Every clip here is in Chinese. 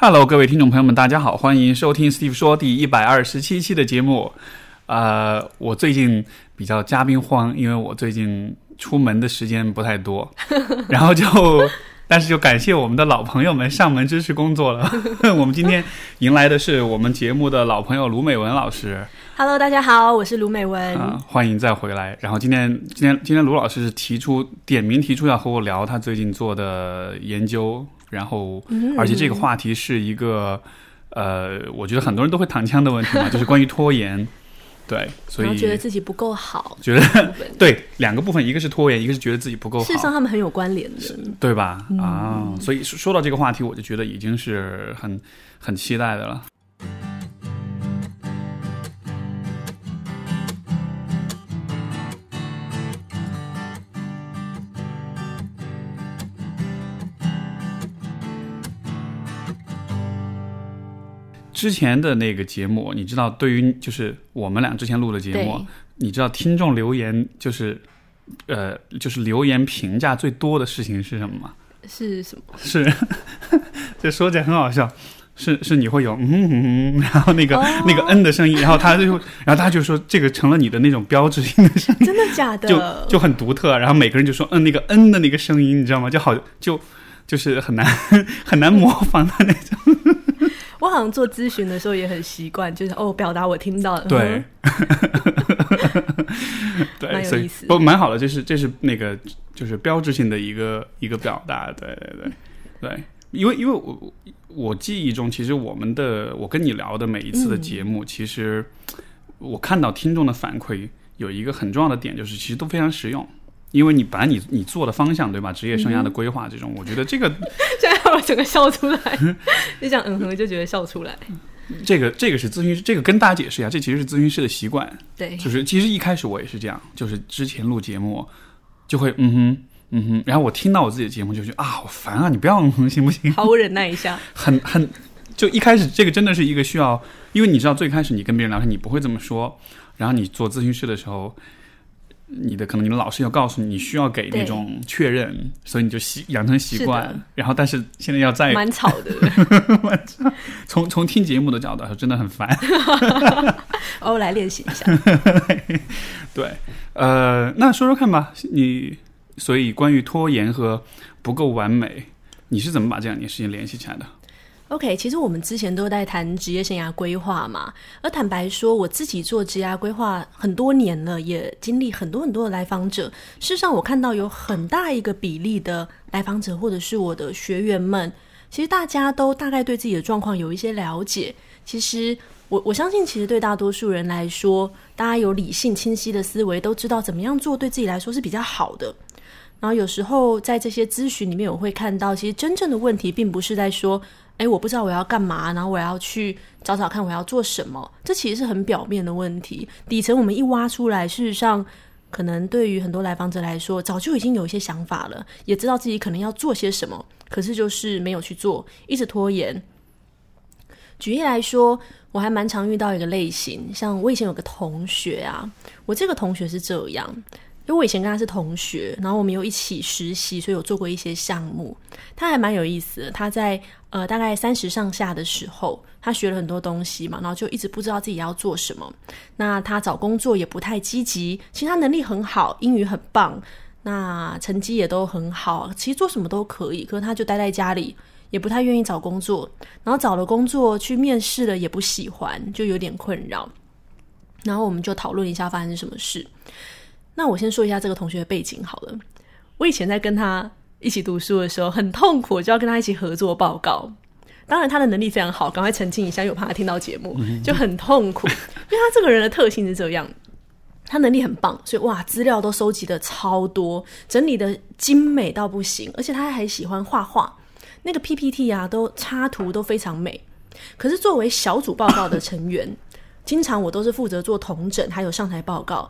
Hello，各位听众朋友们，大家好，欢迎收听 Steve 说第一百二十七期的节目。呃，我最近比较嘉宾荒，因为我最近出门的时间不太多，然后就，但是就感谢我们的老朋友们上门支持工作了。我们今天迎来的是我们节目的老朋友卢美文老师。Hello，大家好，我是卢美文。啊、欢迎再回来。然后今天，今天，今天卢老师是提出点名提出要和我聊他最近做的研究，然后，而且这个话题是一个，呃，我觉得很多人都会躺枪的问题嘛，就是关于拖延。对，所以觉得自己不够好，觉得 对两个部分，一个是拖延，一个是觉得自己不够好事实，上他们很有关联的。对吧？啊，所以说说到这个话题，我就觉得已经是很很期待的了。之前的那个节目，你知道，对于就是我们俩之前录的节目，你知道听众留言就是，呃，就是留言评价最多的事情是什么吗？是什么？是，这说起来很好笑，是是你会有嗯嗯嗯，然后那个、哦那个嗯的声音，然后他就 然后他就说这个成了你的那种标志性的声音，真的假的？就就很独特，然后每个人就说嗯那个嗯的那个声音，你知道吗？就好就就是很难 很难模仿的那种。我好像做咨询的时候也很习惯，就是哦，表达我听到了。对。蛮有意思不蛮好的，这是这是那个就是标志性的一个一个表达，对对对。对，因为因为我我记忆中，其实我们的我跟你聊的每一次的节目，其实我看到听众的反馈有一个很重要的点，就是其实都非常实用。因为你本来你你做的方向对吧，职业生涯的规划这种，我觉得这个 整个笑出来，就讲嗯哼，就觉得笑出来。这个这个是咨询师，这个跟大家解释一下，这其实是咨询师的习惯，对，就是其实一开始我也是这样，就是之前录节目就会嗯哼嗯哼，然后我听到我自己的节目就觉得啊好烦啊，你不要嗯哼行不行？好，我忍耐一下。很很就一开始这个真的是一个需要，因为你知道最开始你跟别人聊天你不会这么说，然后你做咨询师的时候。你的可能你们老师要告诉你，你需要给那种确认，所以你就习养成习惯。然后，但是现在要再蛮吵的。从从听节目的角度来说，真的很烦。哦，来练习一下。对，呃，那说说看吧，你所以关于拖延和不够完美，你是怎么把这两件事情联系起来的？OK，其实我们之前都在谈职业生涯规划嘛，而坦白说，我自己做职业规划很多年了，也经历很多很多的来访者。事实上，我看到有很大一个比例的来访者或者是我的学员们，其实大家都大概对自己的状况有一些了解。其实我我相信，其实对大多数人来说，大家有理性清晰的思维，都知道怎么样做对自己来说是比较好的。然后有时候在这些咨询里面，我会看到，其实真正的问题并不是在说，哎，我不知道我要干嘛，然后我要去找找看我要做什么。这其实是很表面的问题，底层我们一挖出来，事实上可能对于很多来访者来说，早就已经有一些想法了，也知道自己可能要做些什么，可是就是没有去做，一直拖延。举例来说，我还蛮常遇到一个类型，像我以前有个同学啊，我这个同学是这样。因为我以前跟他是同学，然后我们有一起实习，所以有做过一些项目。他还蛮有意思的，他在呃大概三十上下的时候，他学了很多东西嘛，然后就一直不知道自己要做什么。那他找工作也不太积极，其实他能力很好，英语很棒，那成绩也都很好，其实做什么都可以。可是他就待在家里，也不太愿意找工作，然后找了工作去面试了也不喜欢，就有点困扰。然后我们就讨论一下发生什么事。那我先说一下这个同学的背景好了。我以前在跟他一起读书的时候，很痛苦，就要跟他一起合作报告。当然，他的能力非常好，赶快澄清一下，因为我怕他听到节目就很痛苦，因为他这个人的特性是这样。他能力很棒，所以哇，资料都收集的超多，整理的精美到不行，而且他还喜欢画画，那个 PPT 啊，都插图都非常美。可是作为小组报告的成员，经常我都是负责做同整，还有上台报告。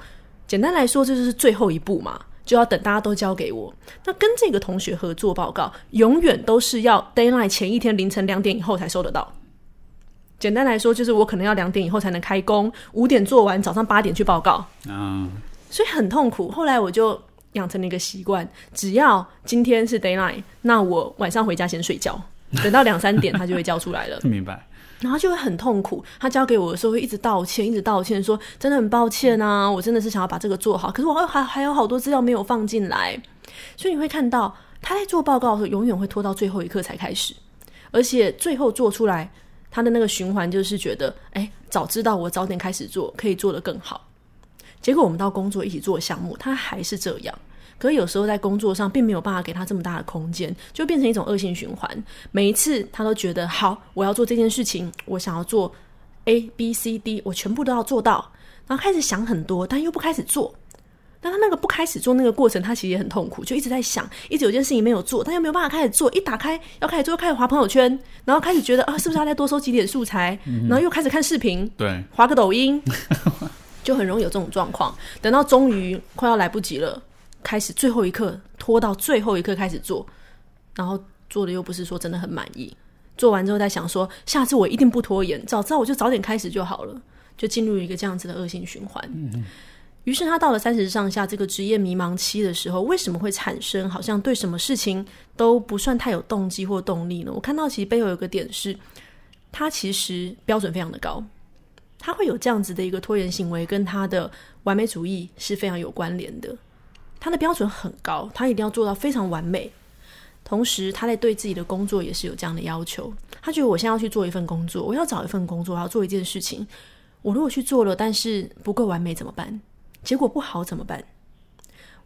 简单来说，这就是最后一步嘛，就要等大家都交给我。那跟这个同学合作报告，永远都是要 deadline 前一天凌晨两点以后才收得到。简单来说，就是我可能要两点以后才能开工，五点做完，早上八点去报告，啊，所以很痛苦。后来我就养成了一个习惯，只要今天是 deadline，那我晚上回家先睡觉，等到两三点他就会交出来了。明白。然后就会很痛苦。他交给我的时候会一直道歉，一直道歉，说真的很抱歉啊，我真的是想要把这个做好，可是我还还还有好多资料没有放进来。所以你会看到他在做报告的时候，永远会拖到最后一刻才开始，而且最后做出来，他的那个循环就是觉得，哎，早知道我早点开始做，可以做得更好。结果我们到工作一起做项目，他还是这样。可是有时候在工作上并没有办法给他这么大的空间，就变成一种恶性循环。每一次他都觉得好，我要做这件事情，我想要做 A B C D，我全部都要做到，然后开始想很多，但又不开始做。但他那个不开始做那个过程，他其实也很痛苦，就一直在想，一直有件事情没有做，但又没有办法开始做。一打开要开始做，又开始划朋友圈，然后开始觉得啊，是不是要再多收集点素材？然后又开始看视频，对，划个抖音，就很容易有这种状况。等到终于快要来不及了。开始最后一刻拖到最后一刻开始做，然后做的又不是说真的很满意。做完之后再想说，下次我一定不拖延，早知道我就早点开始就好了，就进入一个这样子的恶性循环。于是他到了三十上下这个职业迷茫期的时候，为什么会产生好像对什么事情都不算太有动机或动力呢？我看到其实背后有个点是，他其实标准非常的高，他会有这样子的一个拖延行为，跟他的完美主义是非常有关联的。他的标准很高，他一定要做到非常完美。同时，他在对自己的工作也是有这样的要求。他觉得我现在要去做一份工作，我要找一份工作，我要做一件事情。我如果去做了，但是不够完美怎么办？结果不好怎么办？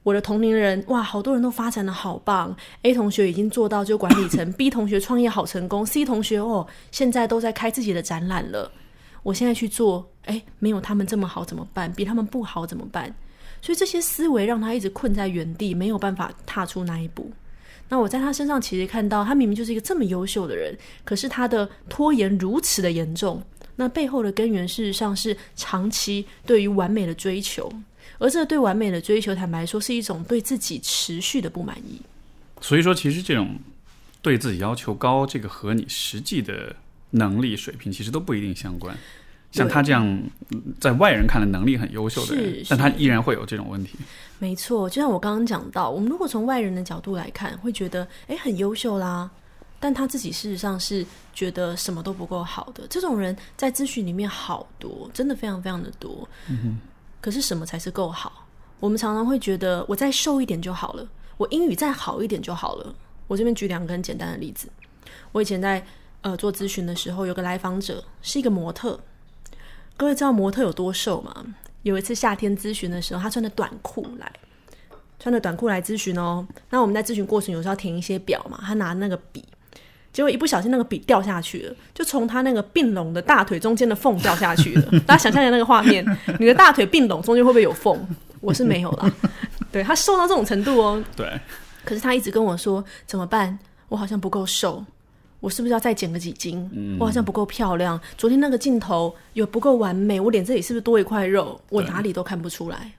我的同龄人哇，好多人都发展的好棒。A 同学已经做到就管理层，B 同学创业好成功，C 同学哦，现在都在开自己的展览了。我现在去做，哎，没有他们这么好怎么办？比他们不好怎么办？所以这些思维让他一直困在原地，没有办法踏出那一步。那我在他身上其实看到，他明明就是一个这么优秀的人，可是他的拖延如此的严重。那背后的根源事实上是长期对于完美的追求，而这对完美的追求，坦白说是一种对自己持续的不满意。所以说，其实这种对自己要求高，这个和你实际的能力水平其实都不一定相关。像他这样在外人看来能力很优秀的人，但他依然会有这种问题。没错，就像我刚刚讲到，我们如果从外人的角度来看，会觉得哎很优秀啦，但他自己事实上是觉得什么都不够好的。这种人在咨询里面好多，真的非常非常的多。嗯可是什么才是够好？我们常常会觉得我再瘦一点就好了，我英语再好一点就好了。我这边举两个很简单的例子。我以前在呃做咨询的时候，有个来访者是一个模特。各位知道模特有多瘦吗？有一次夏天咨询的时候，他穿着短裤来，穿着短裤来咨询哦。那我们在咨询过程有时候要填一些表嘛，他拿那个笔，结果一不小心那个笔掉下去了，就从他那个并拢的大腿中间的缝掉下去了。大家想象一下那个画面，你的大腿并拢中间会不会有缝？我是没有啦。对他瘦到这种程度哦。对。可是他一直跟我说怎么办？我好像不够瘦。我是不是要再减个几斤？我好像不够漂亮。昨天那个镜头有不够完美，我脸这里是不是多一块肉？我哪里都看不出来。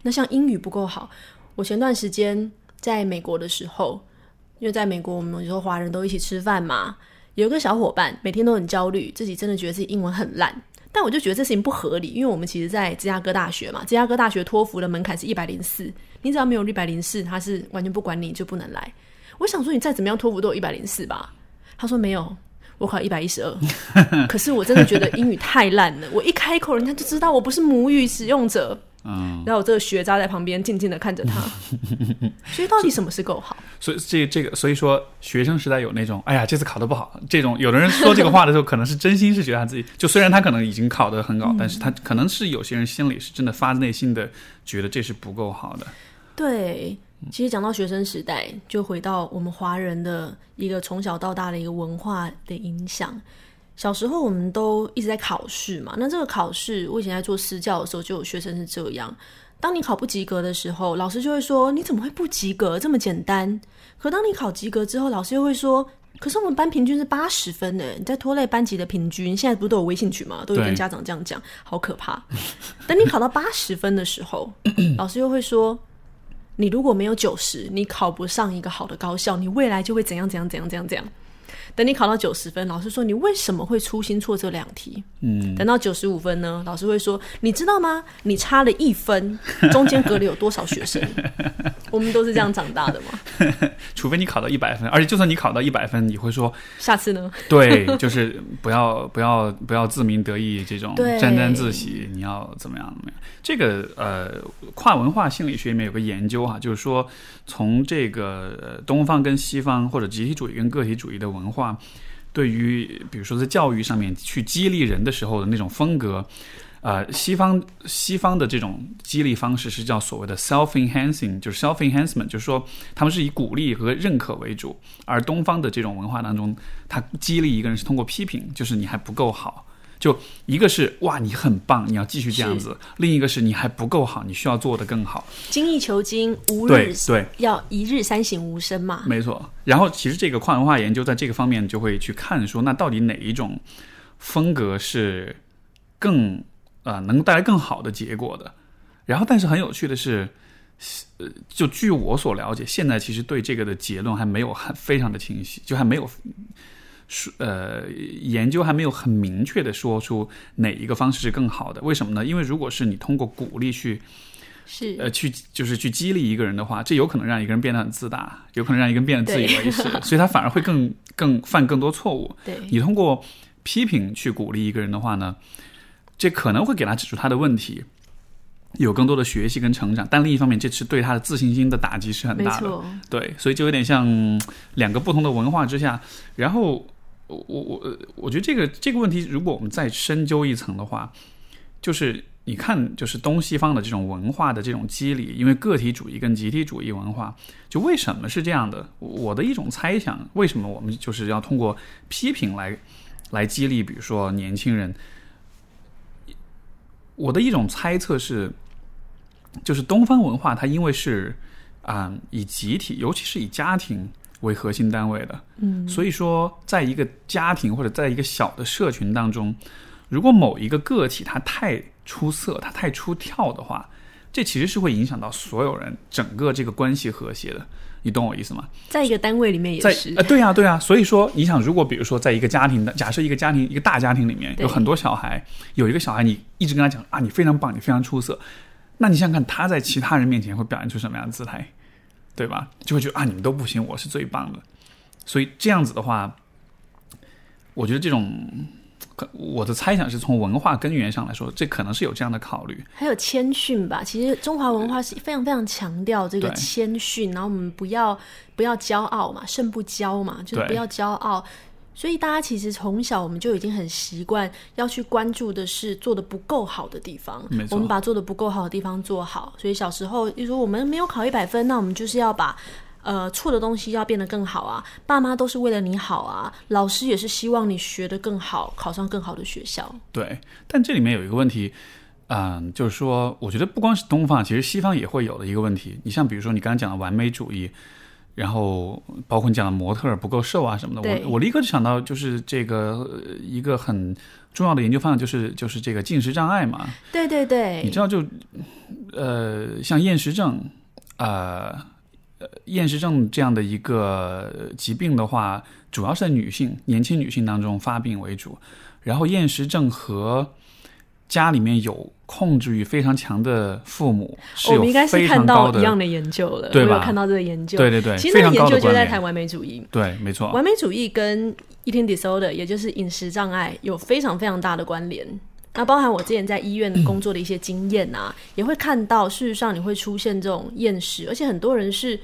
那像英语不够好，我前段时间在美国的时候，因为在美国我们有时候华人都一起吃饭嘛，有一个小伙伴每天都很焦虑，自己真的觉得自己英文很烂。但我就觉得这事情不合理，因为我们其实，在芝加哥大学嘛，芝加哥大学托福的门槛是一百零四，你只要没有一百零四，他是完全不管你就不能来。我想说，你再怎么样托福都有一百零四吧。他说没有，我考一百一十二。可是我真的觉得英语太烂了，我一开口，人家就知道我不是母语使用者。嗯，然后我这个学渣在旁边静静的看着他。所以到底什么是够好？所以这这个，所以说学生时代有那种，哎呀，这次考的不好。这种有的人说这个话的时候，可能是真心是觉得他自己，就虽然他可能已经考得很好，但是他可能是有些人心里是真的发自内心的觉得这是不够好的。对。其实讲到学生时代，就回到我们华人的一个从小到大的一个文化的影响。小时候我们都一直在考试嘛，那这个考试，我以前在做私教的时候，就有学生是这样：当你考不及格的时候，老师就会说：“你怎么会不及格？这么简单。”可当你考及格之后，老师又会说：“可是我们班平均是八十分呢，你在拖累班级的平均。”现在不都有微信群吗？都有跟家长这样讲，好可怕。等你考到八十分的时候，老师又会说。你如果没有九十，你考不上一个好的高校，你未来就会怎样怎样怎样怎样怎样。等你考到九十分，老师说你为什么会粗心错这两题？嗯，等到九十五分呢，老师会说你知道吗？你差了一分，中间隔了有多少学生？我们都是这样长大的嘛。除非你考到一百分，而且就算你考到一百分，你会说下次呢？对，就是不要不要不要自鸣得意，这种沾沾自喜，你要怎么样怎么样？这个呃，跨文化心理学里面有个研究哈、就是说从这个呃东方跟西方或者集体主义跟个体主义的文化，话对于比如说在教育上面去激励人的时候的那种风格。呃，西方西方的这种激励方式是叫所谓的 self enhancing，就是 self enhancement，就是说他们是以鼓励和认可为主，而东方的这种文化当中，他激励一个人是通过批评，就是你还不够好。就一个是哇，你很棒，你要继续这样子；另一个是你还不够好，你需要做得更好。精益求精，无日对对，要一日三省吾身嘛。没错。然后其实这个跨文化研究在这个方面就会去看说，那到底哪一种风格是更呃能带来更好的结果的？然后，但是很有趣的是，呃，就据我所了解，现在其实对这个的结论还没有很非常的清晰，就还没有说呃研究还没有很明确的说出哪一个方式是更好的。为什么呢？因为如果是你通过鼓励去是呃，去就是去激励一个人的话，这有可能让一个人变得很自大，有可能让一个人变得自以为是，所以他反而会更更犯更多错误。对，你通过批评去鼓励一个人的话呢，这可能会给他指出他的问题，有更多的学习跟成长，但另一方面，这是对他的自信心的打击是很大的。对，所以就有点像两个不同的文化之下，然后我我我我觉得这个这个问题，如果我们再深究一层的话，就是你看，就是东西方的这种文化的这种机理，因为个体主义跟集体主义文化，就为什么是这样的？我的一种猜想，为什么我们就是要通过批评来来激励，比如说年轻人？我的一种猜测是，就是东方文化它因为是啊、以集体，尤其是以家庭为核心单位的，嗯，所以说，在一个家庭或者在一个小的社群当中，如果某一个个体他太出色，他太出跳的话，这其实是会影响到所有人整个这个关系和谐的。你懂我意思吗？在一个单位里面也在是。呃，对呀、对呀、所以说，你想，如果比如说在一个家庭的，假设一个家庭一个大家庭里面有很多小孩，有一个小孩你一直跟他讲啊，你非常棒，你非常出色，那你想想看他在其他人面前会表现出什么样的姿态，对吧？就会觉得啊，你们都不行，我是最棒的。所以这样子的话，我觉得这种，我的猜想是从文化根源上来说，这可能是有这样的考虑。还有谦逊吧，其实中华文化是非常非常强调这个谦逊，然后我们不要不要骄傲嘛，胜不骄嘛，就是不要骄傲。所以大家其实从小我们就已经很习惯要去关注的是做的不够好的地方我们把做的不够好的地方做好。所以小时候，例如说我们没有考一百分，那我们就是要把。呃，错的东西要变得更好啊！爸妈都是为了你好啊，老师也是希望你学得更好，考上更好的学校。对，但这里面有一个问题，嗯，就是说，我觉得不光是东方，其实西方也会有的一个问题。你像比如说你刚刚讲的完美主义，然后包括你讲的模特不够瘦啊什么的，我我立刻就想到就是这个呃一个很重要的研究方向，就是就是这个进食障碍嘛。对对对，你知道就呃像厌食症，啊。呃厌食症这样的一个呃疾病的话，主要是在女性、年轻女性当中发病为主。然后厌食症和家里面有控制欲非常强的父母是有我们应该是非看常高的，到一样的研究了，对吧我有看到这个研究。对对对，其实那个研究就在谈。完美主义。对，没错，完美主义跟 eating disorder，也就是饮食障碍，有非常非常大的关联。那包含我之前在医院工作的一些经验啊，也会看到，事实上你会出现这种厌食，而且很多人是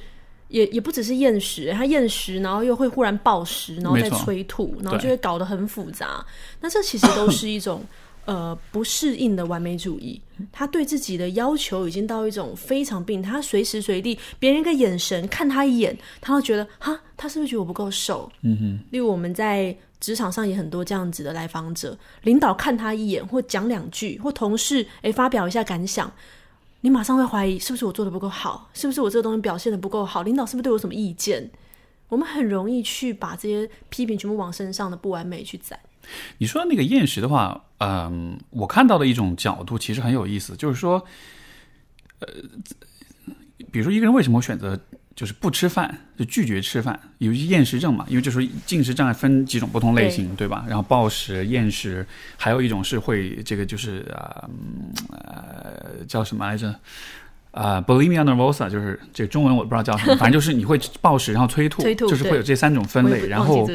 也也不只是厌食，他厌食，然后又会忽然暴食，然后再催吐，然后就会搞得很复杂。那这其实都是一种呃不适应的完美主义，他对自己的要求已经到一种非常病态，他随时随地别人一个眼神看他一眼，他都觉得哈，他是不是觉得我不够瘦？嗯哼，例如我们在职场上也很多这样子的来访者，领导看他一眼或讲两句，或同事诶发表一下感想，你马上会怀疑是不是我做的不够好，是不是我这个东西表现的不够好，领导是不是对我有什么意见？我们很容易去把这些批评全部往身上的不完美去攒。你说那个厌食的话，嗯，我看到的一种角度其实很有意思，就是说，呃，比如说一个人为什么会选择就是不吃饭，就拒绝吃饭，有厌食症嘛，因为就是进食障碍分几种不同类型，对吧？然后暴食、厌食，还有一种是会这个就是啊呃叫什么来着？啊，bulimia nervosa 就是这个中文我不知道叫什么，反正就是你会暴食然后催吐，催吐就是会有这三种分类。然后？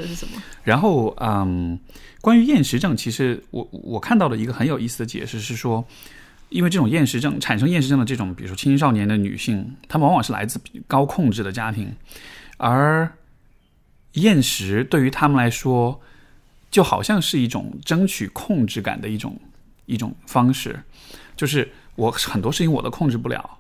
然后嗯，关于厌食症，其实我我看到的一个很有意思的解释是说。因为这种厌食症产生厌食症的这种，比如说青少年的女性，她们往往是来自高控制的家庭，而厌食对于她们来说，就好像是一种争取控制感的一种一种方式，就是我很多事情我都控制不了。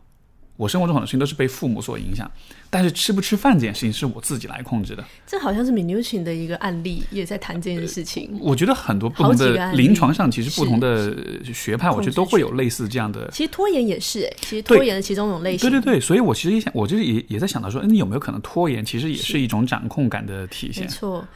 我生活中很多事情都是被父母所影响，但是吃不吃饭这件事情是我自己来控制的。这好像是 Minuchin 的一个案例，也在谈这件事情。我觉得很多不同的临床上，其实不同的学派，我觉得都会有类似这样的。其实拖延也是，哎，其实拖延的其中一种类型。对对对，所以我其实也想，我就是也也在想到说，你有没有可能拖延其实也是一种掌控感的体现？没错，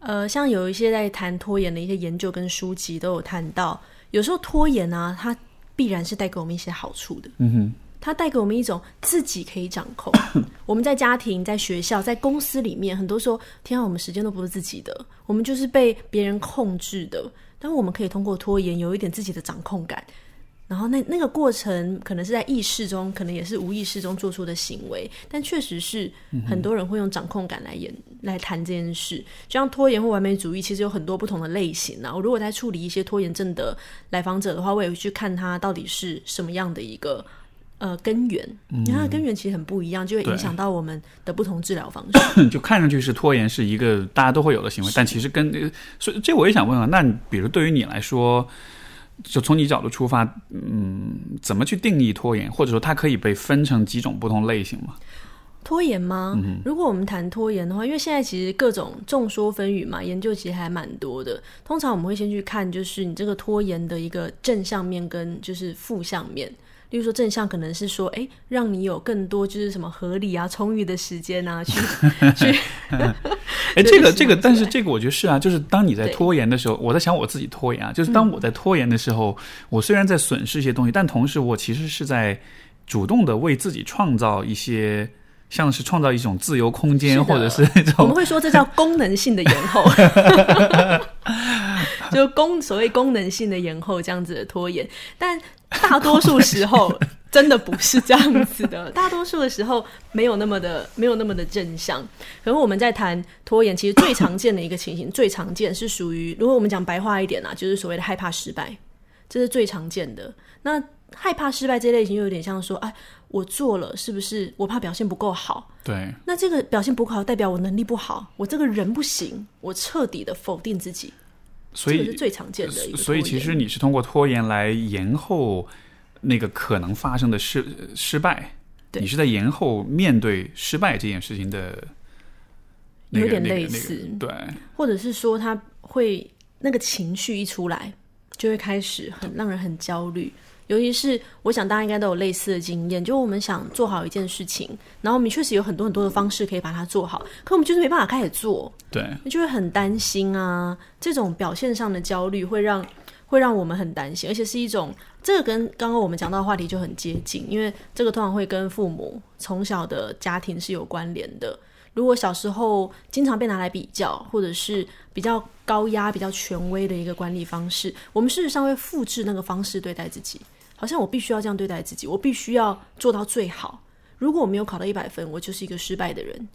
呃，像有一些在谈拖延的一些研究跟书籍都有谈到，有时候拖延呢，它必然是带给我们一些好处的。嗯哼。它带给我们一种自己可以掌控。我们在家庭、在学校、在公司里面，很多时候，天啊，我们时间都不是自己的，我们就是被别人控制的。但我们可以通过拖延，有一点自己的掌控感。然后那那个过程，可能是在意识中，可能也是无意识中做出的行为。但确实是很多人会用掌控感来演来谈这件事。就像拖延或完美主义，其实有很多不同的类型啊。我如果在处理一些拖延症的来访者的话，我也会去看他到底是什么样的一个。呃，根源，你看根源其实很不一样，就会影响到我们的不同治疗方式。就看上去是拖延是一个大家都会有的行为，但其实跟所以这我也想问啊，那比如对于你来说，就从你角度出发，嗯，怎么去定义拖延，或者说它可以被分成几种不同类型吗？拖延吗？如果我们谈拖延的话，因为现在其实各种众说纷纭嘛，研究其实还蛮多的。通常我们会先去看，就是你这个拖延的一个正向面跟就是负向面。例如说正向可能是说，哎，让你有更多就是什么合理啊、充裕的时间啊，去 去。哎，这个这个，但是这个我觉得是啊，就是当你在拖延的时候，我在想我自己拖延啊，就是当我在拖延的时候，我虽然在损失一些东西，但同时我其实是在主动的为自己创造一些，像是创造一种自由空间，或者是那种我们会说这叫功能性的延后。就功所谓功能性的延后这样子的拖延，但大多数时候 真的不是这样子的。大多数的时候没有那么的没有那么的正向。可是我们在谈拖延，其实最常见的一个情形，最常见是属于如果我们讲白话一点啊，就是所谓的害怕失败，这是最常见的。那害怕失败这类型又有点像说，哎，我做了是不是我怕表现不够好？对。那这个表现不够好，代表我能力不好，我这个人不行，我彻底的否定自己。所以是最常见的一个。所以其实你是通过拖延来延后那个可能发生的失失败，你是在延后面对失败这件事情的，有点类似，对，或者是说他会那个情绪一出来，就会开始很让人很焦虑。尤其是，我想大家应该都有类似的经验，就我们想做好一件事情，然后我们确实有很多很多的方式可以把它做好，可我们就是没办法开始做，对，就会很担心啊。这种表现上的焦虑会让会让我们很担心，而且是一种这个跟刚刚我们讲到的话题就很接近，因为这个通常会跟父母从小的家庭是有关联的。如果小时候经常被拿来比较，或者是比较高压、比较权威的一个管理方式，我们事实上会复制那个方式对待自己。好像我必须要这样对待自己，我必须要做到最好。如果我没有考到一百分，我就是一个失败的人。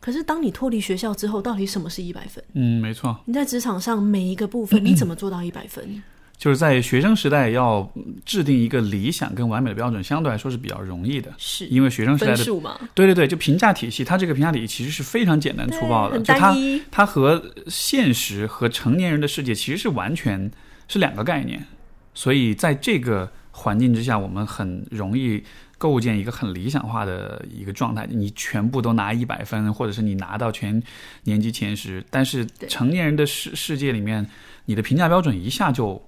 可是当你脱离学校之后，到底什么是一百分？嗯，没错。你在职场上每一个部分，你怎么做到一百分？就是在学生时代要制定一个理想跟完美的标准，相对来说是比较容易的，是因为学生时代的嘛？对对对，就评价体系，它这个评价体系其实是非常简单粗暴的，就它它和现实和成年人的世界其实是完全是两个概念，所以在这个。环境之下，我们很容易构建一个很理想化的一个状态。你全部都拿一百分，或者是你拿到全年级前十，但是成年人的世世界里面，你的评价标准一下就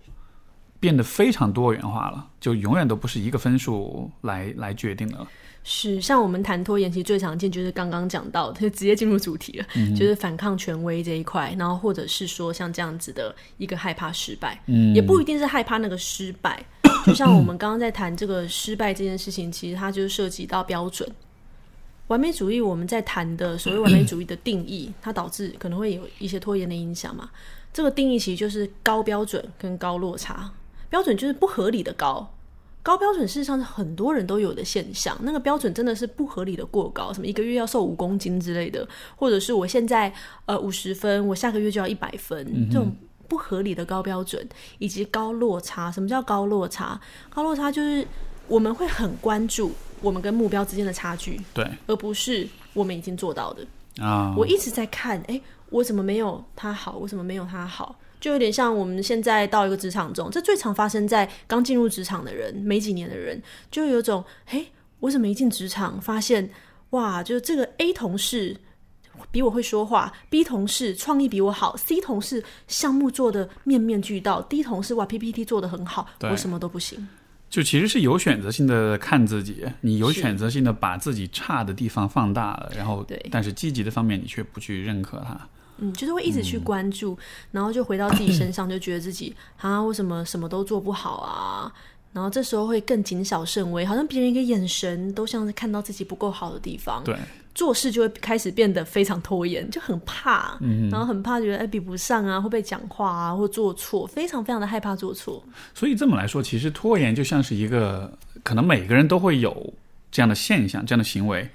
变得非常多元化了，就永远都不是一个分数来来决定的。是，像我们谈拖延，其实最常见就是刚刚讲到的，就 直接进入主题了，就是反抗权威这一块，然后或者是说像这样子的一个害怕失败，嗯，也不一定是害怕那个失败，就像我们刚刚在谈这个失败这件事情，其实它就涉及到标准，完美主义我们在谈的所谓完美主义的定义，它导致可能会有一些拖延的影响嘛。这个定义其实就是高标准跟高落差。标准就是不合理的高，高标准事实上是很多人都有的现象。那个标准真的是不合理的过高，什么一个月要瘦五公斤之类的，或者是我现在呃五十分，我下个月就要一百分，这种不合理的高标准以及高落差。什么叫高落差？高落差就是我们会很关注我们跟目标之间的差距，对，而不是我们已经做到的。啊，我一直在看，哎，我怎么没有他好？我怎么没有他好？就有点像我们现在到一个职场中，这最常发生在刚进入职场的人，没几年的人，就有种，诶，我怎么一进职场发现，哇，就是这个 A 同事比我会说话，B 同事创意比我好，C 同事项目做的面面俱到，D 同事哇 PPT 做的很好，我什么都不行。就其实是有选择性的看自己，你有选择性的把自己差的地方放大了，然后，但是积极的方面你却不去认可它。嗯，就是会一直去关注，然后就回到自己身上，就觉得自己啊，为什么什么都做不好啊？然后这时候会更谨小慎微，好像别人一个眼神都像是看到自己不够好的地方。对，做事就会开始变得非常拖延，就很怕，嗯然后很怕觉得哎比不上啊，会被讲话啊，或做错，非常非常的害怕做错。所以这么来说，其实拖延就像是一个可能每个人都会有这样的现象，这样的行为。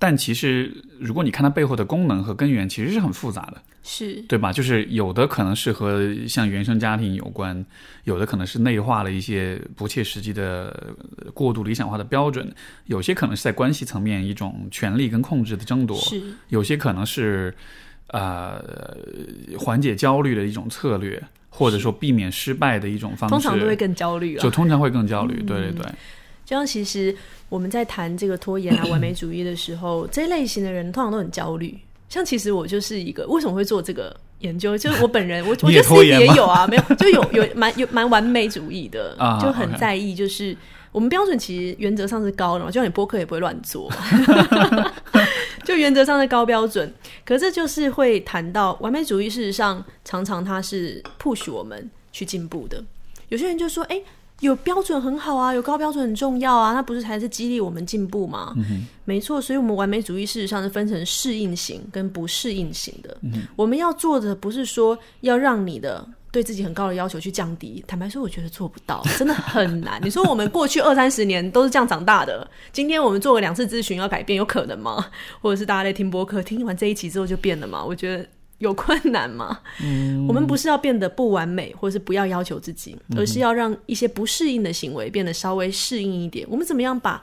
但其实，如果你看它背后的功能和根源，其实是很复杂的，是对吧？就是有的可能是和像原生家庭有关，有的可能是内化了一些不切实际的、过度理想化的标准，有些可能是在关系层面一种权力跟控制的争夺，是有些可能是呃缓解焦虑的一种策略，或者说避免失败的一种方式，通常都会更焦虑啊，就通常会更焦虑，对对对。就像其实我们在谈这个拖延啊、完美主义的时候，这类型的人通常都很焦虑。像其实我就是一个，为什么会做这个研究？就是 我本人，我我觉得自己也有啊，没有就有有蛮有蛮完美主义的，就很在意。就是我们标准其实原则上是高的嘛，就像你播客也不会乱做，就原则上是高标准。可是就是会谈到完美主义，事实上常常它是 push 我们去进步的。有些人就说，哎。有标准很好啊，有高标准很重要啊，那不是才是激励我们进步吗？没错，所以，我们完美主义事实上是分成适应型跟不适应型的。我们要做的不是说要让你的对自己很高的要求去降低。坦白说，我觉得做不到，真的很难。你说我们过去二三十年都是这样长大的，今天我们做了两次咨询要改变，有可能吗？或者是大家在听播客听完这一期之后就变了吗？我觉得。有困难吗？嗯，我们不是要变得不完美，或是不要要求自己，而是要让一些不适应的行为变得稍微适应一点。我们怎么样把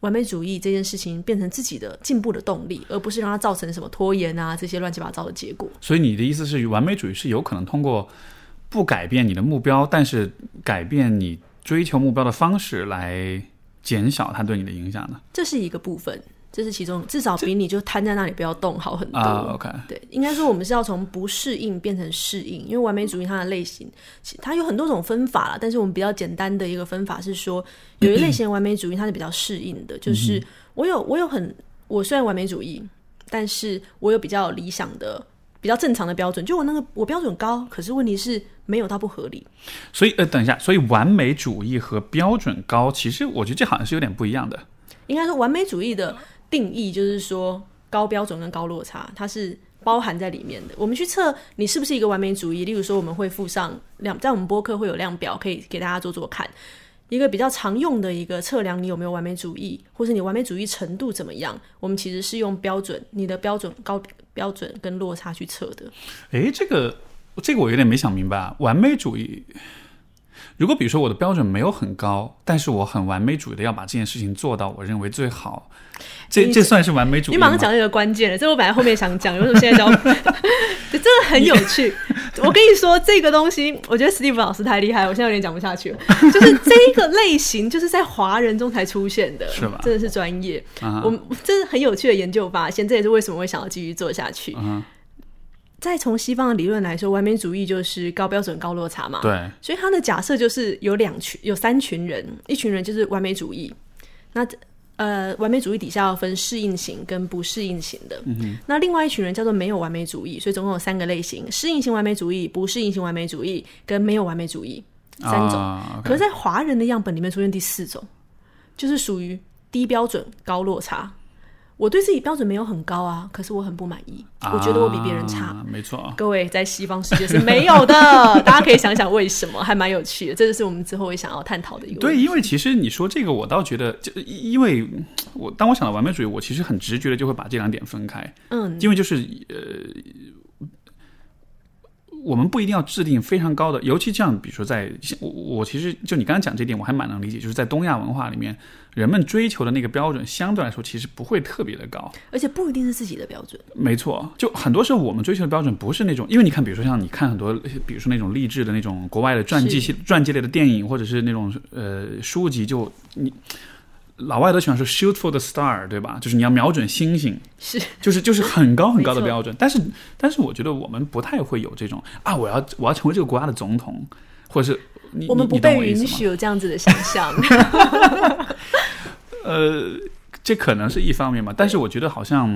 完美主义这件事情变成自己的进步的动力，而不是让它造成什么拖延啊这些乱七八糟的结果？所以你的意思是，完美主义是有可能通过不改变你的目标，但是改变你追求目标的方式来减小它对你的影响的？这是一个部分。这是其中，至少比你就瘫在那里不要动好很多。OK，对，应该说我们是要从不适应变成适应，因为完美主义它的类型，它有很多种分法了。但是我们比较简单的一个分法是说，有一类型的完美主义它是比较适应的，就是我有我有很我虽然完美主义，但是我有比较理想的、比较正常的标准。就我那个我标准高，可是问题是没有它不合理。所以呃，等一下，所以完美主义和标准高，其实我觉得这好像是有点不一样的。应该说完美主义的。定义就是说高标准跟高落差，它是包含在里面的。我们去测你是不是一个完美主义，例如说我们会附上量，在我们播客会有量表，可以给大家做做看。一个比较常用的一个测量你有没有完美主义，或是你完美主义程度怎么样，我们其实是用标准，你的标准高标准跟落差去测的。诶，这个这个我有点没想明白，完美主义。如果比如说我的标准没有很高，但是我很完美主义的要把这件事情做到我认为最好，这这算是完美主义？你马上讲这个关键了，这我本来后面想讲，为什么现在讲？真的很有趣。我跟你说，这个东西，我觉得 Steve 老师太厉害，我现在有点讲不下去了。就是这个类型，就是在华人中才出现的，是吧？真的是专业。我们这是很有趣的研究发现，这也是为什么会想要继续做下去。再从西方的理论来说，完美主义就是高标准高落差嘛。对，所以他的假设就是有两群、有三群人，一群人就是完美主义。那呃，完美主义底下要分适应型跟不适应型的。嗯那另外一群人叫做没有完美主义，所以总共有三个类型：适应型完美主义、不适应型完美主义跟没有完美主义三种。可是，在华人的样本里面出现第四种，就是属于低标准高落差。我对自己标准没有很高啊，可是我很不满意，我觉得我比别人差。啊没错。各位在西方世界是没有的，大家可以想想为什么，还蛮有趣的。这就是我们之后会想要探讨的一个问对，因为其实你说这个，我倒觉得，就因为我当我想到完美主义，我其实很直觉的就会把这两点分开，嗯，因为就是呃，我们不一定要制定非常高的，尤其像比如说在我我其实就你刚刚讲这点，我还蛮能理解，就是在东亚文化里面，人们追求的那个标准相对来说其实不会特别的高。而且不一定是自己的标准。没错，就很多时候我们追求的标准不是那种，因为你看，比如说像你看很多，比如说那种励志的那种国外的传记系传记类的电影，或者是那种呃书籍，就你老外都喜欢说 shoot for the star，对吧？就是你要瞄准星星，是就是就是很高很高的标准。但是但是我觉得我们不太会有这种啊，我要我要成为这个国家的总统，或者是你我们不被允许有这样子的想象。呃，这可能是一方面吧，但是我觉得好像，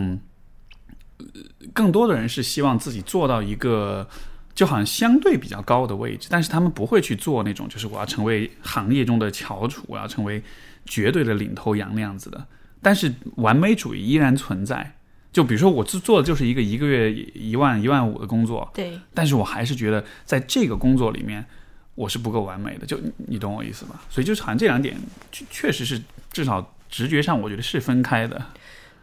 呃更多的人是希望自己做到一个，就好像相对比较高的位置，但是他们不会去做那种，就是我要成为行业中的翘楚，我要成为绝对的领头羊那样子的。但是完美主义依然存在。就比如说，我做做的就是一个一个月一万一万五的工作，对，但是我还是觉得在这个工作里面，我是不够完美的。就你你懂我意思吧？所以就是好像这两点确确实是至少直觉上，我觉得是分开的。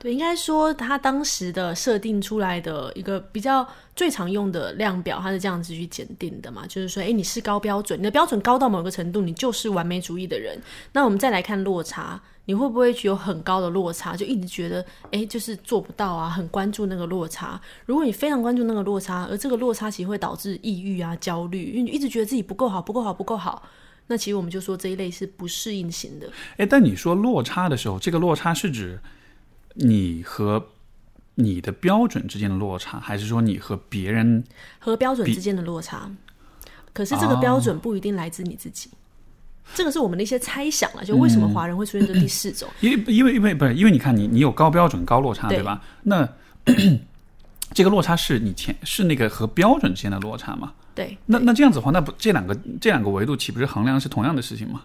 对，应该说他当时的设定出来的一个比较最常用的量表，它是这样子去检定的嘛，就是说，哎，你是高标准，你的标准高到某个程度，你就是完美主义的人。那我们再来看落差，你会不会有很高的落差，就一直觉得，哎，就是做不到啊，很关注那个落差。如果你非常关注那个落差，而这个落差其实会导致抑郁啊、焦虑，因为你一直觉得自己不够好、不够好、不够好。那其实我们就说这一类是不适应型的，哎，但你说落差的时候，这个落差是指你和你的标准之间的落差，还是说你和别人？和标准之间的落差。可是这个标准不一定来自你自己，这个是我们的一些猜想啊。就为什么华人会出现这第四种？因为因为因为不是因为你看你你有高标准高落差对对吧？那 这个落差是你前是那个和标准之间的落差吗？对，那那这样子的话，那不这两个这两个维度岂不是衡量是同样的事情吗？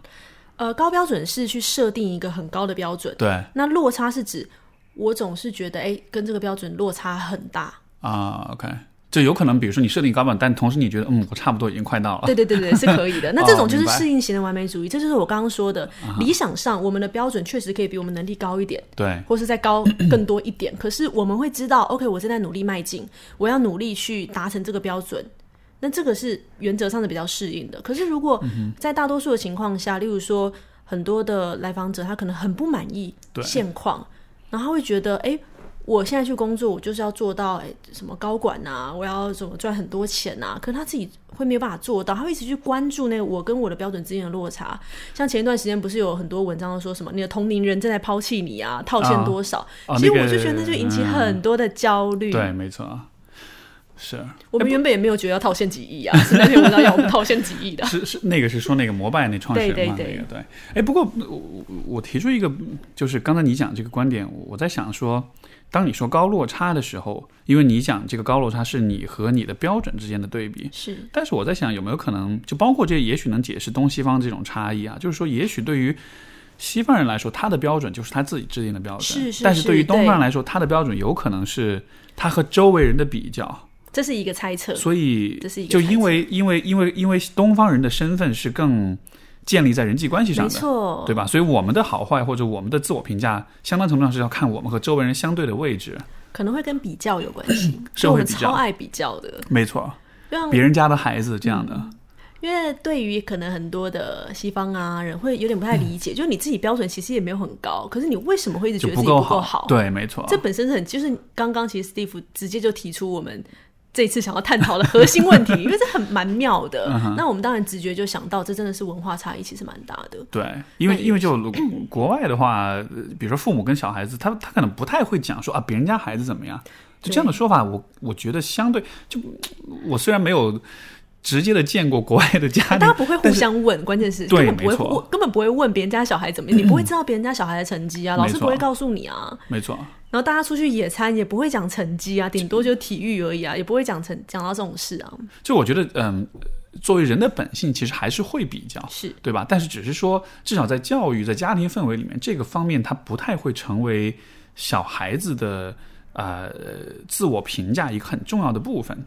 呃，高标准是去设定一个很高的标准，对那落差是指我总是觉得，哎，跟这个标准落差很大。啊，OK，就有可能比如说你设定高标准，但同时你觉得嗯我差不多已经快到了，对对对对，是可以的。那这种就是适应型的完美主义，这就是我刚刚说的。理想上，我们的标准确实可以比我们能力高一点，对或是再高更多一点。可是我们会知道，OK，我正在努力迈进，我要努力去达成这个标准。那这个是原则上是比较适应的。可是如果嗯在大多数的情况下，例如说很多的来访者他可能很不满意对现况，然后他会觉得，哎、我现在去工作，我就是要做到，哎、什么高管啊，我要怎么赚很多钱啊？可是他自己会没有办法做到，他会一直去关注那个我跟我的标准之间的落差。像前一段时间不是有很多文章都说什么你的同龄人正在抛弃你啊，套现多少？哦其实我就觉得那就引起很多的焦虑。对，没错，是我们原本也没有觉得要套现几亿啊，是那篇文章要我们套现几亿的。是是那个是说那个摩拜那创始人嘛，对对对那个对。哎，不过我我我提出一个，就是刚才你讲这个观点，我在想说，当你说高落差的时候，因为你讲这个高落差是你和你的标准之间的对比，是但是我在想有没有可能，就包括这也许能解释东西方这种差异啊，就是说也许对于。西方人来说，他的标准就是他自己制定的标准，是是但是对于东方人来说，他的标准有可能是他和周围人的比较，这是一个猜测。所以这是一个就因为因为因为因为东方人的身份是更建立在人际关系上的没，错，对吧？所以我们的好坏或者我们的自我评价，相当程度上是要看我们和周围人相对的位置。可能会跟比较有关系，社就我们会比较超爱比较的，没错，让别人家的孩子这样的，因为对于可能很多的西方啊人会有点不太理解，就是你自己标准其实也没有很高，可是你为什么会一直觉得自己不够够好？对，没错。这本身是很就是刚刚其实 Steve 直接就提出我们。这次想要探讨的核心问题，因为这很蛮妙的。嗯那我们当然直觉就想到，这真的是文化差异，其实蛮大的。对，因为因为就 国外的话，呃比如说父母跟小孩子，他他可能不太会讲说啊，别人家孩子怎么样，就这样的说法，我我觉得相对就我虽然没有直接的见过国外的家庭大家，不会互相问，关键是根本不会问，根本不会问别人家小孩怎么样，你不会知道别人家小孩的成绩啊，老师不会告诉你啊。没错，然后大家出去野餐也不会讲成绩啊，顶多就体育而已啊，也不会讲成讲到这种事啊。就我觉得，嗯，作为人的本性，其实还是会比较，是对吧？但是只是说，至少在教育、在家庭氛围里面，这个方面它不太会成为小孩子的呃自我评价一个很重要的部分。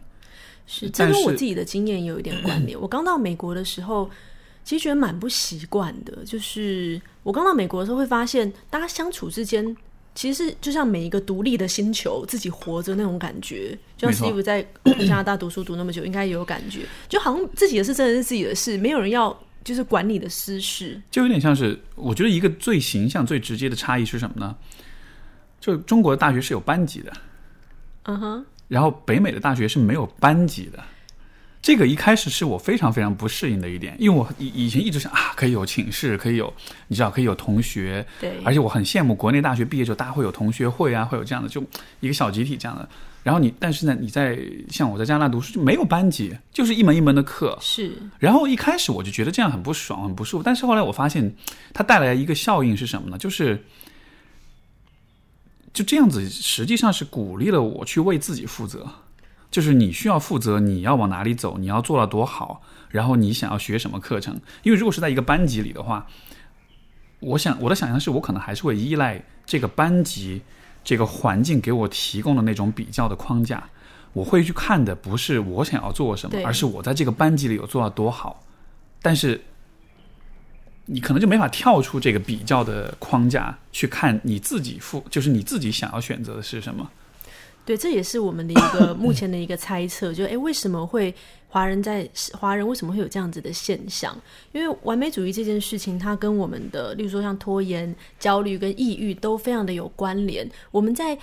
是，这跟我自己的经验有一点关联。我刚到美国的时候，其实觉得蛮不习惯的。就是我刚到美国的时候，会发现大家相处之间，其实是就像每一个独立的星球，自己活着那种感觉。就像没错 Steve 在加拿大读书读那么久，应该也有感觉，就好像自己的事真的是自己的事，没有人要就是管你的私事。就有点像是，我觉得一个最形象、最直接的差异是什么呢？就中国的大学是有班级的，嗯哼，然后北美的大学是没有班级的。这个一开始是我非常非常不适应的一点，因为我以以前一直想啊，可以有寝室，可以有你知道，可以有同学，对，而且我很羡慕国内大学毕业之后，大家会有同学会啊，会有这样的，就一个小集体这样的。然后你，但是呢，你在像我在加拿大读书就没有班级，就是一门一门的课。是然后一开始我就觉得这样很不爽，很不舒服。但是后来我发现，它带来一个效应是什么呢？就是就这样子，实际上是鼓励了我去为自己负责。就是你需要负责，你要往哪里走，你要做到多好，然后你想要学什么课程。因为如果是在一个班级里的话，我想我的想象是我可能还是会依赖这个班级这个环境给我提供的那种比较的框架。我会去看的不是我想要做什么，而是我在这个班级里有做到多好。但是你可能就没法跳出这个比较的框架去看你自己负，就是你自己想要选择的是什么。对，这也是我们的一个 目前的一个猜测，就诶，为什么会华人在华人为什么会有这样子的现象？因为完美主义这件事情，它跟我们的，例如说像拖延、焦虑跟抑郁都非常的有关联。我们在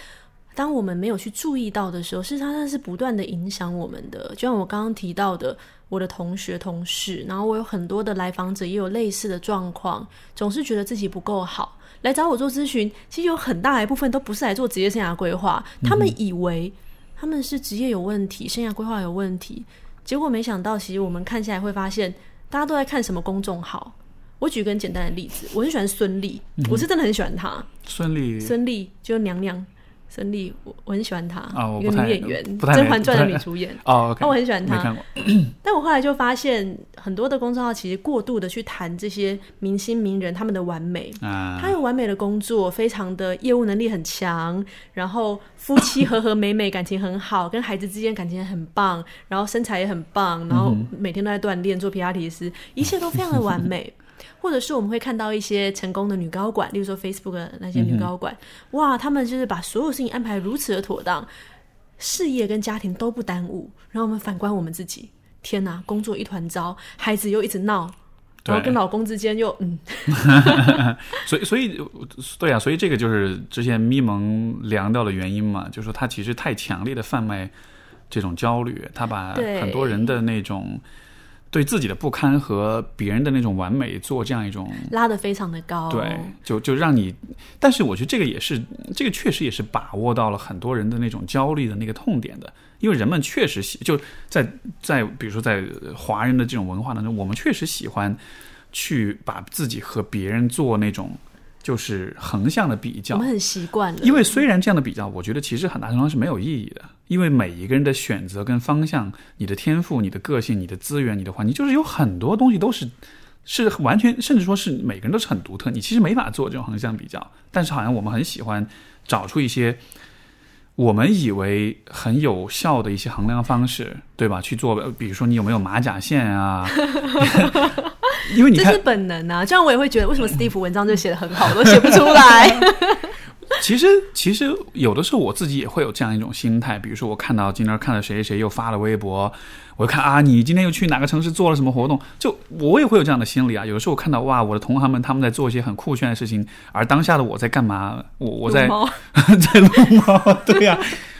当我们没有去注意到的时候，事实上它是不断的影响我们的。就像我刚刚提到的，我的同学、同事，然后我有很多的来访者也有类似的状况，总是觉得自己不够好。来找我做咨询，其实有很大一部分都不是来做职业生涯规划，他们以为他们是职业有问题、生涯规划有问题，结果没想到，其实我们看下来会发现，大家都在看什么公众号。我举个很简单的例子，我很喜欢孙俪，我是真的很喜欢她。孙俪孙俪就是娘娘，孙俪我我很喜欢她，一个女演员，《甄嬛传》的女主演。哦，OK，那我很喜欢她。但我后来就发现，很多的公众号其实过度的去谈这些明星名人他们的完美，啊，他有完美的工作，非常的业务能力很强，然后夫妻和和美美，感情很好，跟孩子之间感情很棒，然后身材也很棒，然后每天都在锻炼做皮拉提斯，一切都非常的完美。或者是我们会看到一些成功的女高管，例如说 Facebook 的那些女高管，哇，他们就是把所有事情安排如此的妥当，事业跟家庭都不耽误。然后我们反观我们自己，天哪，工作一团糟，孩子又一直闹，然后跟老公之间又嗯，所以，所以，对啊，所以这个就是之前咪蒙凉掉的原因嘛，就是说他其实太强烈的贩卖这种焦虑，他把很多人的那种对自己的不堪和别人的那种完美做这样一种。拉得非常的高，对，就就让你，但是我觉得这个也是，这个确实也是把握到了很多人的那种焦虑的那个痛点的，因为人们确实喜就在在比如说在华人的这种文化当中，我们确实喜欢去把自己和别人做那种就是横向的比较我们，很习惯了，因为虽然这样的比较，我觉得其实很大程度上是没有意义的，因为每一个人的选择跟方向、你的天赋、你的个性、你的资源、你的环境，就是有很多东西都是是完全，甚至说是每个人都是很独特，你其实没法做这种横向比较。但是好像我们很喜欢找出一些我们以为很有效的一些衡量方式，对吧？去做，比如说你有没有马甲线啊？因为你这是，本能啊。这样我也会觉得，为什么 Steve 文章就写的很好，我都写不出来。其实，其实有的时候我自己也会有这样一种心态，比如说我看到今天看到谁谁谁又发了微博，我就看啊，你今天又去哪个城市做了什么活动，就我也会有这样的心理啊。有的时候我看到哇，我的同行们他们在做一些很酷炫的事情，而当下的我在干嘛？我我在撸 在撸猫，对呀、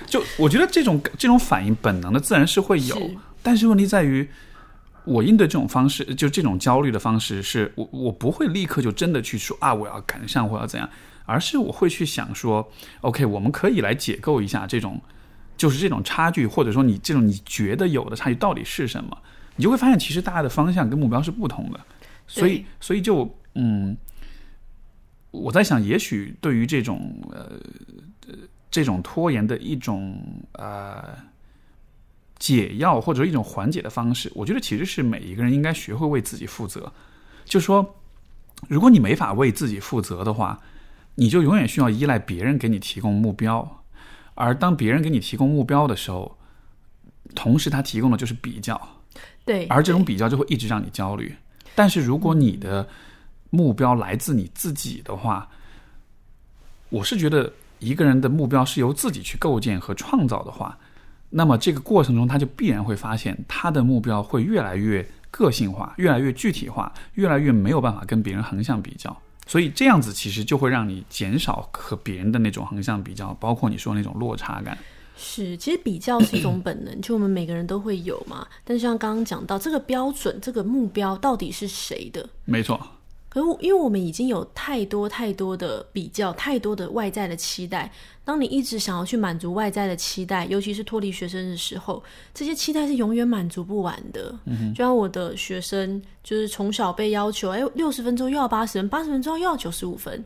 就我觉得这种这种反应本能的自然是会有，是但是问题在于。我应对这种方式，就这种焦虑的方式，是我我不会立刻就真的去说啊，我要赶上，我要怎样，而是我会去想说，OK，我们可以来解构一下这种，就是这种差距，或者说你这种你觉得有的差距到底是什么，你就会发现其实大家的方向跟目标是不同的，所以所以就嗯，我在想，也许对于这种呃呃这种拖延的一种呃解药或者说一种缓解的方式，我觉得其实是每一个人应该学会为自己负责。就是说，如果你没法为自己负责的话，你就永远需要依赖别人给你提供目标，而当别人给你提供目标的时候，同时他提供的就是比较，对，而这种比较就会一直让你焦虑。但是如果你的目标来自你自己的话，我是觉得一个人的目标是由自己去构建和创造的话，那么这个过程中他就必然会发现他的目标会越来越个性化，越来越具体化，越来越没有办法跟别人横向比较。所以这样子其实就会让你减少和别人的那种横向比较，包括你说那种落差感。是，其实比较是一种本能，就我们每个人都会有嘛。但是像刚刚讲到这个标准，这个目标到底是谁的？没错。可是因为我们已经有太多太多的比较，太多的外在的期待。当你一直想要去满足外在的期待，尤其是脱离学生的时候，这些期待是永远满足不完的。嗯就像我的学生，就是从小被要求，哎，六十分钟又要八十分，八十分钟又要九十五分。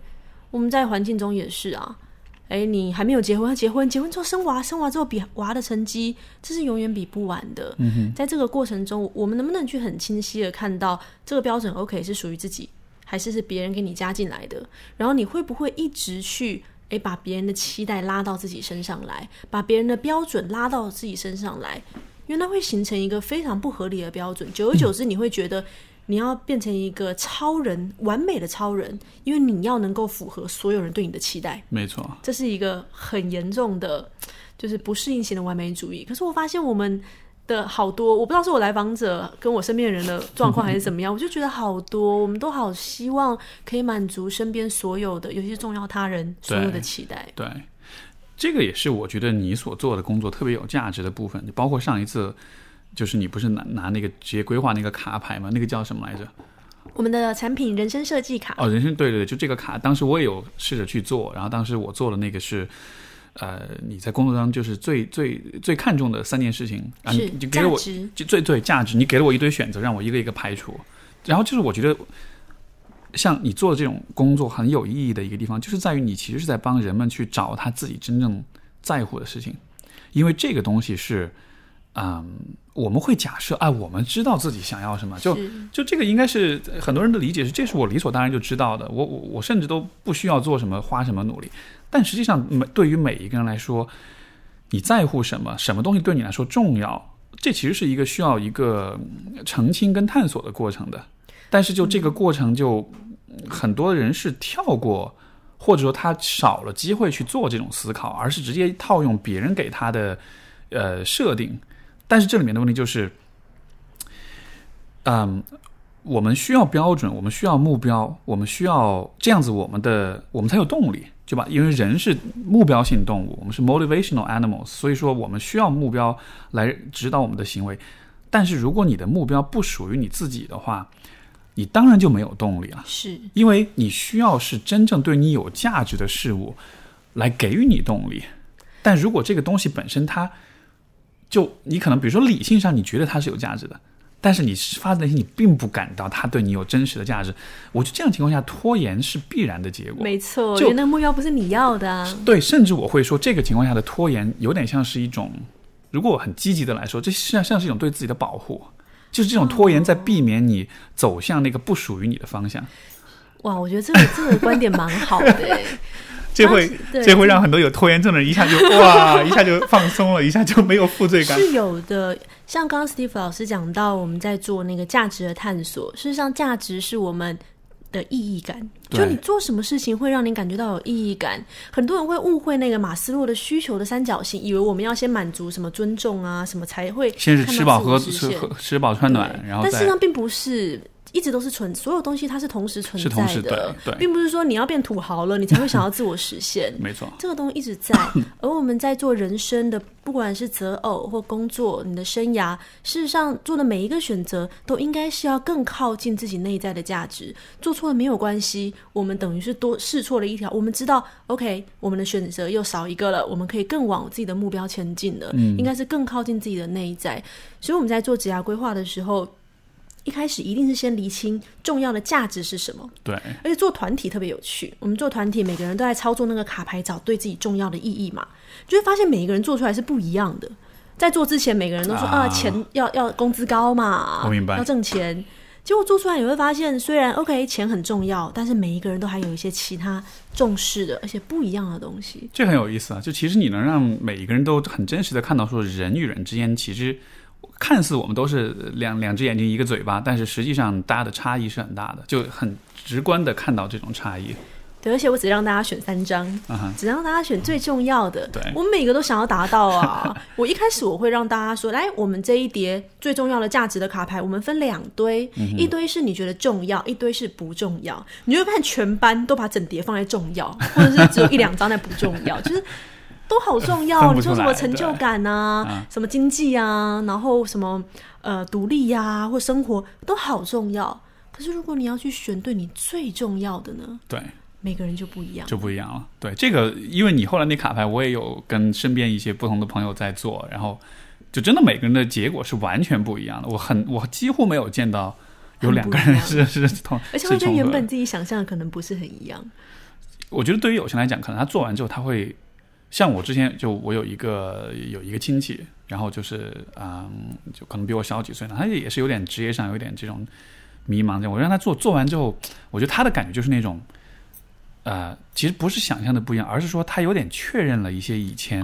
我们在环境中也是啊。哎，你还没有结婚，要结婚，结婚之后生娃，生娃之后比娃的成绩，这是永远比不完的。嗯哼，在这个过程中，我们能不能去很清晰的看到这个标准？OK，是属于自己，还是是别人给你加进来的？然后你会不会一直去哎把别人的期待拉到自己身上来，把别人的标准拉到自己身上来？因为那会形成一个非常不合理的标准，久而久之，你会觉得。你要变成一个超人，完美的超人，因为你要能够符合所有人对你的期待。没错，这是一个很严重的，就是不适应型的完美主义。可是我发现我们的好多，我不知道是我来访者跟我身边人的状况还是怎么样，我就觉得好多，我们都好希望可以满足身边所有的，尤其是重要他人所有的期待。对，这个也是我觉得你所做的工作特别有价值的部分，包括上一次。就是你不是拿拿那个职业规划那个卡牌吗？那个叫什么来着？我们的产品人生设计卡。哦，人生对对对，就这个卡。当时我也有试着去做，然后当时我做的那个是，呃，你在工作当中就是最最最看重的三件事情啊，你就给了我就最最价值，你给了我一堆选择，让我一个一个排除。然后就是我觉得，像你做的这种工作很有意义的一个地方，就是在于你其实是在帮人们去找他自己真正在乎的事情，因为这个东西是。嗯，我们会假设，哎，我们知道自己想要什么，就就这个应该是很多人的理解是，这是我理所当然就知道的，我我我甚至都不需要做什么，花什么努力。但实际上，每对于每一个人来说，你在乎什么，什么东西对你来说重要，这其实是一个需要一个澄清跟探索的过程的。但是就这个过程，就很多人是跳过，或者说他少了机会去做这种思考，而是直接套用别人给他的呃设定。但是这里面的问题就是，嗯，我们需要标准，我们需要目标，我们需要这样子，我们的我们才有动力，对吧？因为人是目标性动物，我们是 motivational animals，所以说我们需要目标来指导我们的行为。但是如果你的目标不属于你自己的话，你当然就没有动力了，是因为你需要是真正对你有价值的事物来给予你动力。但如果这个东西本身它就你可能，比如说理性上你觉得它是有价值的，但是你发自内心你并不感到他对你有真实的价值。我觉得这样情况下拖延是必然的结果。没错，就那个目标不是你要的。对，甚至我会说，这个情况下的拖延有点像是一种，如果我很积极的来说，这实际上像是一种对自己的保护，就是这种拖延在避免你走向那个不属于你的方向。哇，我觉得这个这个观点蛮好的。这会这会让很多有拖延症的人一下就哇，一下就放松了，一下就没有负罪感。是有的，像刚刚 Steve 老师讲到，我们在做那个价值的探索。事实上，价值是我们的意义感。就你做什么事情会让你感觉到有意义感？很多人会误会那个马斯洛的需求的三角形，以为我们要先满足什么尊重啊，什么才会先是吃饱喝吃喝吃饱穿暖，然后但事实上并不是。一直都是存，所有东西它是同时存在的，并不是说你要变土豪了，你才会想要自我实现。没错，这个东西一直在。而我们在做人生的，不管是择偶或工作，你的生涯，事实上做的每一个选择，都应该是要更靠近自己内在的价值。做错了没有关系，我们等于是多试错了一条。我们知道，OK，我们的选择又少一个了，我们可以更往自己的目标前进了。嗯，应该是更靠近自己的内在。所以我们在做职业规划的时候。一开始一定是先厘清重要的价值是什么。对，而且做团体特别有趣。我们做团体，每个人都在操作那个卡牌，找对自己重要的意义嘛，就会发现每一个人做出来是不一样的。在做之前，每个人都说啊，钱要要工资高嘛，我明白，要挣钱。结果做出来你会发现，虽然 OK 钱很重要，但是每一个人都还有一些其他重视的，而且不一样的东西。这很有意思啊！就其实你能让每一个人都很真实的看到，说人与人之间其实看似我们都是两两只眼睛一个嘴巴，但是实际上大家的差异是很大的，就很直观的看到这种差异。对，而且我只让大家选三张，只让大家选最重要的。对我每个都想要达到啊！我一开始我会让大家说，来，我们这一叠最重要的价值的卡牌，我们分两堆，嗯一堆是你觉得重要，一堆是不重要。你就会发现全班都把整叠放在重要，或者是只有一两张在不重要，就是。都好重要，你说什么成就感啊，嗯什么经济啊，然后什么呃独立呀、或生活都好重要。可是如果你要去选对你最重要的呢，对，每个人就不一样。就不一样了。对，这个因为你后来那卡牌，我也有跟身边一些不同的朋友在做，然后就真的每个人的结果是完全不一样的。我很我几乎没有见到有两个人很不一是是同而且我觉得原本自己想象的可能不是很一样。我觉得对于有些人来讲，可能他做完之后，他会像我之前就我有一个有一个亲戚，然后就是嗯，就可能比我小几岁呢，他也是有点职业上有点这种迷茫这样。我让他做做完之后，我觉得他的感觉就是那种。呃，其实不是想象的不一样，而是说他有点确认了一些以前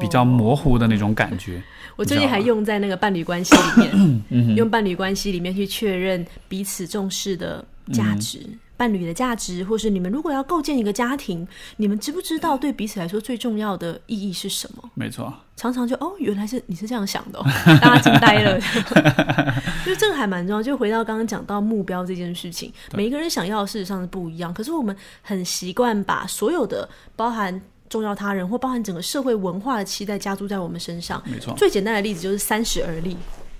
比较模糊的那种感觉。我最近还用在那个伴侣关系里嗯面，用伴侣关系里面去确认彼此重视的价值。嗯伴侣的价值，或是你们如果要构建一个家庭，你们知不知道对彼此来说最重要的意义是什么？没错，常常就哦，原来是你是这样想的、哦，大家惊呆了。就这个还蛮重要。就回到刚刚讲到目标这件事情，每一个人想要的事实上是不一样，可是我们很习惯把所有的包含重要他人或包含整个社会文化的期待加注在我们身上。没错，最简单的例子就是三十而立，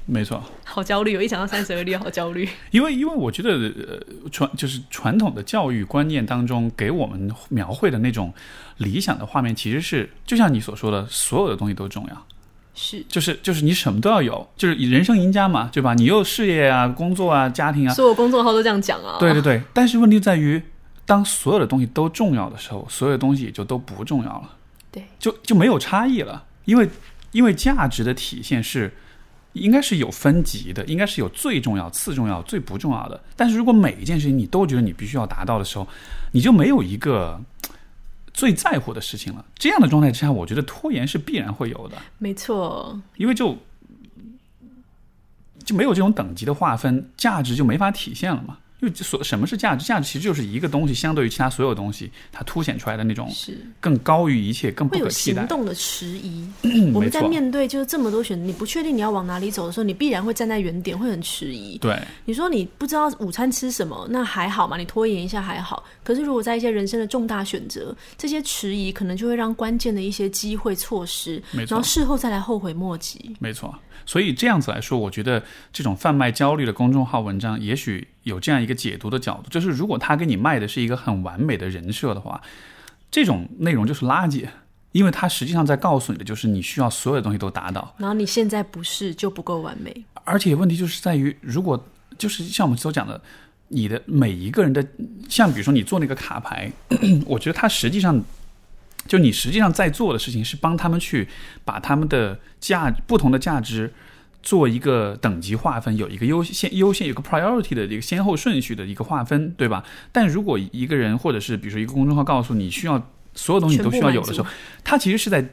没错。好焦虑，我一想到三十而立，好焦虑。因为因为我觉得呃传就是传统的教育观念当中给我们描绘的那种理想的画面，其实是就像你所说的，所有的东西都重要。是，就是就是你什么都要有，就是人生赢家嘛，对吧？你有事业啊、工作啊、家庭啊，所有公众号都这样讲啊。对对对。但是问题在于，当所有的东西都重要的时候，所有的东西也就都不重要了，对，就就没有差异了。因为因为价值的体现是应该是有分级的，应该是有最重要、次重要、最不重要的。但是如果每一件事情你都觉得你必须要达到的时候，你就没有一个最在乎的事情了。这样的状态之下，我觉得拖延是必然会有的。没错，因为就就没有这种等级的划分，价值就没法体现了嘛。因为所什么是价值？价值其实就是一个东西相对于其他所有东西，它凸显出来的那种是更高于一切、更不可替代。行动的迟疑。我们在面对就是这么多选择，你不确定你要往哪里走的时候，你必然会站在原点，会很迟疑。对你说你不知道午餐吃什么，那还好嘛，你拖延一下还好。可是如果在一些人生的重大选择，这些迟疑可能就会让关键的一些机会错失，然后事后再来后悔莫及。没错。所以这样子来说，我觉得这种贩卖焦虑的公众号文章，也许有这样一个解读的角度，就是如果他给你卖的是一个很完美的人设的话，这种内容就是垃圾，因为他实际上在告诉你的就是你需要所有的东西都达到。然后你现在不是就不够完美，而且问题就是在于，如果就是像我们所讲的，你的每一个人的，像比如说你做那个卡牌，我觉得它实际上，就你实际上在做的事情是帮他们去把他们的价不同的价值做一个等级划分，有一个优先优先有个 priority 的一个先后顺序的一个划分，对吧？但如果一个人或者是比如说一个公众号告诉你需要所有东西都需要有的时候，他其实是在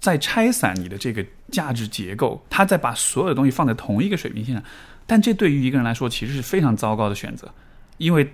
在拆散你的这个价值结构，他在把所有的东西放在同一个水平线上，但这对于一个人来说其实是非常糟糕的选择，因为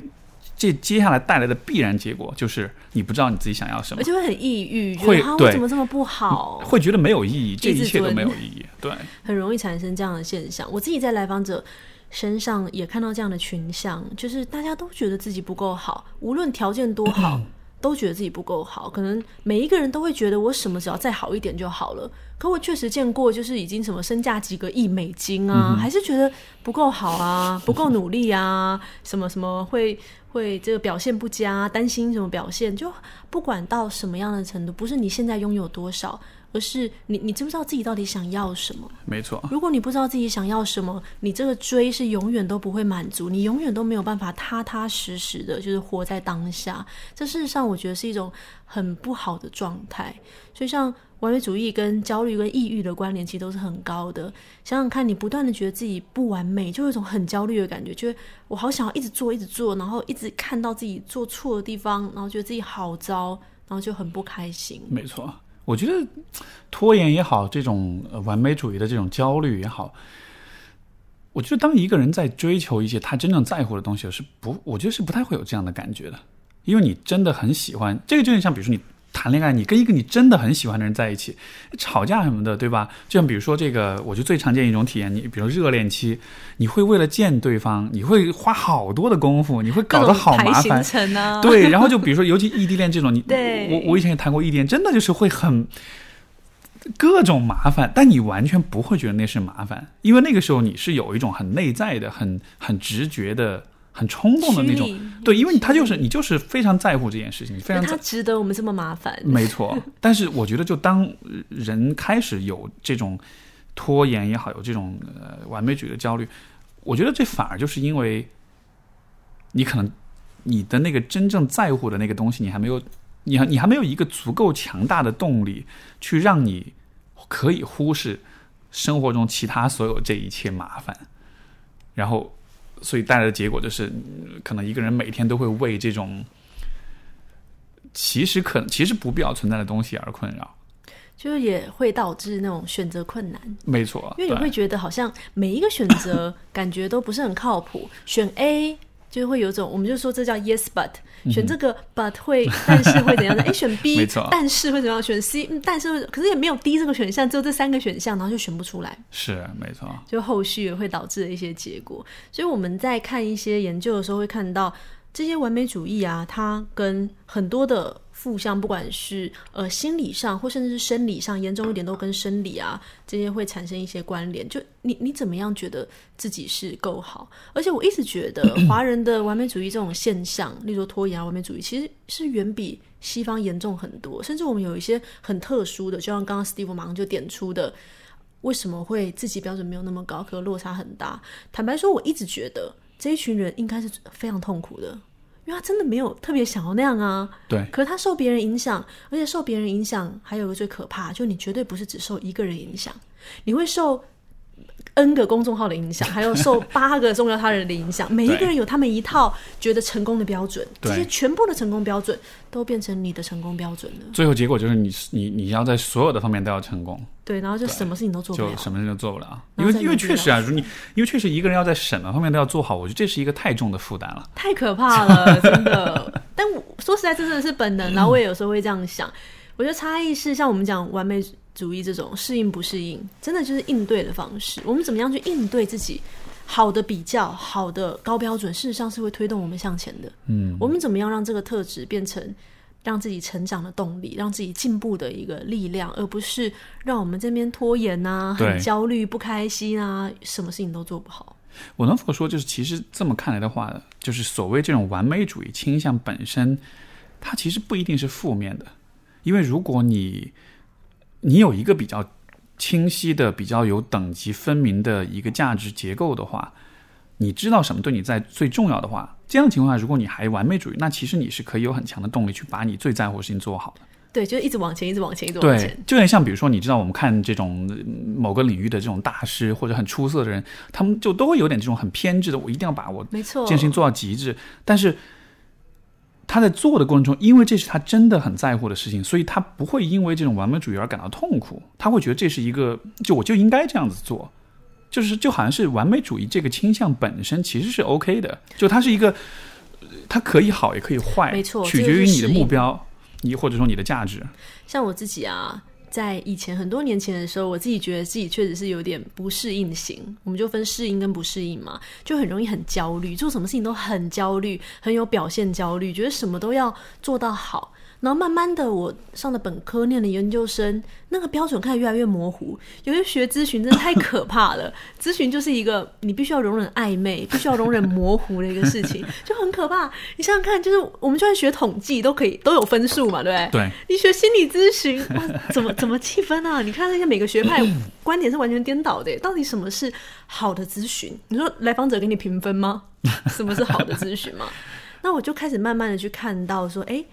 这接下来带来的必然结果就是你不知道你自己想要什么而，且会很抑郁，觉会得啊我对怎么这么不好，会觉得没有意义，这一切都没有意义。对，很容易产生这样的现象。我自己在来访者身上也看到这样的群像，就是大家都觉得自己不够好，无论条件多好，都觉得自己不够好。可能每一个人都会觉得我什么只要再好一点就好了。可我确实见过，就是已经什么身价几个亿美金啊，还是觉得不够好啊，不够努力啊，什么什么会会这个表现不佳，担心什么表现，就不管到什么样的程度，不是你现在拥有多少，而是你你知不知道自己到底想要什么？没错，如果你不知道自己想要什么，你这个追是永远都不会满足，你永远都没有办法踏踏实实的，就是活在当下。这事实上，我觉得是一种很不好的状态。所以，像完美主义跟焦虑跟抑郁的关联其实都是很高的。想想看，你不断的觉得自己不完美，就有一种很焦虑的感觉，觉得我好想要一直做，一直做，然后一直看到自己做错的地方，然后觉得自己好糟，然后就很不开心。没错，我觉得拖延也好，这种完美主义的这种焦虑也好，我觉得当一个人在追求一些他真正在乎的东西，是不，我觉得是不太会有这样的感觉的，因为你真的很喜欢这个，就像比如说你。谈恋爱，你跟一个你真的很喜欢的人在一起，吵架什么的，对吧？就像比如说这个，我觉得最常见一种体验，你比如热恋期，你会为了见对方，你会花好多的功夫，你会搞得好麻烦，对。然后就比如说，尤其异地恋这种，你我我以前也谈过异地恋，真的就是会很各种麻烦，但你完全不会觉得那是麻烦，因为那个时候你是有一种很内在的、很很直觉的。很冲动的那种，对，因为他就是你，就是非常在乎这件事情，非常他值得我们这么麻烦，没错。但是我觉得，就当人开始有这种拖延也好，有这种呃完美主义的焦虑，我觉得这反而就是因为你可能你的那个真正在乎的那个东西，你还没有，你还你还没有一个足够强大的动力去让你可以忽视生活中其他所有这一切麻烦，然后。所以带来的结果就是，可能一个人每天都会为这种其实可其实不必要存在的东西而困扰，就是也会导致那种选择困难。没错，因为你会觉得好像每一个选择 感觉都不是很靠谱，选 A。就会有种，我们就说这叫 yes but，选这个 but 会，但是会怎样的？哎，选 B，但是会怎样？选 C，但是会，可是也没有 D 这个选项，只有这三个选项，然后就选不出来。是，没错。就后续会导致的一些结果。所以我们在看一些研究的时候，会看到这些完美主义啊，它跟很多的。负向，不管是呃心理上或甚至是生理上，严重一点都跟生理啊这些会产生一些关联。就你你怎么样觉得自己是够好？而且我一直觉得华人的完美主义这种现象，例如拖延啊完美主义，其实是远比西方严重很多。甚至我们有一些很特殊的，就像刚刚 Steve 马上就点出的，为什么会自己标准没有那么高，可落差很大？坦白说，我一直觉得这一群人应该是非常痛苦的。因为他真的没有特别想要那样啊，对。可是他受别人影响，而且受别人影响还有个最可怕，就你绝对不是只受一个人影响，你会受。N 个公众号的影响，还有受八个重要他人的影响，每一个人有他们一套觉得成功的标准，这些全部的成功标准都变成你的成功标准了。最后结果就是你你你要在所有的方面都要成功，对，然后就什么事情都做不了，就什么事情都做不了，因为因为确实啊，你因为确实一个人要在什么方面都要做好，我觉得这是一个太重的负担了，太可怕了，真的。但说实在，这真的是本能，然后我也有时候会这样想。我觉得差异是像我们讲完美。主义这种适应不适应，真的就是应对的方式。我们怎么样去应对自己好的比较、好的高标准，事实上是会推动我们向前的。嗯，我们怎么样让这个特质变成让自己成长的动力，让自己进步的一个力量，而不是让我们这边拖延啊、很焦虑、不开心啊，什么事情都做不好。我能否说，就是其实这么看来的话，就是所谓这种完美主义倾向本身，它其实不一定是负面的，因为如果你你有一个比较清晰的、比较有等级分明的一个价值结构的话，你知道什么对你在最重要的话，这样的情况下，如果你还完美主义，那其实你是可以有很强的动力去把你最在乎的事情做好的。对，就一直往前，一直往前，一直往前。对，就有点像，比如说，你知道，我们看这种某个领域的这种大师或者很出色的人，他们就都会有点这种很偏执的，我一定要把我没错，这件事情做到极致，但是。他在做的过程中，因为这是他真的很在乎的事情，所以他不会因为这种完美主义而感到痛苦。他会觉得这是一个，就我就应该这样子做，就是就好像是完美主义这个倾向本身其实是 OK 的，就它是一个，它可以好也可以坏，没错，取决于你的目标，你或者说你的价值。像我自己啊。在以前很多年前的时候，我自己觉得自己确实是有点不适应型，我们就分适应跟不适应嘛，就很容易很焦虑，做什么事情都很焦虑，很有表现焦虑，觉得什么都要做到好。然后慢慢的，我上了本科，念了研究生，那个标准开始越来越模糊。有些学咨询真的太可怕了，咨询就是一个你必须要容忍暧昧，必须要容忍模糊的一个事情，就很可怕。你想想看，就是我们就算学统计都可以都有分数嘛，对不对？对。你学心理咨询，怎么怎么气分啊？你看那些每个学派观点是完全颠倒的，到底什么是好的咨询？你说来访者给你评分吗？什么是好的咨询吗？那我就开始慢慢的去看到说，哎。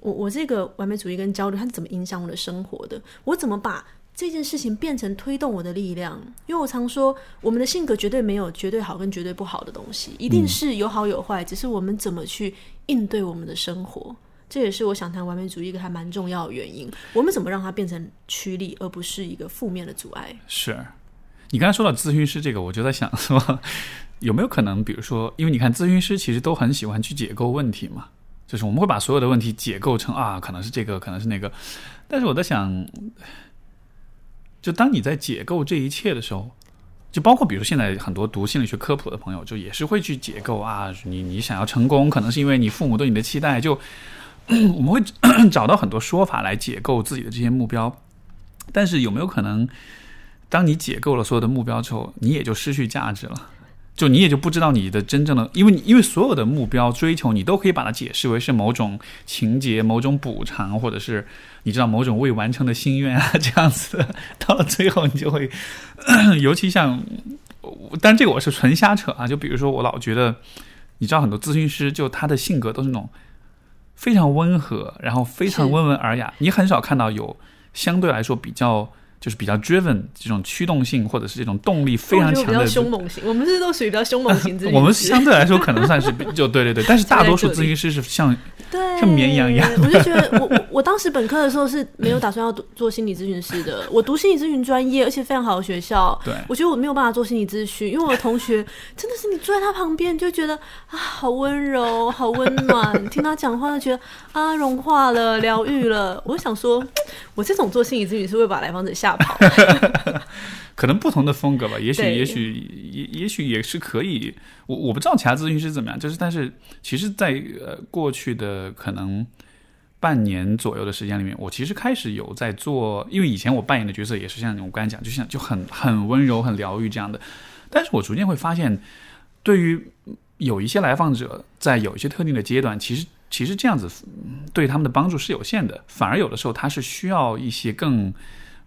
我我这个完美主义跟焦虑，它是怎么影响我的生活的？我怎么把这件事情变成推动我的力量？因为我常说，我们的性格绝对没有绝对好跟绝对不好的东西，一定是有好有坏，只是我们怎么去应对我们的生活。这也是我想谈完美主义一个还蛮重要的原因。我们怎么让它变成驱力，而不是一个负面的阻碍？是你刚才说到咨询师这个，我就在想说，有没有可能，比如说，因为你看咨询师其实都很喜欢去解构问题嘛，就是我们会把所有的问题解构成啊，可能是这个，可能是那个。但是我在想，就当你在解构这一切的时候，就包括比如现在很多读心理学科普的朋友，就也是会去解构啊，你你想要成功，可能是因为你父母对你的期待就。我们会 找到很多说法来解构自己的这些目标，但是有没有可能，当你解构了所有的目标之后，你也就失去价值了？就你也就不知道你的真正的，因为你因为所有的目标追求，你都可以把它解释为是某种情节、某种补偿，或者是你知道某种未完成的心愿啊，这样子。到了最后，你就会，尤其像，但这个我是纯瞎扯啊。就比如说，我老觉得，你知道很多咨询师，就他的性格都是那种。非常温和，然后非常温文尔雅，你很少看到有相对来说比较。就是比较 driven 这种驱动性，或者是这种动力非常强的凶猛型。我们是都属于比较凶猛型咨询师。我们相对来说可能算是 就对对对，但是大多数咨询师是像对像绵羊一样。我就觉得我我我当时本科的时候是没有打算要做心理咨询师的。我读心理咨询专业，而且非常好的学校。对，我觉得我没有办法做心理咨询，因为我的同学 真的是你坐在他旁边就觉得啊好温柔好温暖，听他讲话就觉得啊融化了疗愈了。我就想说，我这种做心理咨询师会把来访者吓。跑，可能不同的风格吧，也许也许也也许也是可以。我我不知道其他咨询师怎么样，就是但是其实，在呃过去的可能半年左右的时间里面，我其实开始有在做，因为以前我扮演的角色也是像我刚才讲，就像就很很温柔、很疗愈这样的。但是我逐渐会发现，对于有一些来访者，在有一些特定的阶段，其实其实这样子对他们的帮助是有限的，反而有的时候他是需要一些更。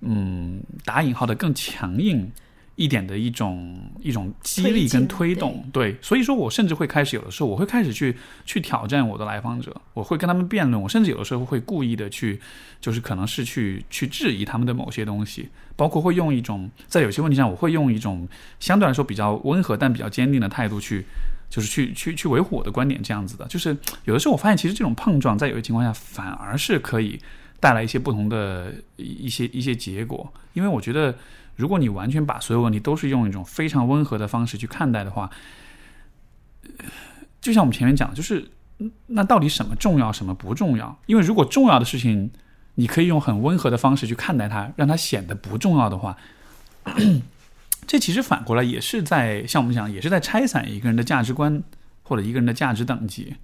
嗯，打引号的更强硬一点的一种一种激励跟推动，对，所以说我甚至会开始有的时候，我会开始去去挑战我的来访者，我会跟他们辩论，我甚至有的时候会故意的去，就是可能是去去质疑他们的某些东西，包括会用一种在有些问题上，我会用一种相对来说比较温和但比较坚定的态度去，就是去去去维护我的观点，这样子的，就是有的时候 我发现其实这种碰撞在有些情况下反而是可以。带来一些不同的一些一些结果，因为我觉得，如果你完全把所有问题都是用一种非常温和的方式去看待的话，就像我们前面讲，就是那到底什么重要，什么不重要？因为如果重要的事情，你可以用很温和的方式去看待它，让它显得不重要的话，这其实反过来也是在像我们讲，也是在拆散一个人的价值观或者一个人的价值等级。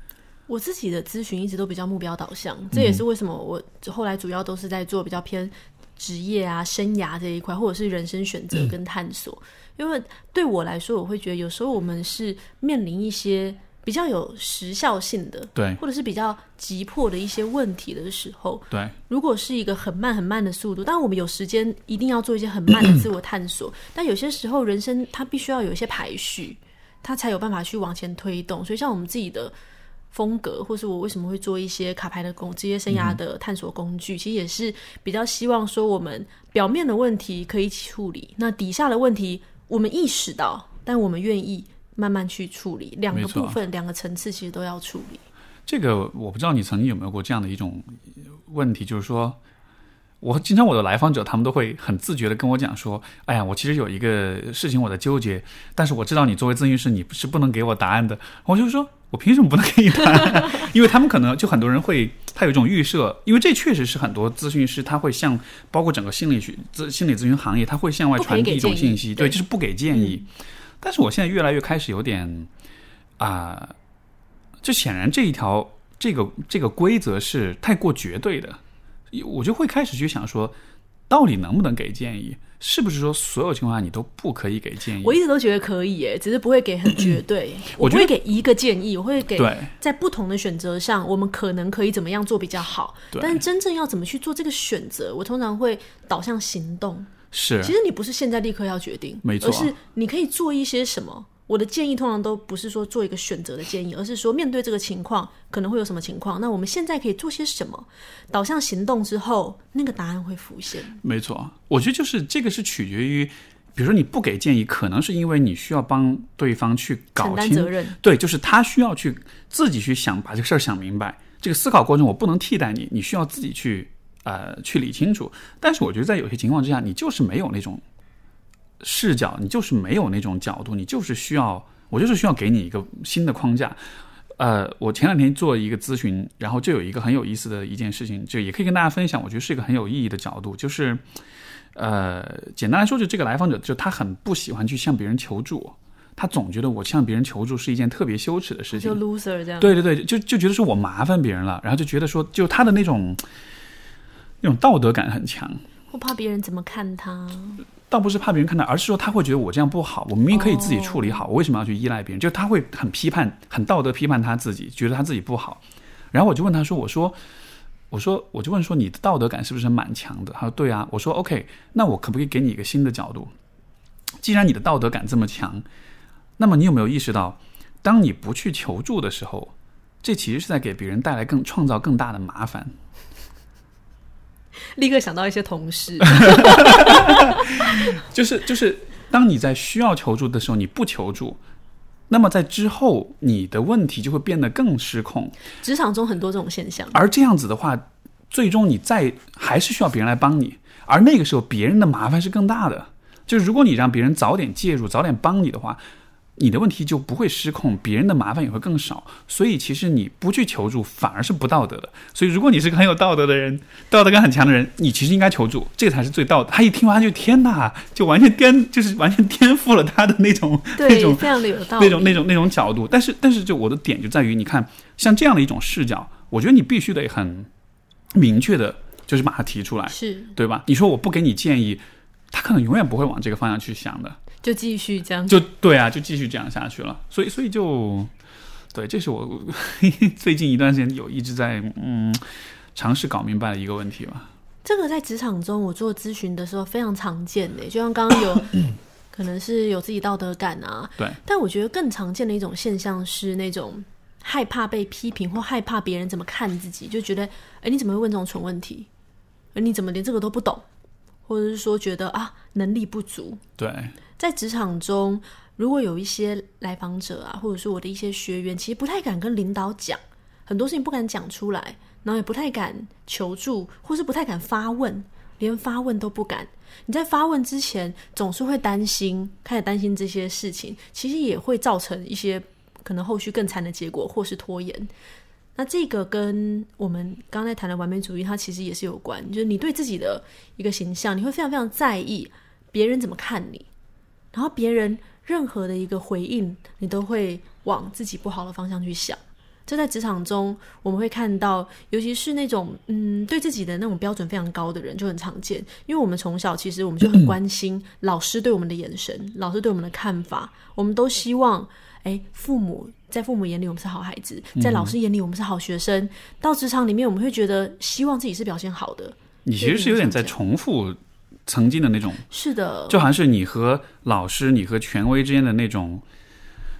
我自己的咨询一直都比较目标导向，这也是为什么我后来主要都是在做比较偏职业啊、生涯这一块，或者是人生选择跟探索。因为对我来说，我会觉得有时候我们是面临一些比较有时效性的，对，或者是比较急迫的一些问题的时候，对。如果是一个很慢很慢的速度，当然我们有时间一定要做一些很慢的自我探索，但有些时候人生它必须要有一些排序，它才有办法去往前推动。所以像我们自己的。风格，或是我为什么会做一些卡牌的工职业生涯的探索工具，其实也是比较希望说，我们表面的问题可以处理，那底下的问题我们意识到，但我们愿意慢慢去处理，两个部分、两个层次其实都要处理。这个我不知道你曾经有没有过这样的一种问题，就是说。我经常我的来访者，他们都会很自觉的跟我讲说：“哎呀，我其实有一个事情我在纠结，但是我知道你作为咨询师，你是不能给我答案的。”我就说：“我凭什么不能给你答案？” 因为他们可能就很多人会，他有一种预设，因为这确实是很多咨询师他会向包括整个心理学咨心理咨询行业，他会向外传递一种信息，对，就是不给建议。但是我现在越来越开始有点啊，就显然这一条这个这个规则是太过绝对的。我就会开始去想说，到底能不能给建议？是不是说所有情况下你都不可以给建议？我一直都觉得可以，诶，只是不会给很绝 对。我不会给一个建议，我会给在不同的选择上，我们可能可以怎么样做比较好。但是真正要怎么去做这个选择，我通常会导向行动。是，其实你不是现在立刻要决定，没错，而是你可以做一些什么。我的建议通常都不是说做一个选择的建议，而是说面对这个情况可能会有什么情况，那我们现在可以做些什么？导向行动之后，那个答案会浮现。没错，我觉得就是这个是取决于，比如说你不给建议，可能是因为你需要帮对方去搞清责任，对，就是他需要去自己去想把这个事儿想明白。这个思考过程我不能替代你，你需要自己去呃去理清楚。但是我觉得在有些情况之下，你就是没有那种视角，你就是没有那种角度，你就是需要我就是需要给你一个新的框架。呃，我前两天做一个咨询，然后就有一个很有意思的一件事情，就也可以跟大家分享，我觉得是一个很有意义的角度，就是呃，简单来说，就这个来访者就他很不喜欢去向别人求助。他总觉得我向别人求助是一件特别羞耻的事情，就 loser 这样。对对对，就就觉得是我麻烦别人了，然后就觉得说，就他的那种那种道德感很强，我怕别人怎么看他。倒不是怕别人看到，而是说他会觉得我这样不好，我明明可以自己处理好，我为什么要去依赖别人？就他会很批判、很道德批判他自己，觉得他自己不好。然后我就问他说：“我说，我说，我就问说，你的道德感是不是蛮强的？”他说：“对啊。”我说：“OK，那我可不可以给你一个新的角度？既然你的道德感这么强。”那么你有没有意识到，当你不去求助的时候，这其实是在给别人带来更创造更大的麻烦。立刻想到一些同事，就 是就是，当你在需要求助的时候，你不求助，那么在之后你的问题就会变得更失控。职场中很多这种现象，而这样子的话，最终你再还是需要别人来帮你，而那个时候别人的麻烦是更大的。就是如果你让别人早点介入，早点帮你的话。你的问题就不会失控，别人的麻烦也会更少。所以其实你不去求助反而是不道德的。所以如果你是个很有道德的人，道德感很强的人，你其实应该求助，这个才是最道德。他一听完就天哪，就完全颠，就是完全颠覆了他的那种 那种非常的有道理那种那种那种角度。但是但是就我的点就在于，你看像这样的一种视角，我觉得你必须得很明确的，就是把它提出来，是对吧？你说我不给你建议，他可能永远不会往这个方向去想的。就继续这样，就对啊，就继续这样下去了。所以，所以就对，这是我 最近一段时间有一直在嗯尝试搞明白的一个问题吧。这个在职场中，我做咨询的时候非常常见的，就像刚刚有 可能是有自己道德感啊，对。但我觉得更常见的一种现象是那种害怕被批评或害怕别人怎么看自己，就觉得哎，你怎么会问这种蠢问题？而你怎么连这个都不懂？或者是说觉得啊能力不足？对。在职场中，如果有一些来访者啊，或者是我的一些学员，其实不太敢跟领导讲很多事情，不敢讲出来，然后也不太敢求助，或是不太敢发问，连发问都不敢。你在发问之前，总是会担心，开始担心这些事情，其实也会造成一些可能后续更惨的结果，或是拖延。那这个跟我们刚才谈的完美主义，它其实也是有关，就是你对自己的一个形象，你会非常非常在意别人怎么看你。然后别人任何的一个回应，你都会往自己不好的方向去想。这在职场中我们会看到，尤其是那种嗯对自己的那种标准非常高的人就很常见。因为我们从小其实我们就很关心老师对我们的眼神，老师对我们的看法。我们都希望，哎，父母在父母眼里我们是好孩子，在老师眼里我们是好学生。到职场里面，我们会觉得希望自己是表现好的。你其实是有点在重复。曾经的那种是的，就好像是你和老师、你和权威之间的那种、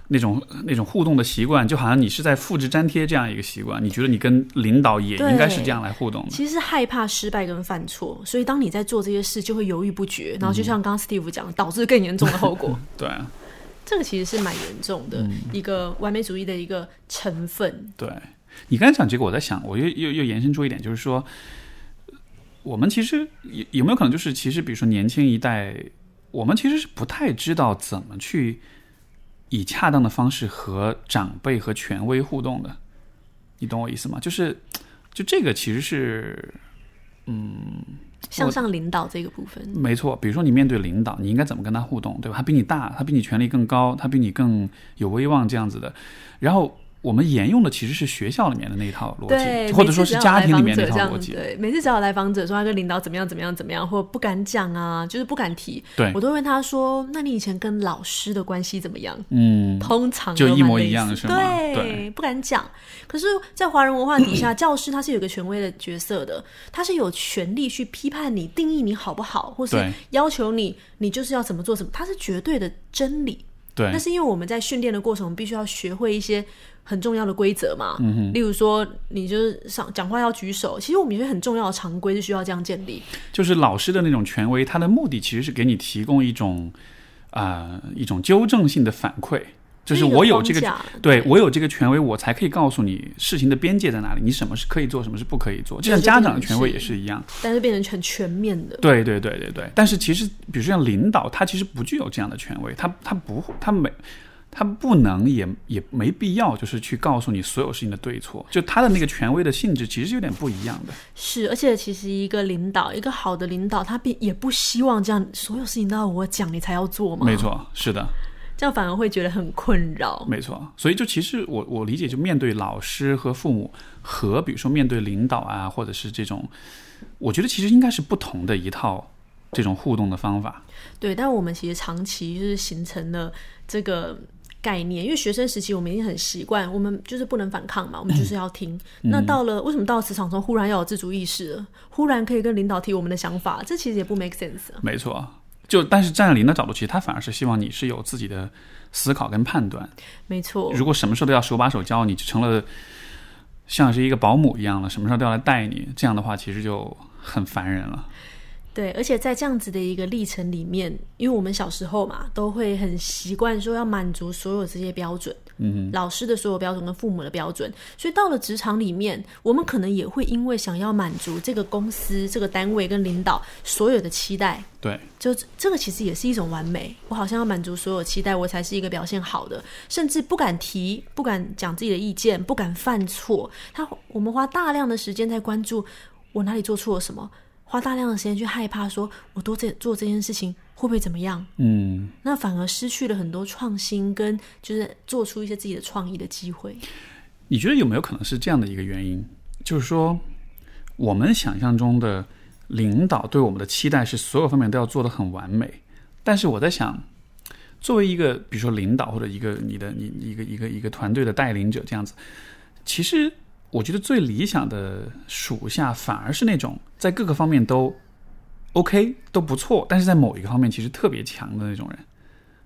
那种、那种互动的习惯，就好像你是在复制粘贴这样一个习惯。你觉得你跟领导也应该是这样来互动的？其实是害怕失败跟犯错，所以当你在做这些事，就会犹豫不决，然后就像刚刚 Steve 讲，导致更严重的后果。对啊，这个其实是蛮严重的一个完美主义的一个成分。对你刚才讲这个，我在想，我又又又延伸出一点，就是说。我们其实有有没有可能就是，其实比如说年轻一代，我们其实是不太知道怎么去以恰当的方式和长辈和权威互动的，你懂我意思吗？就是就这个其实是，嗯，向上领导这个部分，没错。比如说你面对领导，你应该怎么跟他互动，对吧？他比你大，他比你权力更高，他比你更有威望，这样子的，然后。我们沿用的其实是学校里面的那一套逻辑，或者说是家庭里面那套逻辑。对，每次只要来访者说他跟领导怎么样怎么样怎么样，或不敢讲啊，就是不敢提。对，我都问他说：“那你以前跟老师的关系怎么样？”嗯，通常就一模一样，是吗？对，不敢讲。可是，在华人文化底下，教师他是有个权威的角色的，他是有权利去批判你、定义你好不好，或是要求你，你就是要怎么做什么，他是绝对的真理。对那是因为我们在训练的过程，我们必须要学会一些很重要的规则嘛。嗯例如说，你就是上讲话要举手，其实我们有些很重要的常规是需要这样建立。就是老师的那种权威，他的目的其实是给你提供一种啊、一种纠正性的反馈，就是我有这个对我有这个权威，我才可以告诉你事情的边界在哪里，你什么是可以做，什么是不可以做。就像家长的权威也是一样。但是变成很全面的。对对对对对，但是其实，比如说像领导，他其实不具有这样的权威，他他不他没他不能也也没必要，就是去告诉你所有事情的对错，就他的那个权威的性质其实是有点不一样的。是，而且其实一个领导，一个好的领导，他并也不希望这样所有事情都要我讲你才要做嘛。没，错，是的，这样反而会觉得很困扰。没错。所以就其实我我理解，就面对老师和父母，和比如说面对领导啊，或者是这种，我觉得其实应该是不同的一套这种互动的方法。对，但我们其实长期就是形成了这个概念，因为学生时期我们已经很习惯，我们就是不能反抗嘛，我们就是要听。那到了为什么到了职场中忽然要有自主意识了，忽然可以跟领导提我们的想法，这其实也不 make sense 啊。没错，就但是站在领导角度，其实他反而是希望你是有自己的思考跟判断。没错，如果什么事都要手把手教你，就成了像是一个保姆一样了，什么事都要来带你，这样的话其实就很烦人了。对，而且在这样子的一个历程里面，因为我们小时候嘛，都会很习惯说要满足所有这些标准，嗯，老师的所有标准跟父母的标准，所以到了职场里面，我们可能也会因为想要满足这个公司、这个单位跟领导所有的期待，对，就这个其实也是一种完美。我好像要满足所有期待，我才是一个表现好的，甚至不敢提、不敢讲自己的意见、不敢犯错。他我们花大量的时间在关注我哪里做错了什么，花大量的时间去害怕说我多这做这件事情会不会怎么样，嗯，那反而失去了很多创新跟就是做出一些自己的创意的机会。你觉得有没有可能是这样的一个原因？就是说，我们想象中的领导对我们的期待是所有方面都要做得很完美，但是我在想，作为一个比如说领导或者一个你的你一个一个一个团队的带领者这样子，其实我觉得最理想的属下反而是那种在各个方面都 OK 都不错，但是在某一个方面其实特别强的那种人，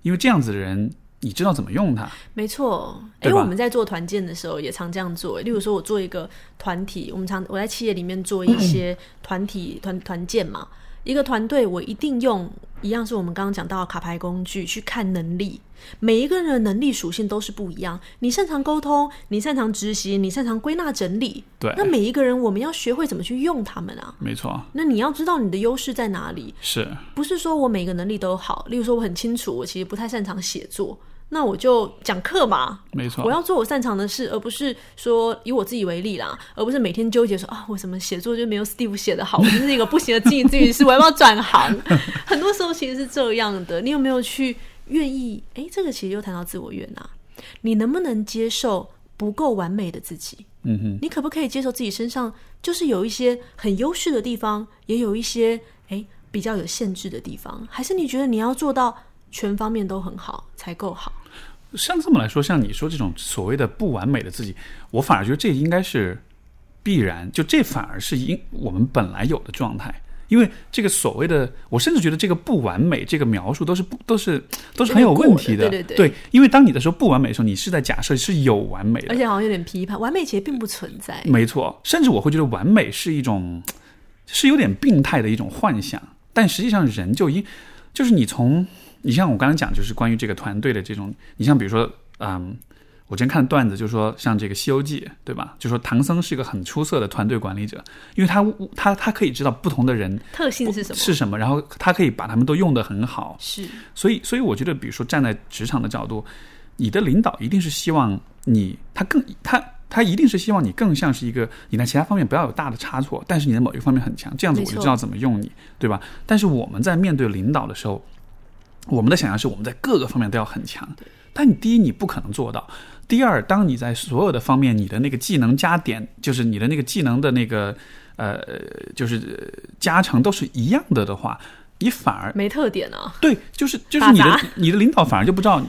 因为这样子的人你知道怎么用他，没错，因为我们在做团建的时候也常这样做。例如说，我做一个团体，我们常我在企业里面做一些团体团团建嘛。一个团队，我一定用一样是我们刚刚讲到的卡牌工具去看能力。每一个人的能力属性都是不一样。你擅长沟通，你擅长执行，你擅长归纳整理。对那每一个人，我们要学会怎么去用他们啊。没错，那你要知道你的优势在哪里，是不是说我每个能力都好。例如说，我很清楚我其实不太擅长写作，那我就讲课嘛，没错，我要做我擅长的事，而不是说以我自己为例啦，而不是每天纠结说啊，我怎么写作就没有 Steve 写的好，我就是一个不行的经营自己师，我要不要转行？很多时候其实是这样的。你有没有去愿意？哎，这个其实又谈到自我悦纳，你能不能接受不够完美的自己？嗯哼，你可不可以接受自己身上就是有一些很优势的地方，也有一些哎比较有限制的地方？还是你觉得你要做到全方面都很好才够好？像这么来说，像你说这种所谓的不完美的自己，我反而觉得这应该是必然，就这反而是因我们本来有的状态。因为这个所谓的，我甚至觉得这个不完美这个描述都是不都是 都是很有问题的对对对因为当你的时候不完美的时候，你是在假设是有完美的而，且好像有点批判，完美其实并不存在。没错，甚至我会觉得完美是一种是有点病态的一种幻想，但实际上人就因就是你从你像我刚才讲，就是关于这个团队的这种，你像比如说，嗯，我之前看段子就说像这个《西游记》，对吧？就说唐僧是一个很出色的团队管理者，因为他他他可以知道不同的人特性是什么？是什么，然后他可以把他们都用得很好，是所以，所以我觉得，比如说站在职场的角度，你的领导一定是希望你，他更他他一定是希望你更像是一个你在其他方面不要有大的差错，但是你的某一个方面很强，这样子我就知道怎么用你，对吧？但是我们在面对领导的时候，我们的想象是我们在各个方面都要很强，但你第一你不可能做到。第二，当你在所有的方面，你的那个技能加点，就是你的那个技能的那个呃，就是呃加成都是一样的的话，你反而没特点啊。对，就是就是你的你的领导反而就不知道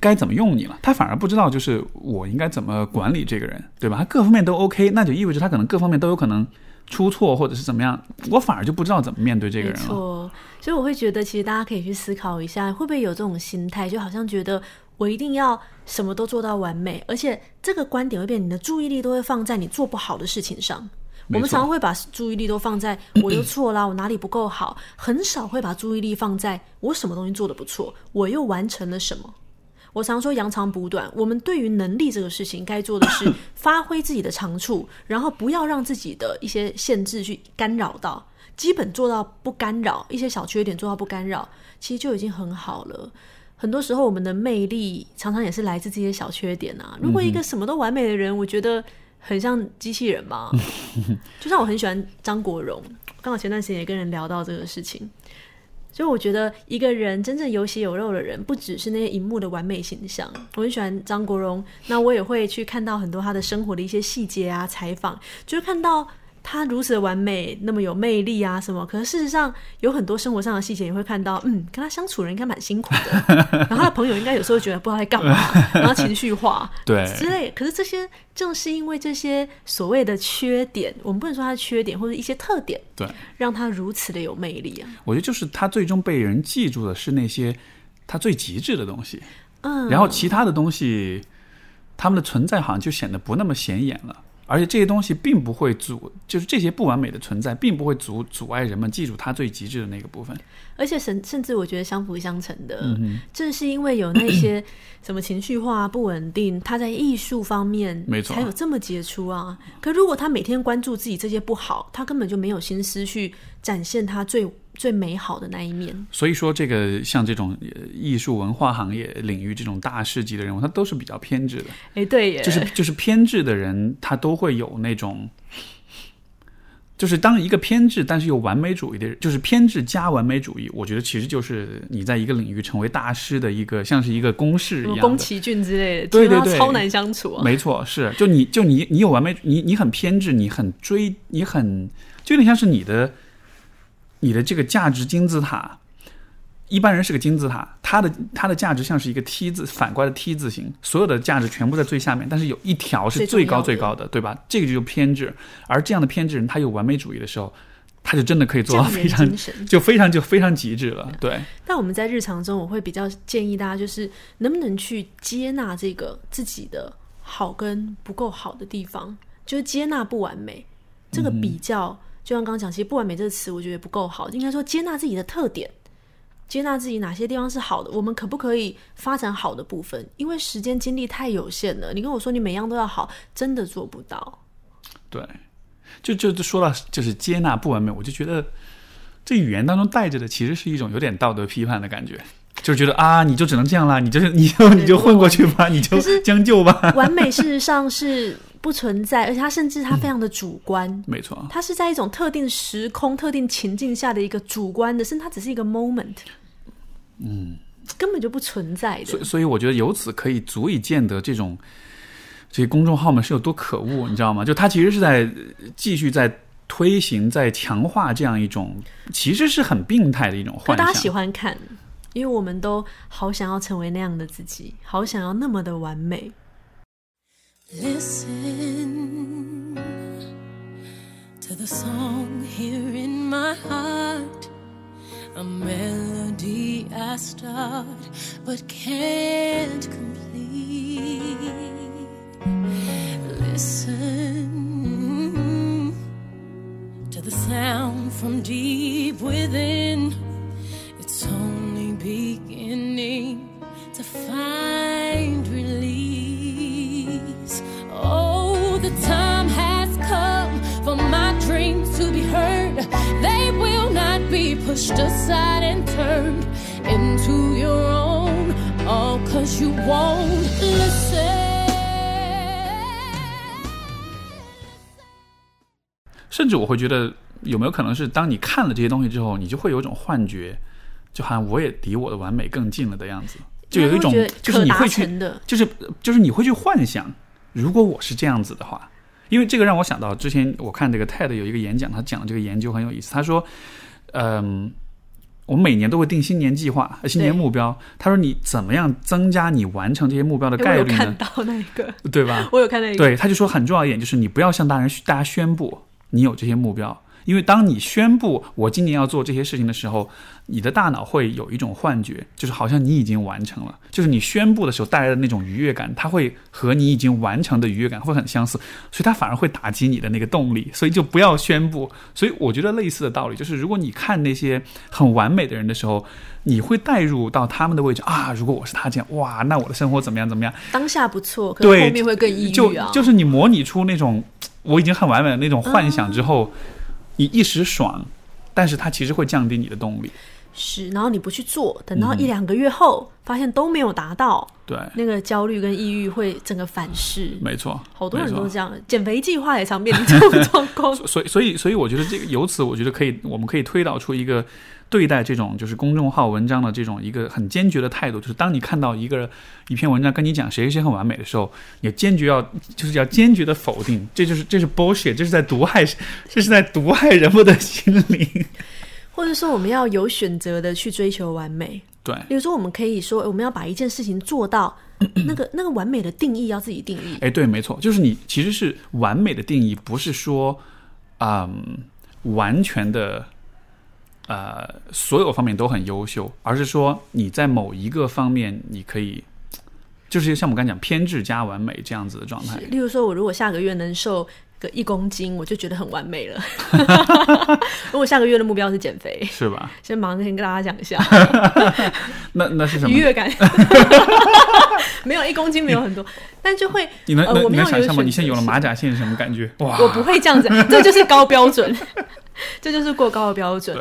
该怎么用你了，他反而不知道就是我应该怎么管理这个人，对吧？他各方面都 OK，那就意味着他可能各方面都有可能出错或者是怎么样，我反而就不知道怎么面对这个人了。错，所以我会觉得，其实大家可以去思考一下，会不会有这种心态，就好像觉得我一定要什么都做到完美，而且这个观点会变，你的注意力都会放在你做不好的事情上。我们常常会把注意力都放在 我又错了，我哪里不够好，很少会把注意力放在我什么东西做的不错，我又完成了什么。我常说扬长补短，我们对于能力这个事情，该做的是 发挥自己的长处，然后不要让自己的一些限制去干扰到，基本做到不干扰，一些小缺点做到不干扰，其实就已经很好了。很多时候，我们的魅力常常也是来自这些小缺点啊。如果一个什么都完美的人，我觉得很像机器人嘛。就像我很喜欢张国荣，刚好前段时间也跟人聊到这个事情。所以我觉得一个人真正有血有肉的人，不只是那些荧幕的完美形象。我很喜欢张国荣，那我也会去看到很多他的生活的一些细节啊，采访，就是看到。他如此的完美，那么有魅力啊，什么？可是事实上，有很多生活上的细节，你会看到，嗯，跟他相处人应该蛮辛苦的。然后他的朋友应该有时候觉得不知道在干嘛，然后情绪化，对之类。可是这些正是因为这些所谓的缺点，我们不能说他的缺点或者一些特点，对，让他如此的有魅力啊。我觉得就是他最终被人记住的是那些他最极致的东西，嗯，然后其他的东西，他们的存在好像就显得不那么显眼了。而且这些东西并不会阻，就是这些不完美的存在，并不会阻阻碍人们记住它最极致的那个部分。而且甚甚至我觉得相辅相成的，正是因为有那些 什么情绪化不稳定，他在艺术方面没错才有这么杰出啊。可如果他每天关注自己这些不好，他根本就没有心思去展现他最。最美好的那一面。所以说，这个像这种艺术文化行业领域这种大师级的人物，他都是比较偏执的。哎，对耶，就是就是偏执的人，他都会有那种，就是当一个偏执但是又完美主义的人，就是偏执加完美主义。我觉得其实就是你在一个领域成为大师的一个，像是一个公式一样。宫崎骏之类的，对对对，超难相处。没错，是就你就你你有完美，你你很偏执，你很追，你很就有点像是你的。你的这个价值金字塔，一般人是个金字塔，它的它的价值像是一个 T 字反过来的 T 字形，所有的价值全部在最下面，但是有一条是最高最高的，对吧？这个就偏执，而这样的偏执人，他有完美主义的时候，他就真的可以做到非常就非常就非常极致了，对。但我们在日常中，我会比较建议大家，就是能不能去接纳这个自己的好跟不够好的地方，就是接纳不完美这个比较。就像刚刚讲，其实“不完美”这个词，我觉得不够好。应该说，接纳自己的特点，接纳自己哪些地方是好的。我们可不可以发展好的部分？因为时间精力太有限了。你跟我说你每样都要好，真的做不到。对，就就就说到就是接纳不完美，我就觉得这语言当中带着的其实是一种有点道德批判的感觉，就是觉得啊，你就只能这样啦，你就是你就你就混过去吧，你就将就吧。完美事实上是。不存在，而且它甚至它非常的主观，没错，它是在一种特定时空、特定情境下的一个主观的，甚至它只是一个 moment，嗯，根本就不存在的。所以，所以我觉得由此可以足以见得这种这些公众号们是有多可恶，你知道吗？就它其实是在继续在推行、在强化这样一种其实是很病态的一种幻想。大家喜欢看，因为我们都好想要成为那样的自己，好想要那么的完美。Listen to the song here in my heart, a melody I start but can't complete. Listen to the sound from deep within, it's only beginning to find the time has come for my dreams to be heard. They will not be pushed aside and turned into your own, all cause you won't listen. 甚至我会觉得，有没有可能是当你看了这些东西之后，你就会有一种幻觉，就好像我也离我的完美更近了的样子，就有一种就是你会去，就是就是你会去幻想。如果我是这样子的话，因为这个让我想到之前我看这个 TED 有一个演讲，他讲的这个研究很有意思。他说，嗯，我们每年都会定新年计划、新年目标。他说，你怎么样增加你完成这些目标的概率呢？看到那个，对吧？我有看那个。对，他就说很重要一点就是你不要向大人大家宣布你有这些目标，因为当你宣布我今年要做这些事情的时候，你的大脑会有一种幻觉，就是好像你已经完成了，就是你宣布的时候带来的那种愉悦感，它会和你已经完成的愉悦感会很相似，所以它反而会打击你的那个动力，所以就不要宣布。所以我觉得类似的道理就是，如果你看那些很完美的人的时候，你会带入到他们的位置啊，如果我是他这样，哇，那我的生活怎么样怎么样？当下不错，可后面会更抑郁啊。就是你模拟出那种我已经很完美的那种幻想之后。你一时爽，但是它其实会降低你的动力。是，然后你不去做，等到一两个月后，发现都没有达到，对，那个焦虑跟抑郁会整个反噬。没错，好多人都这样，减肥计划也常面临这种状况。所以，所以，所以，我觉得这个由此，我觉得可以，我们可以推导出一个。对待这种就是公众号文章的这种一个很坚决的态度，就是当你看到一个一篇文章跟你讲谁谁很完美的时候，你坚决要就是要坚决的否定，这就是这是 bullshit，这是在毒害，这是在毒害人们的心灵。或者说，我们要有选择的去追求完美。对，比如说，我们可以说，我们要把一件事情做到 那个那个完美的定义，要自己定义。哎，对，没错，就是你其实是完美的定义，不是说嗯完全的。呃，所有方面都很优秀，而是说你在某一个方面，你可以，就是像我们刚讲偏执加完美这样子的状态。例如说，我如果下个月能瘦个一公斤，我就觉得很完美了。如果下个月的目标是减肥，是吧？先忙着先跟大家讲一下。那那是什么？愉悦感。没有一公斤没有很多，但就会你能能能想象吗？你现在有了马甲线是什么感觉？哇！我不会这样子，这就是高标准，这就是过高的标准。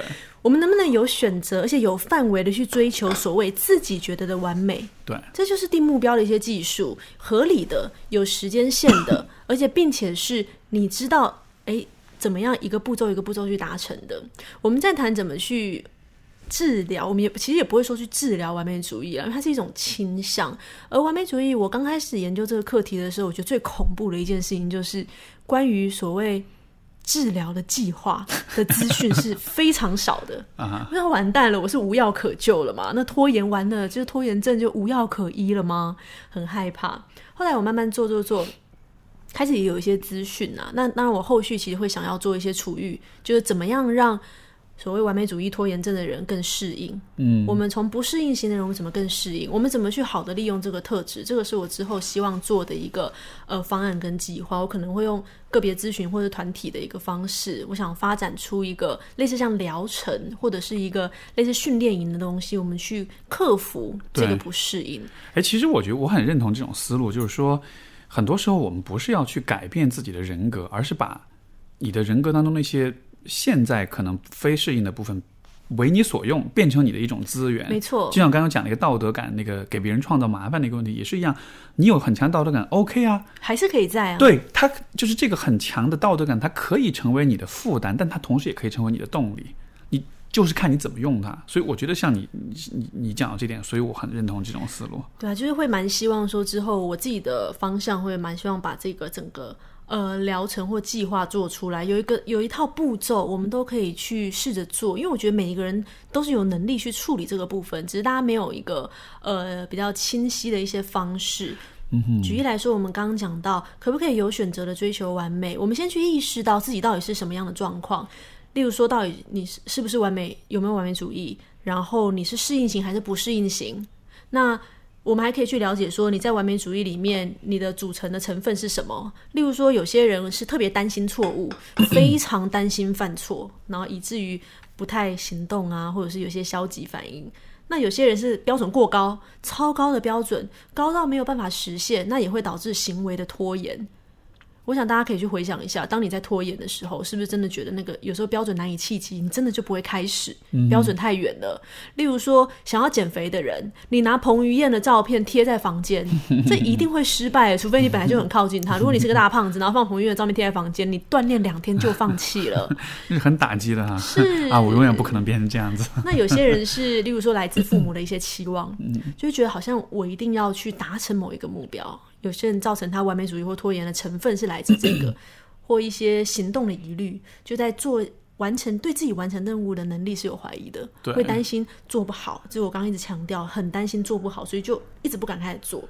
我们能不能有选择，而且有范围的去追求所谓自己觉得的完美？对，这就是定目标的一些技术，合理的、有时间线的，而且并且是你知道，哎，怎么样一个步骤一个步骤去达成的。我们在谈怎么去治疗，我们也其实也不会说去治疗完美主义啊，它是一种倾向。而完美主义，我刚开始研究这个课题的时候，我觉得最恐怖的一件事情就是关于所谓。治疗的计划的资讯是非常少的 啊！那完蛋了，我是无药可救了嘛？那拖延完了，就是拖延症就无药可医了吗？很害怕。后来我慢慢做做做，开始也有一些资讯啊。那当然我后续其实会想要做一些处遇，就是怎么样让。所谓完美主义拖延症的人更适应，嗯，我们从不适应型的人，我们怎么更适应？我们怎么去好的利用这个特质？这个是我之后希望做的一个呃方案跟计划。我可能会用个别咨询或者团体的一个方式，我想发展出一个类似像疗程或者是一个类似训练营的东西，我们去克服这个不适应。哎，其实我觉得我很认同这种思路，就是说很多时候我们不是要去改变自己的人格，而是把你的人格当中那些。现在可能非适应的部分为你所用，变成你的一种资源。没错，就像刚刚讲那个道德感，那个给别人创造麻烦的一个问题也是一样。你有很强道德感，OK 啊，还是可以在啊。对他就是这个很强的道德感，它可以成为你的负担，但它同时也可以成为你的动力。你就是看你怎么用它。所以我觉得像你你你讲的这点，所以我很认同这种思路。对啊，就是会蛮希望说之后我自己的方向会蛮希望把这个整个。呃，疗程或计划做出来，有一个有一套步骤，我们都可以去试着做。因为我觉得每一个人都是有能力去处理这个部分，只是大家没有一个呃比较清晰的一些方式。举例来说，我们刚刚讲到，可不可以有选择的追求完美？我们先去意识到自己到底是什么样的状况。例如说，到底你是是不是完美，有没有完美主义？然后你是适应型还是不适应型？那我们还可以去了解说，你在完美主义里面，你的组成的成分是什么？例如说，有些人是特别担心错误，非常担心犯错，然后以至于不太行动啊，或者是有些消极反应。那有些人是标准过高，超高的标准，高到没有办法实现，那也会导致行为的拖延。我想大家可以去回想一下，当你在拖延的时候，是不是真的觉得那个有时候标准难以企及，你真的就不会开始？标准太远了。例如说，想要减肥的人，你拿彭于晏的照片贴在房间，这一定会失败，除非你本来就很靠近他。如果你是个大胖子，然后放彭于晏的照片贴在房间，你锻炼两天就放弃了，是很打击的哈。是 啊，我永远不可能变成这样子。那有些人是，例如说来自父母的一些期望，就觉得好像我一定要去达成某一个目标。有些人造成他完美主义或拖延的成分是来自这个，或一些行动的疑虑，就在做完成对自己完成任务的能力是有怀疑的，会担心做不好。就我刚刚一直强调，很担心做不好，所以就一直不敢开始做。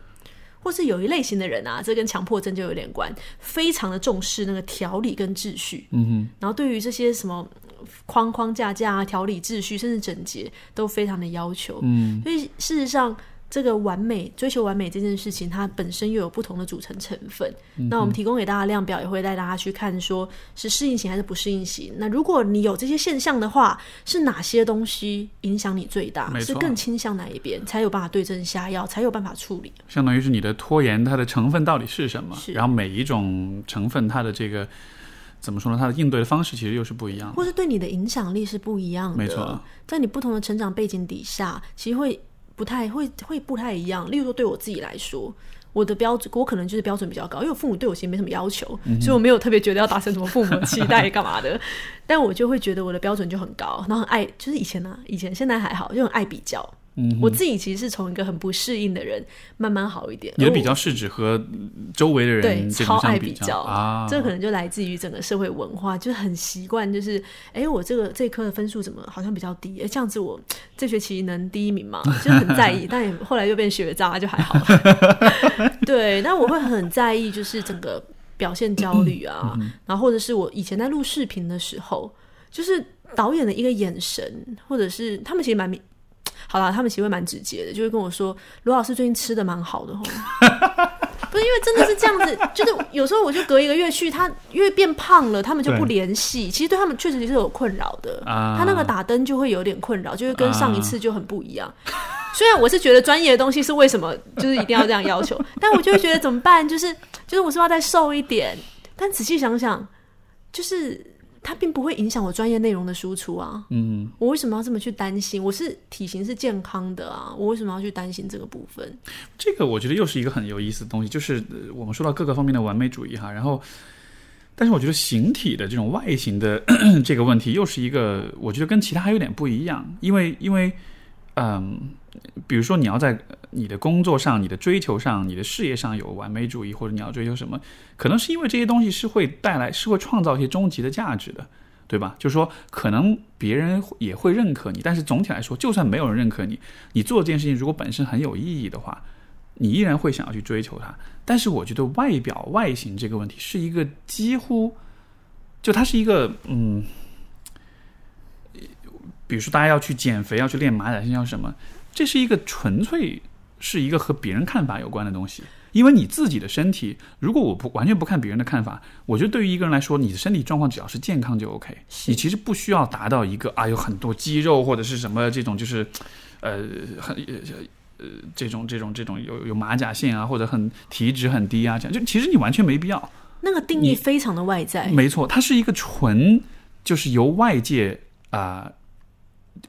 或是有一类型的人啊，这跟强迫症就有点关，非常的重视那个条理跟秩序，嗯哼，然后对于这些什么框框架架啊、条理秩序，甚至整洁，都非常的要求。嗯，所以事实上，这个完美、追求完美这件事情，它本身又有不同的组成成分。那我们提供给大家量表，也会带大家去看，说是适应型还是不适应型。那如果你有这些现象的话，是哪些东西影响你最大？是更倾向哪一边，才有办法对症下药，才有办法处理。相当于是你的拖延它的成分到底是什么，是然后每一种成分它的这个怎么说呢？它的应对的方式其实又是不一样的。或是对你的影响力是不一样的。没错，在你不同的成长背景底下，其实会不太会会不太一样。例如说，对我自己来说，我的标准，我可能就是标准比较高，因为我父母对我其实没什么要求，所以我没有特别觉得要达成什么父母期待干嘛的。但我就会觉得我的标准就很高，然后很爱，就是以前呢、以前现在还好，就很爱比较。嗯，我自己其实是从一个很不适应的人慢慢好一点。而我你的比较是指和周围的人对超爱比爱较啊，这可能就来自于整个社会文化，就是很习惯，就是哎、我这个这科的分数怎么好像比较低？哎、这样子我这学期能第一名吗？就很在意，但也后来又变学渣，就还好。对，但我会很在意，就是整个表现焦虑啊，然后或者是我以前在录视频的时候，就是导演的一个眼神，或者是他们其实蛮明。好啦，他们其实会蛮直接的，就会跟我说：“罗老师最近吃的蛮好的哦。”不是因为真的是这样子，就是有时候我就隔一个月去，他因为变胖了，他们就不联系。其实对他们确实是有困扰的，啊他那个打灯就会有点困扰，就会跟上一次就很不一样。虽然我是觉得专业的东西是为什么就是一定要这样要求，但我就会觉得怎么办？就是就是我是要再瘦一点？但仔细想想，就是它并不会影响我专业内容的输出啊。嗯，我为什么要这么去担心？我是体型是健康的啊，我为什么要去担心这个部分？这个我觉得又是一个很有意思的东西，就是呃我们说到各个方面的完美主义哈，然后，但是我觉得形体的这种外形的 这个问题，又是一个我觉得跟其他还有点不一样，因为因为嗯，比如说你要在你的工作上、你的追求上、你的事业上有完美主义，或者你要追求什么，可能是因为这些东西是会带来、是会创造一些终极的价值的。对吧？就是说，可能别人也会认可你，但是总体来说，就算没有人认可你，你做这件事情如果本身很有意义的话，你依然会想要去追求它。但是我觉得外表外形这个问题是一个几乎，就它是一个嗯，比如说大家要去减肥，要去练马甲线，要什么，这是一个纯粹是一个和别人看法有关的东西。因为你自己的身体，如果我不完全不看别人的看法，我觉得对于一个人来说，你的身体状况只要是健康就 OK。你其实不需要达到一个啊有很多肌肉或者是什么这种就是，呃很呃这种这种这种有有马甲线啊或者很体脂很低啊这样，就其实你完全没必要。那个定义非常的外在，没错，它是一个纯就是由外界啊、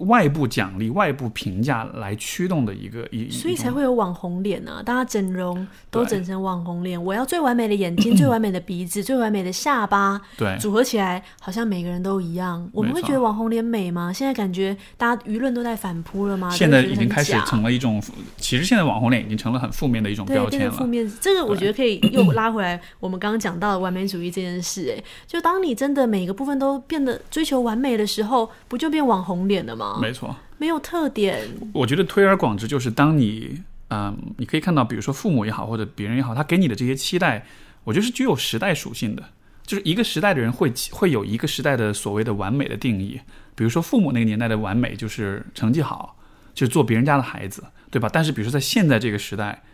外部奖励、外部评价来驱动的一个一，所以才会有网红脸啊！大家整容都整成网红脸，我要最完美的眼睛、最完美的鼻子、最完美的下巴，对组合起来好像每个人都一样。我们会觉得网红脸美吗？现在感觉大家舆论都在反扑了吗？现在已经开始成了一种，其实现在网红脸已经成了很负面的一种标签了。个负面，这个我觉得可以又拉回来我们刚刚讲到的完美主义这件事。哎，就当你真的每个部分都变得追求完美的时候，不就变网红脸了吗？没错，没有特点，我觉得推而广之，就是当你，嗯，你可以看到，比如说父母也好，或者别人也好，他给你的这些期待，我觉得是具有时代属性的。就是一个时代的人会会有一个时代的所谓的完美的定义，比如说父母那个年代的完美就是成绩好，就是做别人家的孩子，对吧？但是比如说在现在这个时代，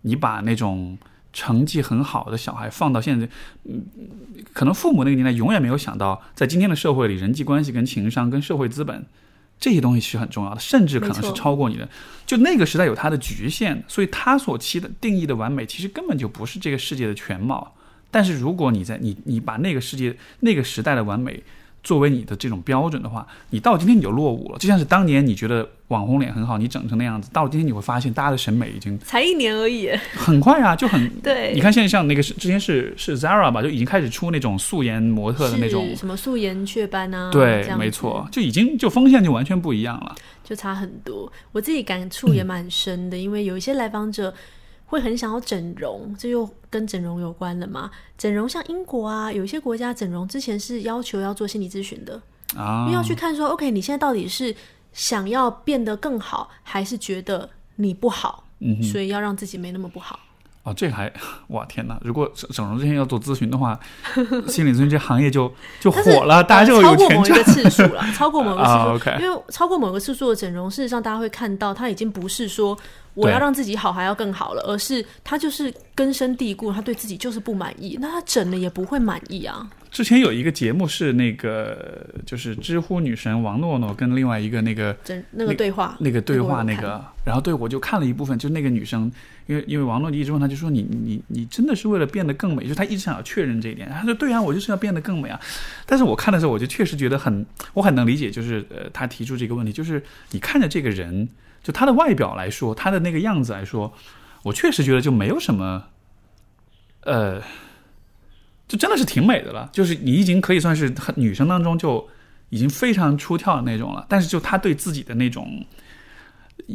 你把那种成绩很好的小孩放到现在，嗯，可能父母那个年代永远没有想到，在今天的社会里，人际关系跟情商跟社会资本这些东西是很重要的，甚至可能是超过你的。就那个时代有它的局限，所以他所期的定义的完美，其实根本就不是这个世界的全貌。但是如果你在你你把那个世界那个时代的完美作为你的这种标准的话，你到今天你就落伍了。就像是当年你觉得网红脸很好，你整成那样子，到今天你会发现大家的审美已经才一年而已。很快啊，就很对你看现在像那个是之前是是 Zara 吧，就已经开始出那种素颜模特的那种，什么素颜雀斑啊？对没错，就已经就风向就完全不一样了。就差很多。我自己感触也蛮深的，因为有一些来访者会很想要整容，这又跟整容有关了嘛。整容像英国啊，有一些国家整容之前是要求要做心理咨询的，啊因为要去看说，OK，你现在到底是想要变得更好，还是觉得你不好，嗯，所以要让自己没那么不好。哦，这还 哇天哪！如果整整容之前要做咨询的话，心理咨询这行业就就火了，大家就有钱赚。超过某一个次数了，超过某个次数，因为超过某个次数的整容，事实上大家会看到，它已经不是说我要对让自己好还要更好了，而是他就是根深蒂固，他对自己就是不满意，那他整了也不会满意啊。之前有一个节目是那个就是知乎女神王诺诺跟另外一个那个整那个对话，那个对话那那个个，然后对我就看了一部分，就那个女生，因为因为王诺一直问她，就说你你你真的是为了变得更美，就她一直想要确认这一点。她说对啊，我就是要变得更美啊。但是我看的时候，我就确实觉得很，我很能理解，就是呃，她提出这个问题，就是你看着这个人，就她的外表来说，她的那个样子来说，我确实觉得就没有什么，呃。就真的是挺美的了，就是你已经可以算是女生当中就已经非常出挑的那种了。但是就她对自己的那种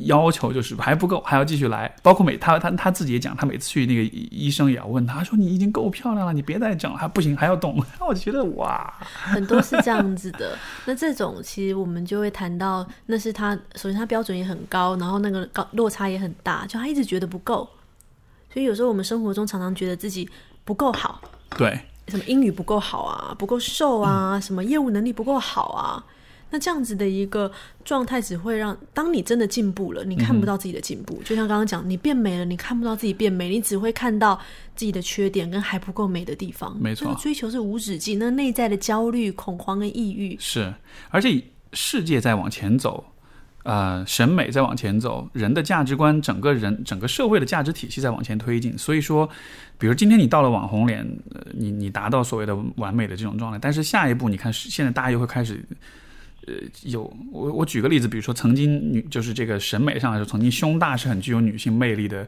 要求就是还不够，还要继续来。包括每她她她自己也讲，她每次去那个医生也要问她说你已经够漂亮了，你别再整了，还不行还要动。我就觉得哇，很多是这样子的。那这种其实我们就会谈到，那是他首先他标准也很高，然后那个高落差也很大，就他一直觉得不够。所以有时候我们生活中常常觉得自己不够好，对什么英语不够好啊，不够瘦啊，什么业务能力不够好啊。那这样子的一个状态，只会让当你真的进步了，你看不到自己的进步。就像刚刚讲，你变美了，你看不到自己变美，你只会看到自己的缺点跟还不够美的地方。没错追求是无止境，那内在的焦虑、恐慌跟抑郁，是，而且世界在往前走。呃，审美在往前走，人的价值观，整个人整个社会的价值体系在往前推进。所以说，比如今天你到了网红脸，呃、你你达到所谓的完美的这种状态，但是下一步你看，现在大家又会开始，呃，有我我举个例子，比如说曾经女就是这个审美上来说，曾经胸大是很具有女性魅力的，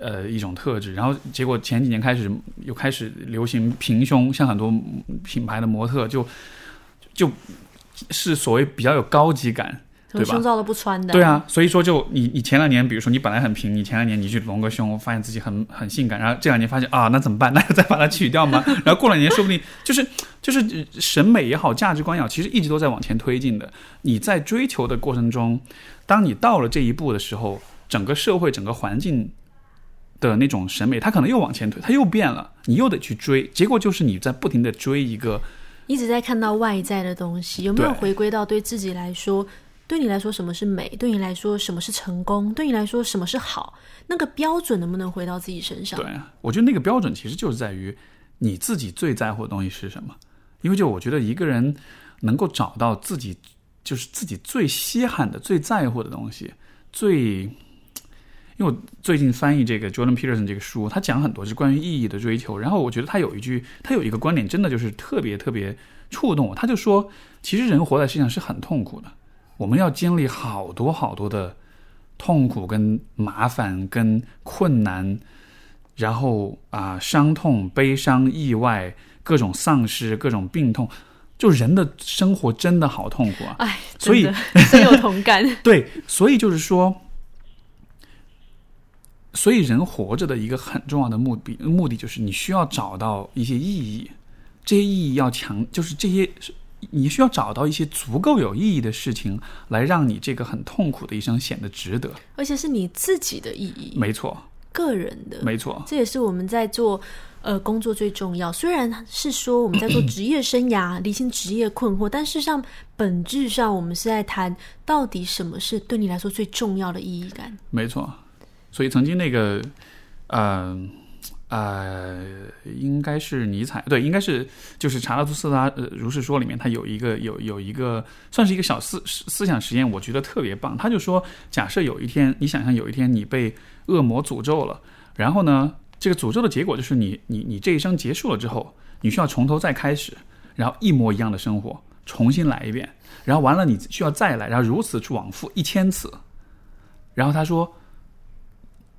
呃一种特质，然后结果前几年开始又开始流行平胸，像很多品牌的模特就就是所谓比较有高级感。对吧什么胸罩都不穿的。对，啊，所以说就你你前两年，比如说你本来很平，你前两年你去隆个胸，发现自己很很性感，然后这两年发现啊，那怎么办？那就再把它取掉吗？然后过两年说不定就是就是呃审美也好，价值观也好，其实一直都在往前推进的。你在追求的过程中，当你到了这一步的时候，整个社会整个环境的那种审美，它可能又往前推，它又变了，你又得去追，结果就是你在不停的追一个一直在看到外在的东西，有没有回归到对自己来说？对你来说，什么是美？对你来说，什么是成功？对你来说，什么是好？那个标准能不能回到自己身上？对，我觉得那个标准其实就是在于你自己最在乎的东西是什么。因为就我觉得一个人能够找到自己就是自己最稀罕的、最在乎的东西，最。因为我最近翻译这个 Jordan Peterson 这个书，他讲很多是关于意义的追求。然后我觉得他有一句，他有一个观点，真的就是特别特别触动我。他就说，其实人活在世上是很痛苦的，我们要经历好多好多的痛苦、跟麻烦、跟困难，然后啊、伤痛、悲伤、意外，各种丧失、各种病痛，就人的生活真的好痛苦啊！哎，所以深有同感。对，所以就是说，所以人活着的一个很重要的目的，目的就是你需要找到一些意义，这些意义要强，就是这些你需要找到一些足够有意义的事情，来让你这个很痛苦的一生显得值得。而且是你自己的意义，没错，个人的。没错，这也是我们在做呃工作最重要。虽然是说我们在做 职业生涯、理清职业困惑，但事实上本质上我们是在谈到底什么是对你来说最重要的意义感。没错。所以曾经那个，呃。呃，应该是尼采，对，应该是就是查拉图斯特拉如是说里面，他有一个有有一个算是一个小思思想实验，我觉得特别棒。他就说，假设有一天，你想象有一天你被恶魔诅咒了，然后呢，这个诅咒的结果就是你你你这一生结束了之后，你需要从头再开始，然后一模一样的生活，重新来一遍，然后完了你需要再来，然后如此去往复一千次。然后他说，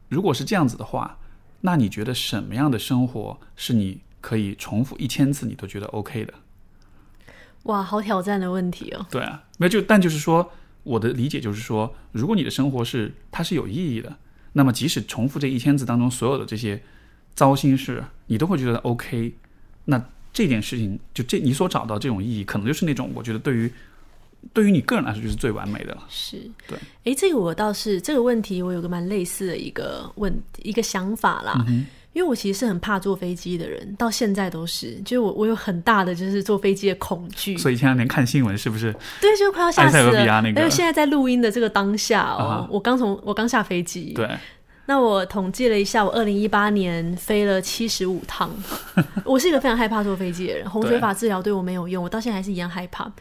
如果是这样子的话。那你觉得什么样的生活是你可以重复一千次你都觉得 OK 的？哇，好挑战的问题哦。对啊，没有就但就是说，我的理解就是说，如果你的生活是它是有意义的，那么即使重复这一千次当中所有的这些糟心事，你都会觉得 OK。那这件事情就这你所找到这种意义，可能就是那种我觉得对于。对于你个人来说，就是最完美的了。是，对。哎，这个我倒是这个问题，我有个蛮类似的一个问一个想法啦。嗯、因为我其实是很怕坐飞机的人，到现在都是，就是我我有很大的就是坐飞机的恐惧，所以前两天看新闻是不是？对，就快要吓死了。而且现在在录音的这个当下哦，我刚从我刚下飞机，对，那我统计了一下，我二零一八年飞了七十五趟。我是一个非常害怕坐飞机的人，洪水法治疗对我没有用，我到现在还是一样害怕。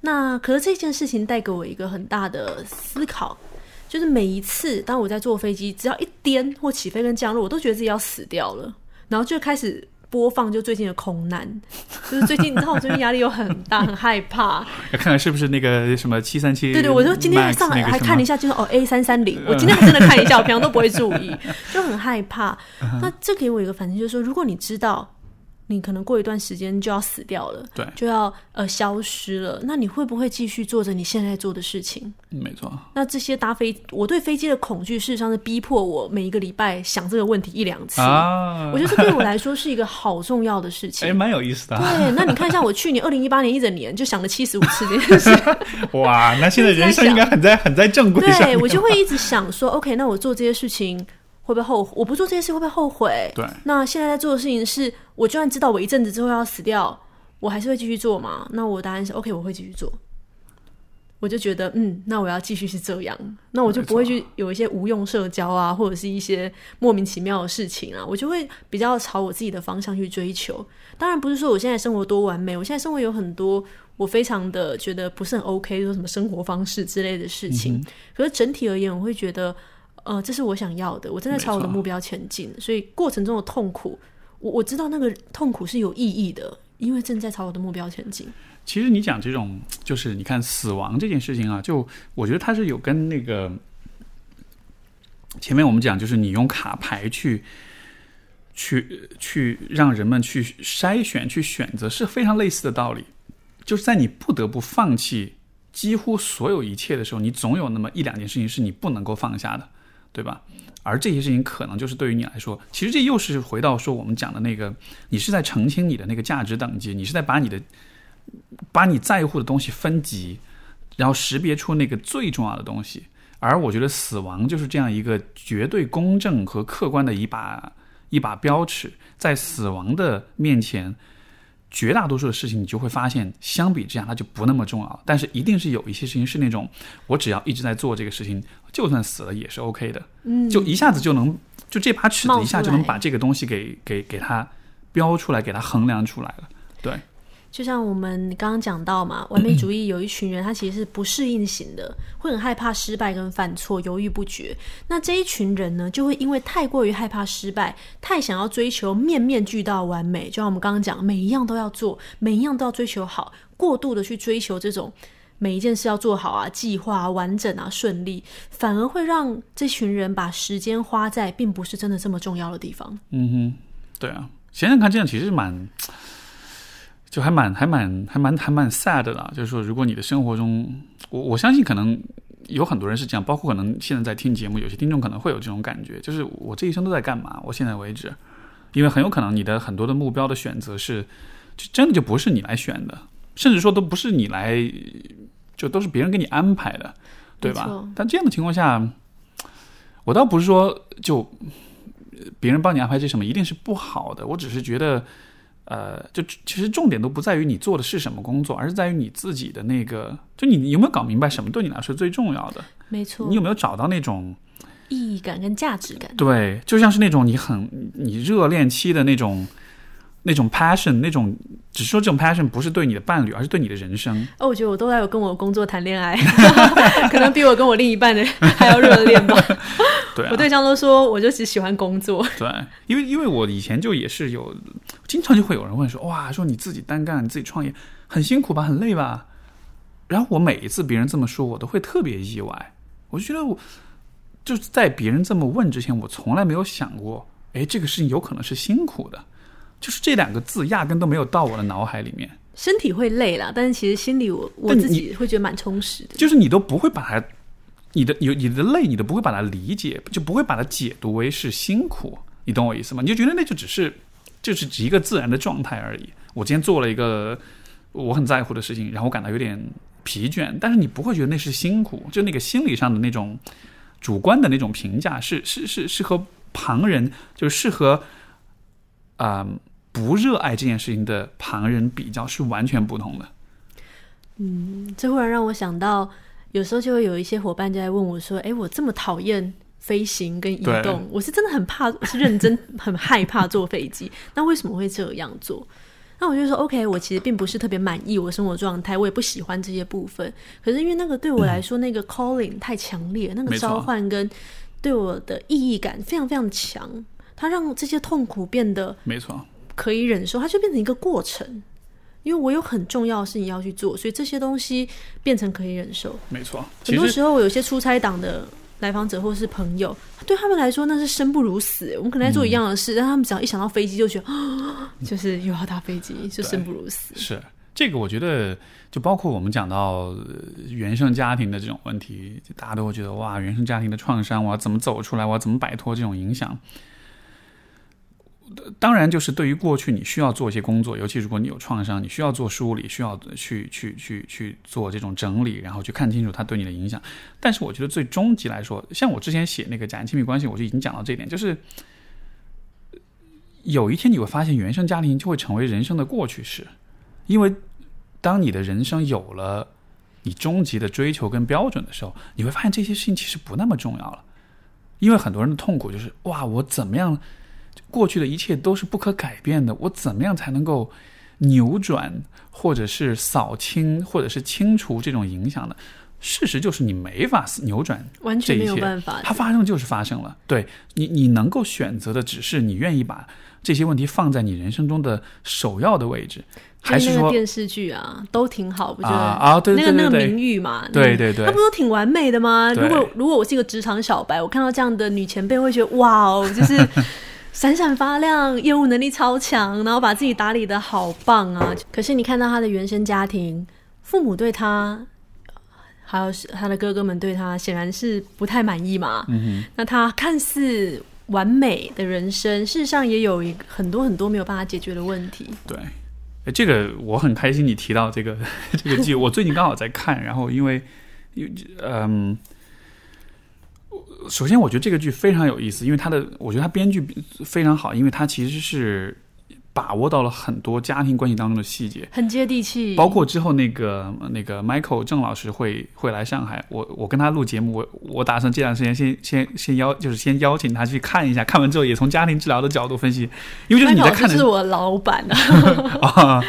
那可是这件事情带给我一个很大的思考，就是每一次当我在坐飞机，只要一颠或起飞跟降落，我都觉得自己要死掉了，然后就开始。播放就最近的空难，就是最近你知道我最近压力又很大，很害怕。要看看是不是那个什么七三七。对对，我就今天上来还看了一下。就是哦 A 三三零，我今天还真的看一下，我平常都不会注意，就很害怕。那这给我一个反应，就是说，如果你知道你可能过一段时间就要死掉了，对就要呃消失了，那你会不会继续做着你现在做的事情？嗯没错，那这些搭飞，我对飞机的恐惧，事实上是逼迫我每一个礼拜想这个问题一两次。啊我，觉得这对我来说是一个好重要的事情。哎，蛮有意思的啊。对，那你看，一下我去年二零一八年一整年就想了七十五次这件事，哇，那现在人生应该很在很在正轨上对我就会一直想说，OK，那我做这些事情会不会后悔？我不做这件事会不会后悔？对，那现在在做的事情是，我就算知道我一阵子之后要死掉，我还是会继续做嘛？那我答案是 OK，我会继续做。我就觉得，嗯，那我要继续是这样，那我就不会去有一些无用社交啊，或者是一些莫名其妙的事情啊，我就会比较朝我自己的方向去追求。当然不是说我现在生活多完美，我现在生活有很多我非常的觉得不是很 OK，说什么生活方式之类的事情。可是整体而言，我会觉得，呃，这是我想要的，我正在朝我的目标前进。所以过程中的痛苦，我我知道那个痛苦是有意义的，因为正在朝我的目标前进。其实你讲这种，就是你看死亡这件事情啊，就我觉得它是有跟那个前面我们讲，就是你用卡牌去去去让人们去筛选、去选择，是非常类似的道理。就是在你不得不放弃几乎所有一切的时候，你总有那么一两件事情是你不能够放下的，对吧？而这些事情可能就是对于你来说，其实这又是回到说我们讲的那个，你是在澄清你的那个价值等级，你是在把你的把你在乎的东西分级，然后识别出那个最重要的东西。而我觉得死亡就是这样一个绝对公正和客观的一把一把标尺，在死亡的面前，绝大多数的事情你就会发现，相比之下它就不那么重要。但是一定是有一些事情是那种，我只要一直在做这个事情，就算死了也是 OK 的，嗯，就一下子就能就这把尺子一下就能把这个东西给给给它标出来，给它衡量出来了。对，就像我们刚刚讲到嘛，完美主义有一群人，他其实是不适应型的，会很害怕失败跟犯错，犹豫不决。那这一群人呢，就会因为太过于害怕失败，太想要追求面面俱到完美，就像我们刚刚讲，每一样都要做，每一样都要追求好，过度的去追求这种。每一件事要做好啊，计划、完整啊、顺利，反而会让这群人把时间花在并不是真的这么重要的地方。嗯哼，对啊，想想看，这样其实蛮，就还蛮还蛮还蛮还蛮 sad 的啦。就是说，如果你的生活中，我我相信可能有很多人是这样，包括可能现在在听节目，有些听众可能会有这种感觉，就是我这一生都在干嘛？我现在为止，因为很有可能你的很多的目标的选择是，就真的就不是你来选的，甚至说都不是你来，就都是别人给你安排的，对吧？但这样的情况下，我倒不是说就别人帮你安排这什么一定是不好的，我只是觉得，呃，就其实重点都不在于你做的是什么工作，而是在于你自己的那个，就你有没有搞明白什么对你来说最重要的，没错你，有没有找到那种意义感跟价值感。对，就像是那种你很你热恋期的那种那种 passion，那种只是说这种 passion 不是对你的伴侣，而是对你的人生。哦，我觉得我都在有跟我工作谈恋爱，可能比我跟我另一半的 还要热恋吧。对、啊，我对象都说，我就只喜欢工作。对，因为因为我以前就也是有，经常就会有人问说，哇，说你自己单干，你自己创业很辛苦吧，很累吧？然后我每一次别人这么说，我都会特别意外。我就觉得我就是在别人这么问之前，我从来没有想过，哎，这个事情有可能是辛苦的，就是这两个字压根都没有到我的脑海里面，身体会累了，但是其实心里我我自己会觉得蛮充实的。就是你都不会把它，你的有你的累，你都不会把它理解，就不会把它解读为是辛苦，你懂我意思吗？你就觉得那就只是就是一个自然的状态而已。我今天做了一个我很在乎的事情，然后我感到有点疲倦，但是你不会觉得那是辛苦，就那个心理上的那种主观的那种评价是是是是和旁人就是适合啊、不热爱这件事情的旁人比较是完全不同的。嗯这忽然让我想到，有时候就会有一些伙伴就在问我说：“哎，我这么讨厌飞行跟移动，我是真的很怕，我是认真很害怕坐飞机。那为什么会这样做？”那我就说：“OK，我其实并不是特别满意我生活状态，我也不喜欢这些部分。可是因为那个对我来说，那个 calling 太强烈，那个召唤跟对我的意义感非常非常强，它让这些痛苦变得没错，可以忍受，它就变成一个过程。因为我有很重要的事情要去做，所以这些东西变成可以忍受。没错。很多时候，我有些出差党的来访者或是朋友，对他们来说那是生不如死。我们可能在做一样的事，但他们只要一想到飞机，就觉得，啊就是又要搭飞机，就生不如死。是这个，我觉得就包括我们讲到呃原生家庭的这种问题，大家都会觉得哇，原生家庭的创伤，我要怎么走出来？我要怎么摆脱这种影响？当然，就是对于过去你需要做一些工作，尤其如果你有创伤，你需要做梳理，需要去去去去做这种整理，然后去看清楚它对你的影响。但是我觉得最终极来说，像我之前写那个假人亲密关系，我就已经讲到这一点，就是有一天你会发现，原生家庭就会成为人生的过去式，因为当你的人生有了你终极的追求跟标准的时候，你会发现这些事情其实不那么重要了。因为很多人的痛苦就是哇，我怎么样，过去的一切都是不可改变的，我怎么样才能够扭转，或者是扫清，或者是清除这种影响呢？事实就是你没法扭转完全没有办法。它发生就是发生了。对你，你能够选择的只是你愿意把这些问题放在你人生中的首要的位置，还就是那个说电视剧啊，都挺好，不觉得？啊啊对对那个那个对对名誉嘛，嗯对对对他不都挺完美的吗？如果如果我是一个职场小白，我看到这样的女前辈，会觉得哇哦，就是闪闪发亮，业务能力超强，然后把自己打理的好棒啊。可是你看到他的原生家庭，父母对他。还有是他的哥哥们对他显然是不太满意嘛，嗯那他看似完美的人生，事实上也有一很多很多没有办法解决的问题。对，诶这个我很开心你提到这个 这个剧，我最近刚好在看，然后因为，嗯，首先我觉得这个剧非常有意思，因为它的我觉得它编剧非常好，因为它其实是把握到了很多家庭关系当中的细节。很接地气，包括之后那个那个 Michael 郑老师会会来上海，我我跟他录节目，我我打算这段时间先先先邀就是先邀请他去看一下，看完之后也从家庭治疗的角度分析，因为就是你在看的是我老板啊，啊，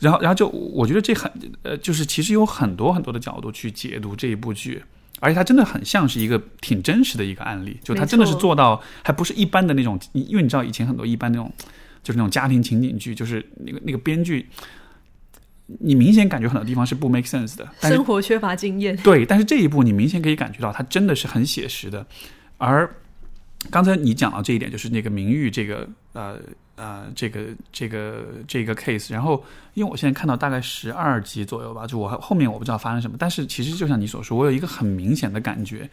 然后然后就我觉得这很呃，就是其实有很多很多的角度去解读这一部剧，而且它真的很像是一个挺真实的一个案例，就它真的是做到，还不是一般的那种，因为你知道以前很多一般那种就是那种家庭情景剧，就是那个那个编剧。你明显感觉很多地方是不 make sense 的，但生活缺乏经验。对，但是这一部你明显可以感觉到，它真的是很写实的。而刚才你讲到这一点，就是那个名誉这个呃呃这个这个这个 case，然后因为我现在看到大概十二集左右吧，就我后面我不知道发生什么，但是其实就像你所说，我有一个很明显的感觉，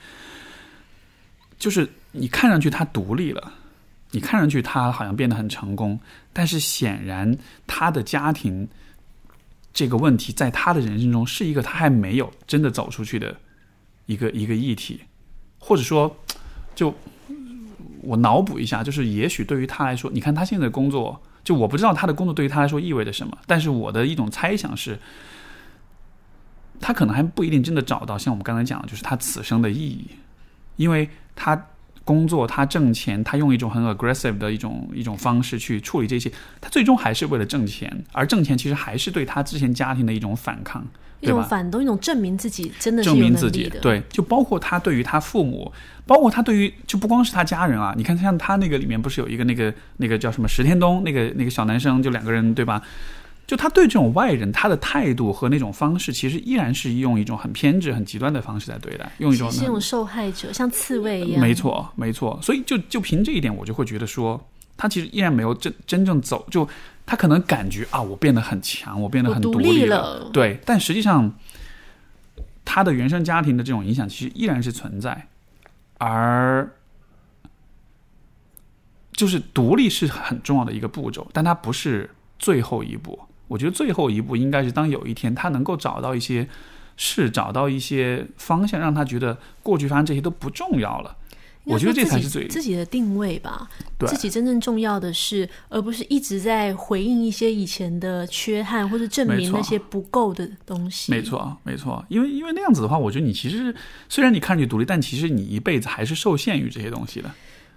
就是你看上去他独立了。你看上去他好像变得很成功，但是显然他的家庭这个问题在他的人生中是一个他还没有真的走出去的一个一个议题，或者说，就我脑补一下，就是也许对于他来说，你看他现在的工作，就我不知道他的工作对于他来说意味着什么，但是我的一种猜想是，他可能还不一定真的找到像我们刚才讲的，就是他此生的意义，因为他。工作，他挣钱，他用一种很 aggressive 的一种一种方式去处理这些，他最终还是为了挣钱，而挣钱其实还是对他之前家庭的一种反抗，一种？反动，一种证明自己真的是证明自己，的。对，就包括他对于他父母，包括他对于就不光是他家人啊，你看像他那个里面不是有一个那个那个叫什么石天东那个那个小男生，就两个人对吧？就他对这种外人，他的态度和那种方式，其实依然是用一种很偏执、很极端的方式在对待，用一种是一种受害者，像刺猬一样。没错，没错。所以就就凭这一点，我就会觉得说，他其实依然没有真真正走，就他可能感觉啊，我变得很强，我变得很独立立了对，但实际上，他的原生家庭的这种影响其实依然是存在，而就是独立是很重要的一个步骤，但它不是最后一步。我觉得最后一步应该是当有一天他能够找到一些事找到一些方向，让他觉得过去发生这些都不重要了。我觉得这才是自己最自己的定位吧。对自己真正重要的是，而不是一直在回应一些以前的缺憾，或者证明那些不够的东西。没错，没错，因为因为那样子的话，我觉得你其实虽然你看上去独立，但其实你一辈子还是受限于这些东西的。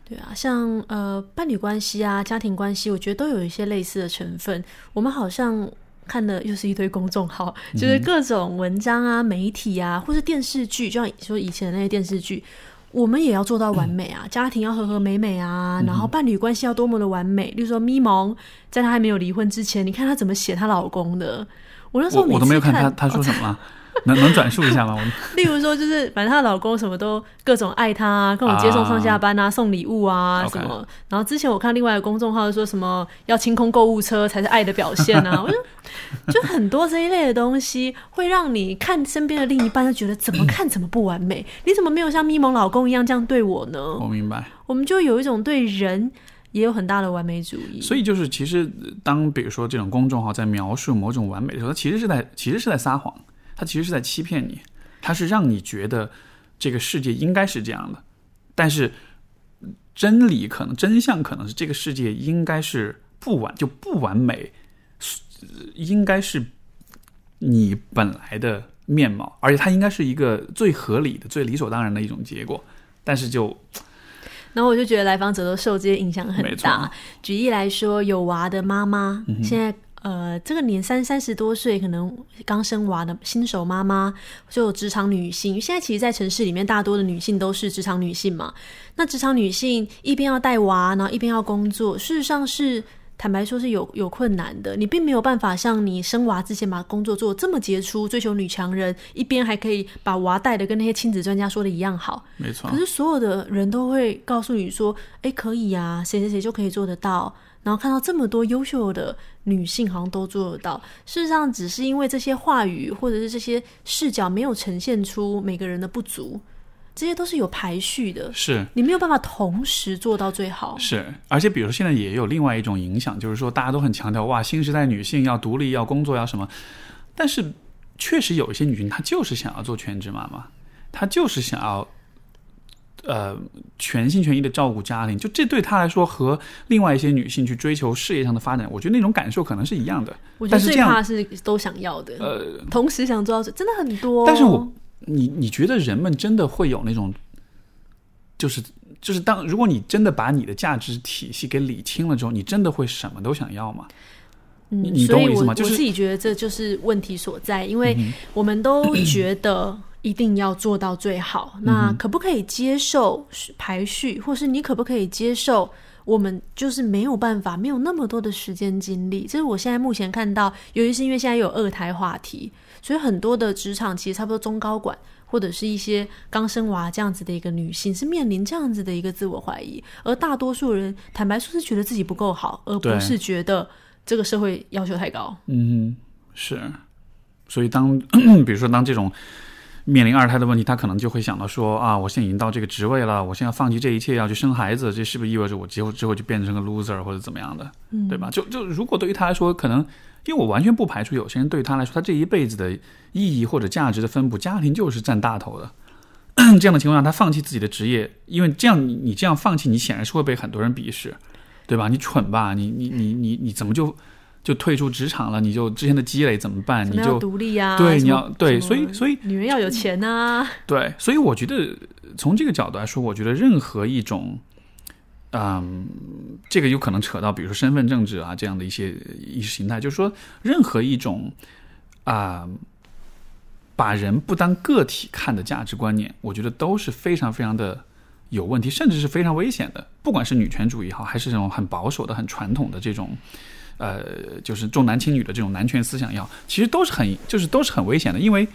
对啊，像呃伴侣关系啊、家庭关系，我觉得都有一些类似的成分。我们好像看的又是一堆公众号，就是各种文章啊、媒体啊，或是电视剧，就像说以前那些电视剧，我们也要做到完美啊，家庭要和和美美啊，然后伴侣关系要多么的完美。例如说咪蒙，在她还没有离婚之前，你看她怎么写她老公的。我那时候我我都没有看看他他说什么了，能能转述一下吗？我 例如说，就是反正她老公什么都各种爱她啊，各种接送上下班啊，送礼物啊什么。然后之前我看另外一个公众号说什么要清空购物车才是爱的表现啊，我就就很多这一类的东西会让你看身边的另一半就觉得怎么看怎么不完美，你怎么没有像咪蒙老公一样这样对我呢？我明白。我们就有一种对人也有很大的完美主义。所以就是，其实当比如说这种公众号在描述某种完美的时候，它其实是在其实是在撒谎，它其实是在欺骗你，他是让你觉得这个世界应该是这样的，但是真理可能真相可能是这个世界应该是不完就不完美，应该是你本来的面貌，而且它应该是一个最合理的、最理所当然的一种结果，但是就然后我就觉得来访者都受这些影响很大。举例来说，有娃的妈妈，现在呃这个年三三十多岁，可能刚生娃的新手妈妈，就有职场女性。现在其实，在城市里面，大多的女性都是职场女性嘛。那职场女性一边要带娃，然后一边要工作，事实上是。坦白说是有有困难的，你并没有办法像你生娃之前把工作做得这么杰出，追求女强人，一边还可以把娃带的跟那些亲子专家说的一样好。没错可。是所有的人都会告诉你说：“哎，可以啊，谁谁谁就可以做得到。”然后看到这么多优秀的女性好像都做得到，事实上只是因为这些话语或者是这些视角没有呈现出每个人的不足，这些都是有排序的，是你没有办法同时做到最好。是，而且比如说现在也有另外一种影响，就是说大家都很强调哇，新时代女性要独立、要工作、要什么，但是确实有一些女性她就是想要做全职妈妈，她就是想要。呃，全心全意的照顾家庭，就这对他来说和另外一些女性去追求事业上的发展，我觉得那种感受可能是一样的。我觉得最怕是都想要的，呃，同时想做到最，真的很多。但是我你你觉得人们真的会有那种，就是就是当如果你真的把你的价值体系给理清了之后，你真的会什么都想要吗？你嗯，你所以我懂我意思吗就是我自己觉得这就是问题所在，因为我们都觉得一定要做到最好。那可不可以接受排序，或是你可不可以接受？我们就是没有办法，没有那么多的时间精力。这是我现在目前看到，由于是因为现在有二胎话题，所以很多的职场其实差不多中高管或者是一些刚生娃这样子的一个女性，是面临这样子的一个自我怀疑。而大多数人坦白说是觉得自己不够好，而不是觉得这个社会要求太高。嗯，是。所以当 比如说当这种面临二胎的问题，他可能就会想到说啊，我现在已经到这个职位了，我现在放弃这一切要去生孩子，这是不是意味着我之后之后就变成个 loser 或者怎么样的，嗯对吧？就就如果对于他来说，可能因为我完全不排除有些人对于他来说，他这一辈子的意义或者价值的分布，家庭就是占大头的。这样的情况下，他放弃自己的职业，因为这样你你这样放弃，你显然是会被很多人鄙视，对吧？你蠢吧？你你你你你怎么就就退出职场了？你就之前的积累怎么办？你要就独立啊？对，你要对，所以所以女人要有钱啊。对，所以我觉得从这个角度来说，我觉得任何一种，嗯，这个有可能扯到比如说身份政治啊这样的一些意识形态，就是说任何一种啊、把人不当个体看的价值观念，我觉得都是非常非常的有问题，甚至是非常危险的。不管是女权主义也好，还是这种很保守的、很传统的这种。呃，就是重男轻女的这种男权思想也好，其实都是很，就是都是很危险的，因为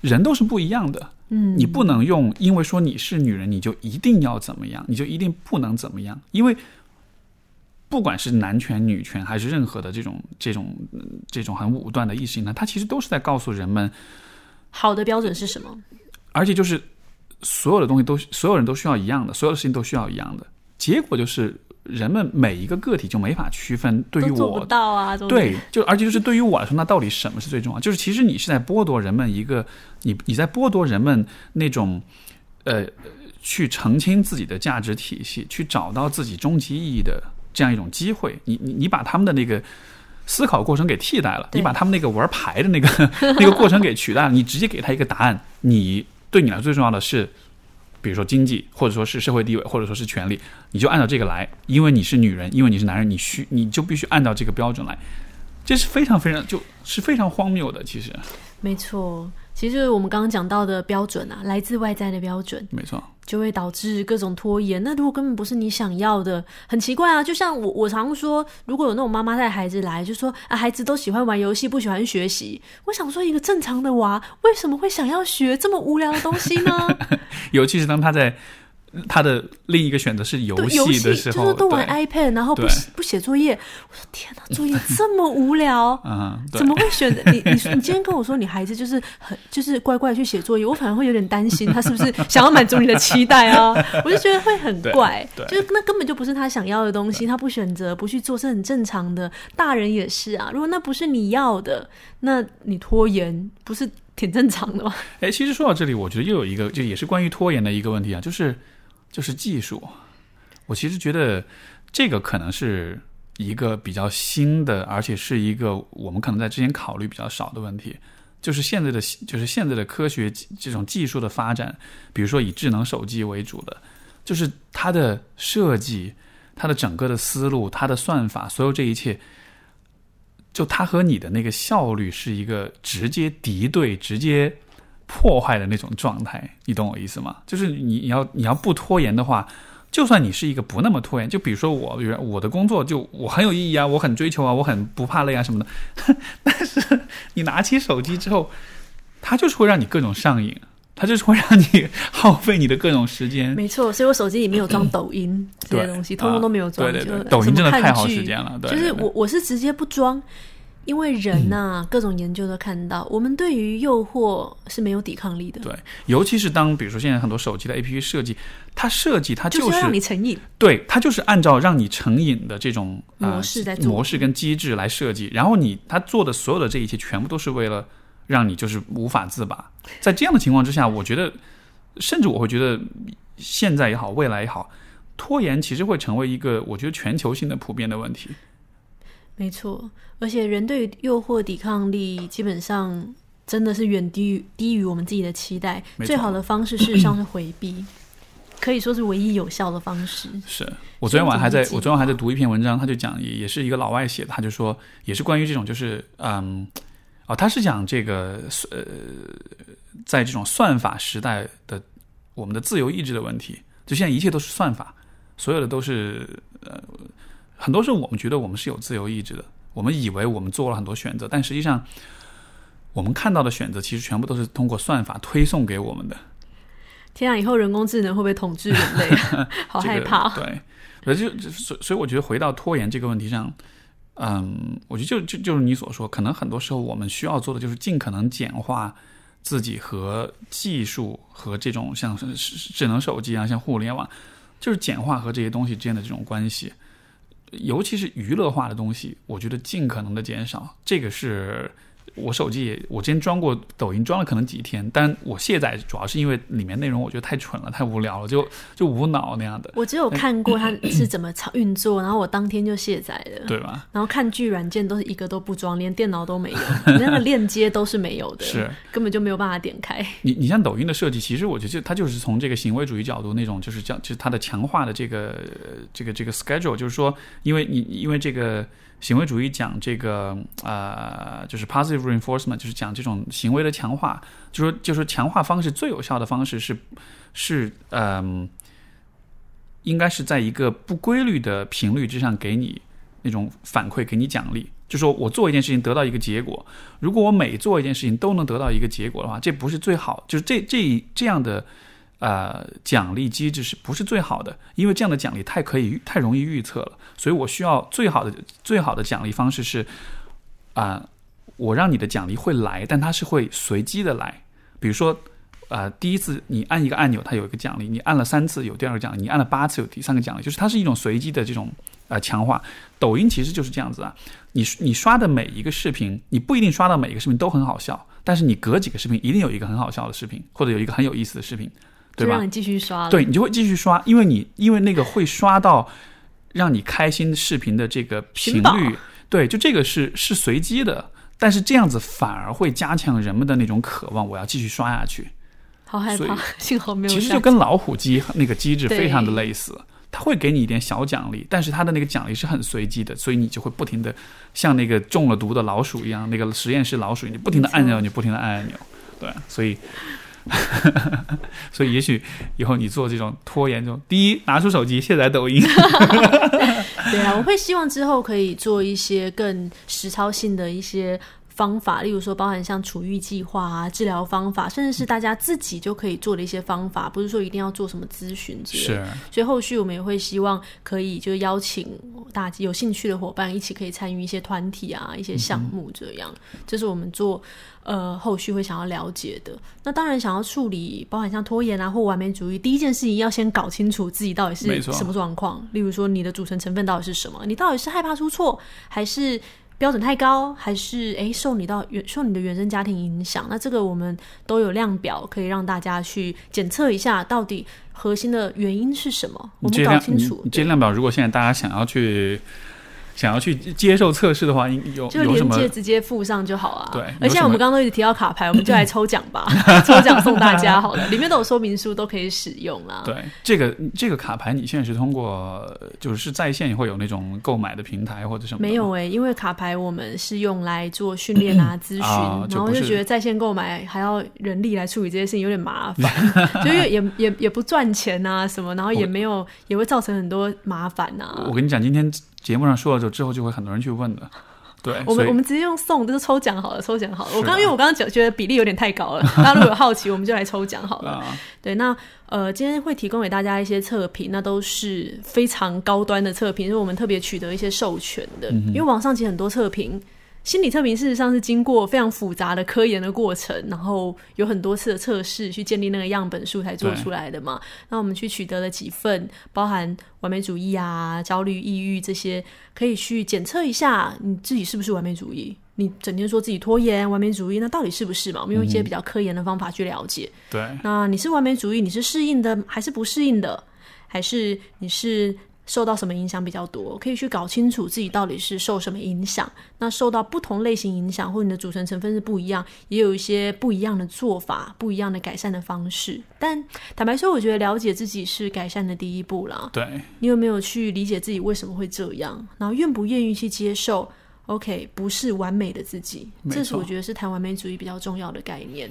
人都是不一样的。嗯，你不能用因为说你是女人，你就一定要怎么样，你就一定不能怎么样，因为不管是男权、女权，还是任何的这种这种嗯这种很武断的意识形态，它其实都是在告诉人们，好的标准是什么？而且就是所有的东西都所有人都需要一样的，所有的事情都需要一样的，结果就是人们每一个个体就没法区分对于我到啊。对，就而且就是对于我来说，那到底什么是最重要？就是其实你是在剥夺人们一个，你你在剥夺人们那种，呃，去澄清自己的价值体系，去找到自己终极意义的这样一种机会。你你你把他们的那个思考过程给替代了，你把他们那个玩牌的那个 那个过程给取代了，你直接给他一个答案。你对你来说最重要的是，比如说经济，或者说是社会地位，或者说是权利，你就按照这个来。因为你是女人，因为你是男人，你需你就必须按照这个标准来。这是非常非常就是非常荒谬的，其实没错。其实我们刚刚讲到的标准啊，来自外在的标准，没错。就会导致各种拖延。那如果根本不是你想要的，很奇怪啊。就像我，我常说，如果有那种妈妈带孩子来，就说啊，孩子都喜欢玩游戏，不喜欢学习。我想说，一个正常的娃为什么会想要学这么无聊的东西呢？尤其是当他在他的另一个选择是游戏的时候，就是都玩 iPad，然后不对不写作业。我说天哪，作业这么无聊。嗯，怎么会选择你？你你今天跟我说你孩子就是很就是乖乖去写作业，我反而会有点担心他是不是想要满足你的期待啊？我就觉得会很怪，就是那根本就不是他想要的东西，他不选择不去做是很正常的。大人也是啊，如果那不是你要的，那你拖延不是挺正常的吗？哎，其实说到这里，我觉得又有一个，就也是关于拖延的一个问题啊，就是就是技术。我其实觉得这个可能是一个比较新的，而且是一个我们可能在之前考虑比较少的问题。就是现在的，就是现在的科学这种技术的发展，比如说以智能手机为主的，就是它的设计、它的整个的思路、它的算法，所有这一切，就它和你的那个效率是一个直接敌对、直接破坏的那种状态，你懂我意思吗？就是你你要你要不拖延的话，就算你是一个不那么拖延，就比如说我，比如我的工作就我很有意义啊，我很追求啊，我很不怕累啊什么的，但是你拿起手机之后，它就是会让你各种上瘾。它就是会让你耗费你的各种时间，没错，所以我手机里面有装抖音这些东西，通通都没有装。啊对对对抖音真的太耗时间了对就是我我是直接不装，因为人呐、各种研究都看到，我们对于诱惑是没有抵抗力的，对，尤其是当比如说现在很多手机的 APP 设计，它设计它就是要让你成瘾。对，它就是按照让你成瘾的这种、呃、模式在做模式跟机制来设计，然后你它做的所有的这一切，全部都是为了让你就是无法自拔。在这样的情况之下，我觉得，甚至我会觉得，现在也好，未来也好，拖延其实会成为一个我觉得全球性的普遍的问题。没错，而且人对于诱惑抵抗力基本上真的是远低于低于我们自己的期待。最好的方式事实上是回避，可以说是唯一有效的方式。是我昨天晚上还在我昨天还在读一篇文章，他就讲也也是一个老外写的，他就说也是关于这种就是嗯哦，他是讲这个呃，在这种算法时代的我们的自由意志的问题，就现在一切都是算法，所有的都是呃，很多时候我们觉得我们是有自由意志的，我们以为我们做了很多选择，但实际上我们看到的选择其实全部都是通过算法推送给我们的。天啊，以后人工智能会不会统治人类啊？好害怕。这个、对，所以就就所所以我觉得回到拖延这个问题上，嗯，我觉得就就就是你所说，可能很多时候我们需要做的就是尽可能简化自己和技术和这种像是智能手机啊，像互联网，就是简化和这些东西之间的这种关系，尤其是娱乐化的东西，我觉得尽可能的减少，这个是。我手机也，我之前装过抖音，装了可能几天，但我卸载主要是因为里面内容我觉得太蠢了，太无聊了，就就无脑那样的。我只有看过它是怎么运作，然后我当天就卸载了，对吧？然后看剧软件都是一个都不装，连电脑都没有，那个链接都是没有的，是根本就没有办法点开。你你像抖音的设计，其实我觉得就它就是从这个行为主义角度那种，就是叫就是它的强化的这个这个这个 schedule，就是说，因为你因为这个。行为主义讲这个呃，就是 positive reinforcement，就是讲这种行为的强化，就说就说强化方式最有效的方式是是嗯、应该是在一个不规律的频率之上给你那种反馈，给你奖励。就说我做一件事情得到一个结果，如果我每做一件事情都能得到一个结果的话，这不是最好，就是这这这样的呃奖励机制是不是最好的？因为这样的奖励太可以太容易预测了，所以我需要最好的最好的奖励方式是啊、呃，我让你的奖励会来，但它是会随机的来。比如说、呃，第一次你按一个按钮，它有一个奖励；你按了三次有第二个奖励；你按了八次有第三个奖励，就是它是一种随机的这种呃强化。抖音其实就是这样子啊，你你刷的每一个视频，你不一定刷到每一个视频都很好笑，但是你隔几个视频一定有一个很好笑的视频，或者有一个很有意思的视频。对吧就让你继续刷了。对你就会继续刷，因为你因为那个会刷到让你开心视频的这个频率，对，就这个是是随机的，但是这样子反而会加强人们的那种渴望，我要继续刷下去。好害怕，幸好没有其实就跟老虎机那个机制非常的类似，它会给你一点小奖励，但是它的那个奖励是很随机的，所以你就会不停的像那个中了毒的老鼠一样，那个实验室老鼠，你不停的按钮，你不停的按按钮，对，所以。所以，也许以后你做这种拖延这种，第一拿出手机卸载抖音，对啊，我会希望之后可以做一些更实操性的一些方法，例如说包含像处育计划啊、治疗方法，甚至是大家自己就可以做的一些方法，不是说一定要做什么咨询之类的。是所以后续我们也会希望可以就是邀请大家有兴趣的伙伴一起可以参与一些团体啊、一些项目这样，这是我们做呃后续会想要了解的。那当然想要处理包含像拖延啊或完美主义，第一件事情要先搞清楚自己到底是什么状况。例如说你的组成成分到底是什么，你到底是害怕出错还是？标准太高，还是诶受你到原受你的原生家庭影响？那这个我们都有量表，可以让大家去检测一下，到底核心的原因是什么？我们搞清楚。你这量表，如果现在大家想要去想要去接受测试的话，应有就连接直接附上就好啊。对而且我们刚刚都一直提到卡牌，我们就来抽奖吧，抽奖送大家好了，里面都有说明书，都可以使用啦。对这个这个卡牌，你现在是通过就是在线会有那种购买的平台或者什么？没有诶、因为卡牌我们是用来做训练啊、咨询，然后啊就觉得在线购买还要人力来处理这些事情有点麻烦，就因为也也也不赚钱啊什么，然后也没有也会造成很多麻烦啊我。跟你讲，今天节目上说了之后，之后就会很多人去问的。对，我们我们直接用送，就是抽奖好了，抽奖好了。我刚因为我刚刚讲觉得比例有点太高了，大家如果有好奇，我们就来抽奖好了。啊，对，那呃，今天会提供给大家一些测评，那都是非常高端的测评，因为我们特别取得一些授权的。因为网上其实很多测评，心理测评事实上是经过非常复杂的科研的过程，然后有很多次的测试去建立那个样本数才做出来的嘛。那我们去取得了几份，包含完美主义啊、焦虑、抑郁这些，可以去检测一下你自己是不是完美主义。你整天说自己拖延、完美主义，那到底是不是嘛？我们用一些比较科研的方法去了解。对，那你是完美主义，你是适应的还是不适应的？还是你是受到什么影响比较多？可以去搞清楚自己到底是受什么影响。那受到不同类型影响，或你的组成成分是不一样，也有一些不一样的做法，不一样的改善的方式。但坦白说，我觉得了解自己是改善的第一步啦。对，你有没有去理解自己为什么会这样？然后愿不愿意去接受？OK，不是完美的自己，这是我觉得是谈完美主义比较重要的概念。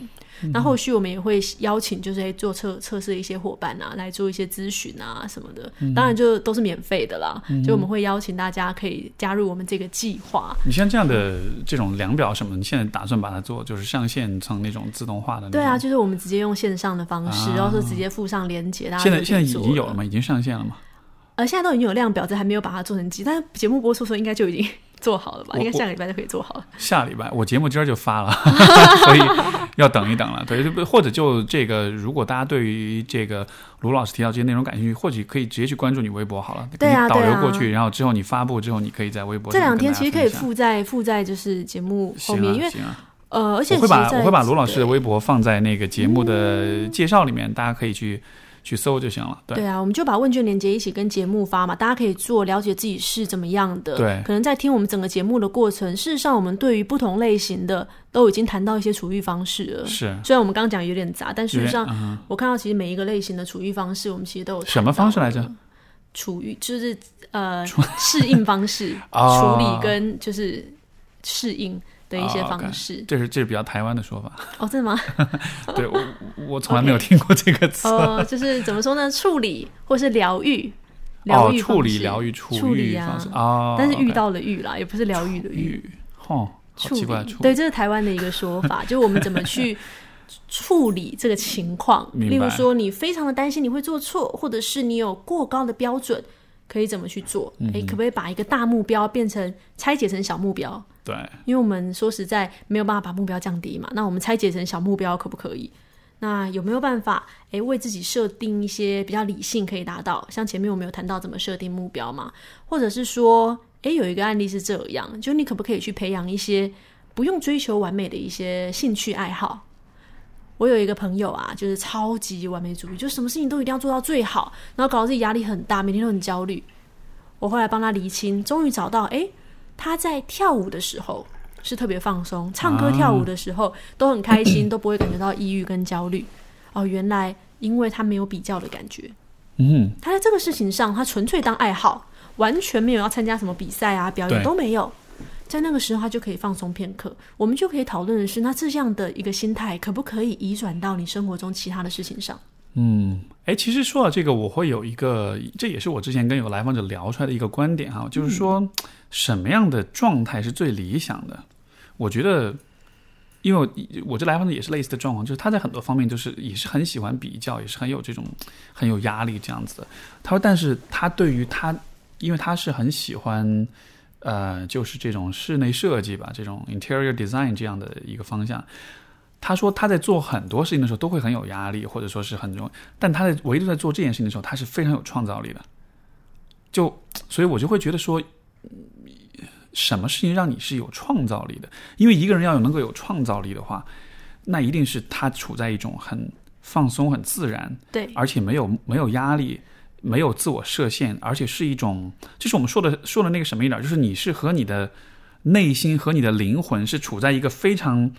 那后续我们也会邀请，就是做测测试的一些伙伴啊，来做一些咨询啊什么的。当然就都是免费的啦。就我们会邀请大家可以加入我们这个计划。你像这样的这种量表什么，你现在打算把它做就是上线成那种自动化的？对啊，就是我们直接用线上的方式，啊然后说直接附上链接，大家现在现在已经有了吗？已经上线了吗？呃，现在都已经有量表，这还没有把它做成机，但是节目播出的时候应该就已经做好了吧？应该下个礼拜就可以做好了。下礼拜我节目今儿就发了，所以要等一等了。对，或者就这个，如果大家对于这个卢老师提到这些内容感兴趣，或许可以直接去关注你微博好了，对啊导流过去，然后之后你发布之后，你可以在微博这两天其实可以附在附在就是节目后行面，因为呃，而且我会把我会把卢老师的微博放在那个节目的介绍里面，大家可以去去搜就行了。对对啊，我们就把问卷连接一起跟节目发嘛，大家可以做了解自己是怎么样的。对可能在听我们整个节目的过程，事实上我们对于不同类型的都已经谈到一些处遇方式了。是虽然我们刚刚讲有点杂，但事实上嗯我看到其实每一个类型的处遇方式，我们其实都有什么方式来着？处遇就是呃适应方式，哦处理跟就是适应的一些方式。这是这是比较台湾的说法。哦，真的吗？对我我从来没有听过这个词。哦，就是怎么说呢？处理或是疗愈，疗哦，愈处理、疗愈、处处理啊方式哦，但是遇到了愈啦，也不是疗愈的愈。遇，哦，处理对，这是台湾的一个说法，就我们怎么去 处理这个情况。例如说，你非常的担心你会做错，或者是你有过高的标准，可以怎么去做？嗯诶，可不可以把一个大目标变成拆解成小目标？对，因为我们说实在没有办法把目标降低嘛，那我们拆解成小目标可不可以？那有没有办法诶为自己设定一些比较理性可以达到？像前面我们有谈到怎么设定目标嘛，或者是说诶有一个案例是这样，就你可不可以去培养一些不用追求完美的一些兴趣爱好？我有一个朋友啊，就是超级完美主义，就什么事情都一定要做到最好，然后搞得自己压力很大，每天都很焦虑。我后来帮他厘清，终于找到，诶，他在跳舞的时候是特别放松，唱歌跳舞的时候都很开心，都不会感觉到抑郁跟焦虑。哦，原来因为他没有比较的感觉，嗯，他在这个事情上，他纯粹当爱好，完全没有要参加什么比赛啊、表演都没有。在那个时候，他就可以放松片刻。我们就可以讨论的是，那这样的一个心态，可不可以移转到你生活中其他的事情上？嗯，哎，其实说到这个，我会有一个，这也是我之前跟有来访者聊出来的一个观点哈，就是说什么样的状态是最理想的？我觉得，因为我我这来访者也是类似的状况，就是他在很多方面就是也是很喜欢比较，也是很有这种很有压力这样子的。他说，但是他对于他，因为他是很喜欢。呃，就是这种室内设计吧，这种 interior design 这样的一个方向。他说他在做很多事情的时候都会很有压力，或者说是很重，但他在唯独在做这件事情的时候，他是非常有创造力的。就所以，我就会觉得说，什么事情让你是有创造力的？因为一个人要有能够有创造力的话，那一定是他处在一种很放松、很自然，对，而且没有没有压力。没有自我设限，而且是一种，就是我们说的说的那个什么一点，就是你是和你的内心和你的灵魂是处在一个非常呃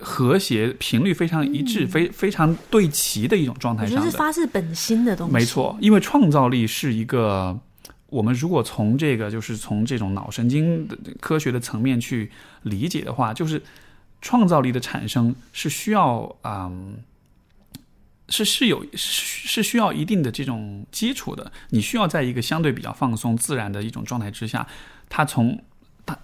和谐、频率非常一致、非非常对齐的一种状态上是发自本心的东西。没错，因为创造力是一个，我们如果从这个就是从这种脑神经的科学的层面去理解的话，就是创造力的产生是需要嗯。是是有是是需要一定的这种基础的，你需要在一个相对比较放松、自然的一种状态之下，它从它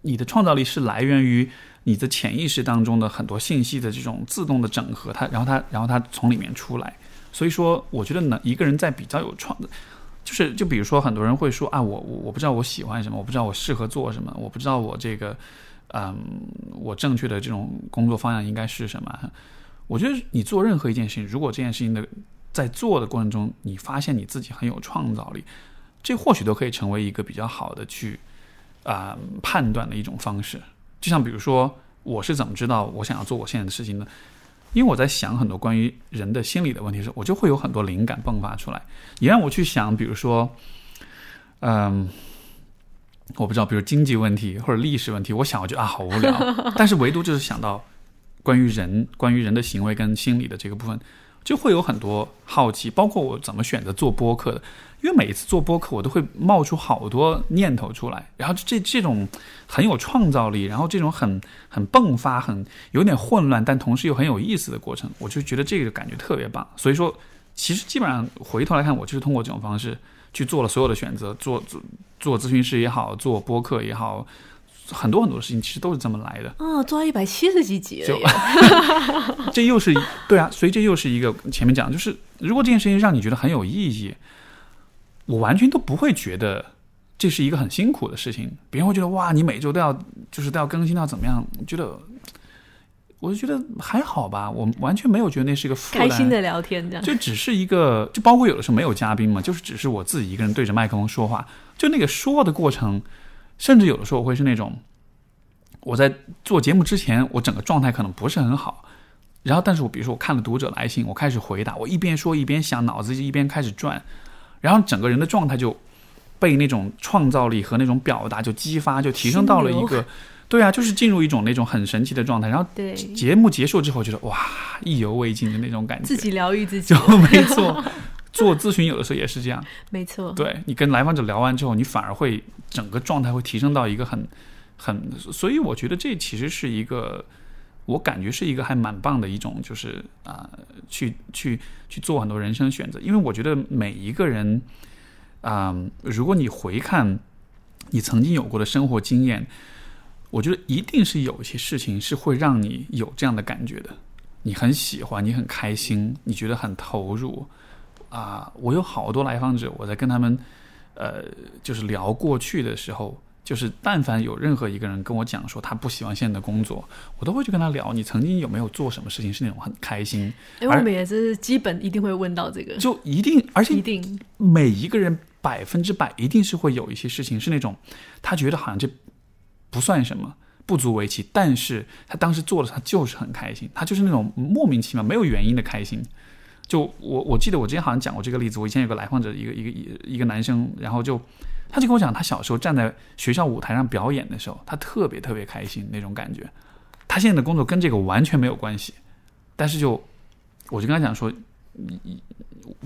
你的创造力是来源于你的潜意识当中的很多信息的这种自动的整合，它然后它然后它从里面出来。所以说，我觉得呢，一个人在比较有创，就是就比如说很多人会说啊，我我我不知道我喜欢什么，我不知道我适合做什么，我不知道我这个嗯，我正确的这种工作方向应该是什么。我觉得你做任何一件事情，如果这件事情的在做的过程中，你发现你自己很有创造力，这或许都可以成为一个比较好的去啊、判断的一种方式。就像比如说，我是怎么知道我想要做我现在的事情呢？因为我在想很多关于人的心理的问题的时候，我就会有很多灵感迸发出来。你让我去想，比如说，嗯。我不知道，比如经济问题或者历史问题，我想我觉得啊好无聊，但是唯独就是想到关于人、关于人的行为跟心理的这个部分，就会有很多好奇。包括我怎么选择做播客的，因为每一次做播客，我都会冒出好多念头出来，然后这这种很有创造力，然后这种很很迸发、很有点混乱，但同时又很有意思的过程，我就觉得这个感觉特别棒。所以说，其实基本上回头来看，我就是通过这种方式去做了所有的选择，做做做咨询师也好，做播客也好。很多很多事情其实都是这么来的，哦，做到一百七十几集了就，这又是对啊，所以这又是一个前面讲，就是如果这件事情让你觉得很有意义，我完全都不会觉得这是一个很辛苦的事情。别人会觉得哇，你每周都要就是都要更新到怎么样？觉得我就觉得还好吧，我完全没有觉得那是一个负担。开心的聊天这样。就只是一个，就包括有的时候没有嘉宾嘛，就是只是我自己一个人对着麦克风说话，就那个说的过程，甚至有的时候我会是那种，我在做节目之前，我整个状态可能不是很好，然后但是我比如说我看了读者来信，我开始回答，我一边说一边想，脑子就一边开始转，然后整个人的状态就被那种创造力和那种表达就激发，就提升到了一个，对啊，就是进入一种那种很神奇的状态，然后对，节目结束之后，觉得哇，意犹未尽的那种感觉，自己疗愈自己。就，没错。做咨询有的时候也是这样，没错。对你跟来访者聊完之后，你反而会整个状态会提升到一个很很，所以我觉得这其实是一个，我感觉是一个还蛮棒的一种，就是啊、去去去做很多人生选择，因为我觉得每一个人啊、如果你回看你曾经有过的生活经验，我觉得一定是有一些事情是会让你有这样的感觉的，你很喜欢，你很开心，你觉得很投入。啊，我有好多来访者，我在跟他们，呃，就是聊过去的时候，就是但凡有任何一个人跟我讲说他不喜欢现在的工作，我都会去跟他聊，你曾经有没有做什么事情是那种很开心，因为我们也是基本一定会问到这个，就一定，而且一定每一个人百分之百一定是会有一些事情是那种他觉得好像这不算什么，不足为奇。但是他当时做的，他就是很开心，他就是那种莫名其妙、没有原因的开心。就我我记得我之前好像讲过这个例子，我以前有个来访者，一个一个一一个男生，然后就他就跟我讲，他小时候站在学校舞台上表演的时候，他特别特别开心那种感觉。他现在的工作跟这个完全没有关系，但是就我就跟他讲说，你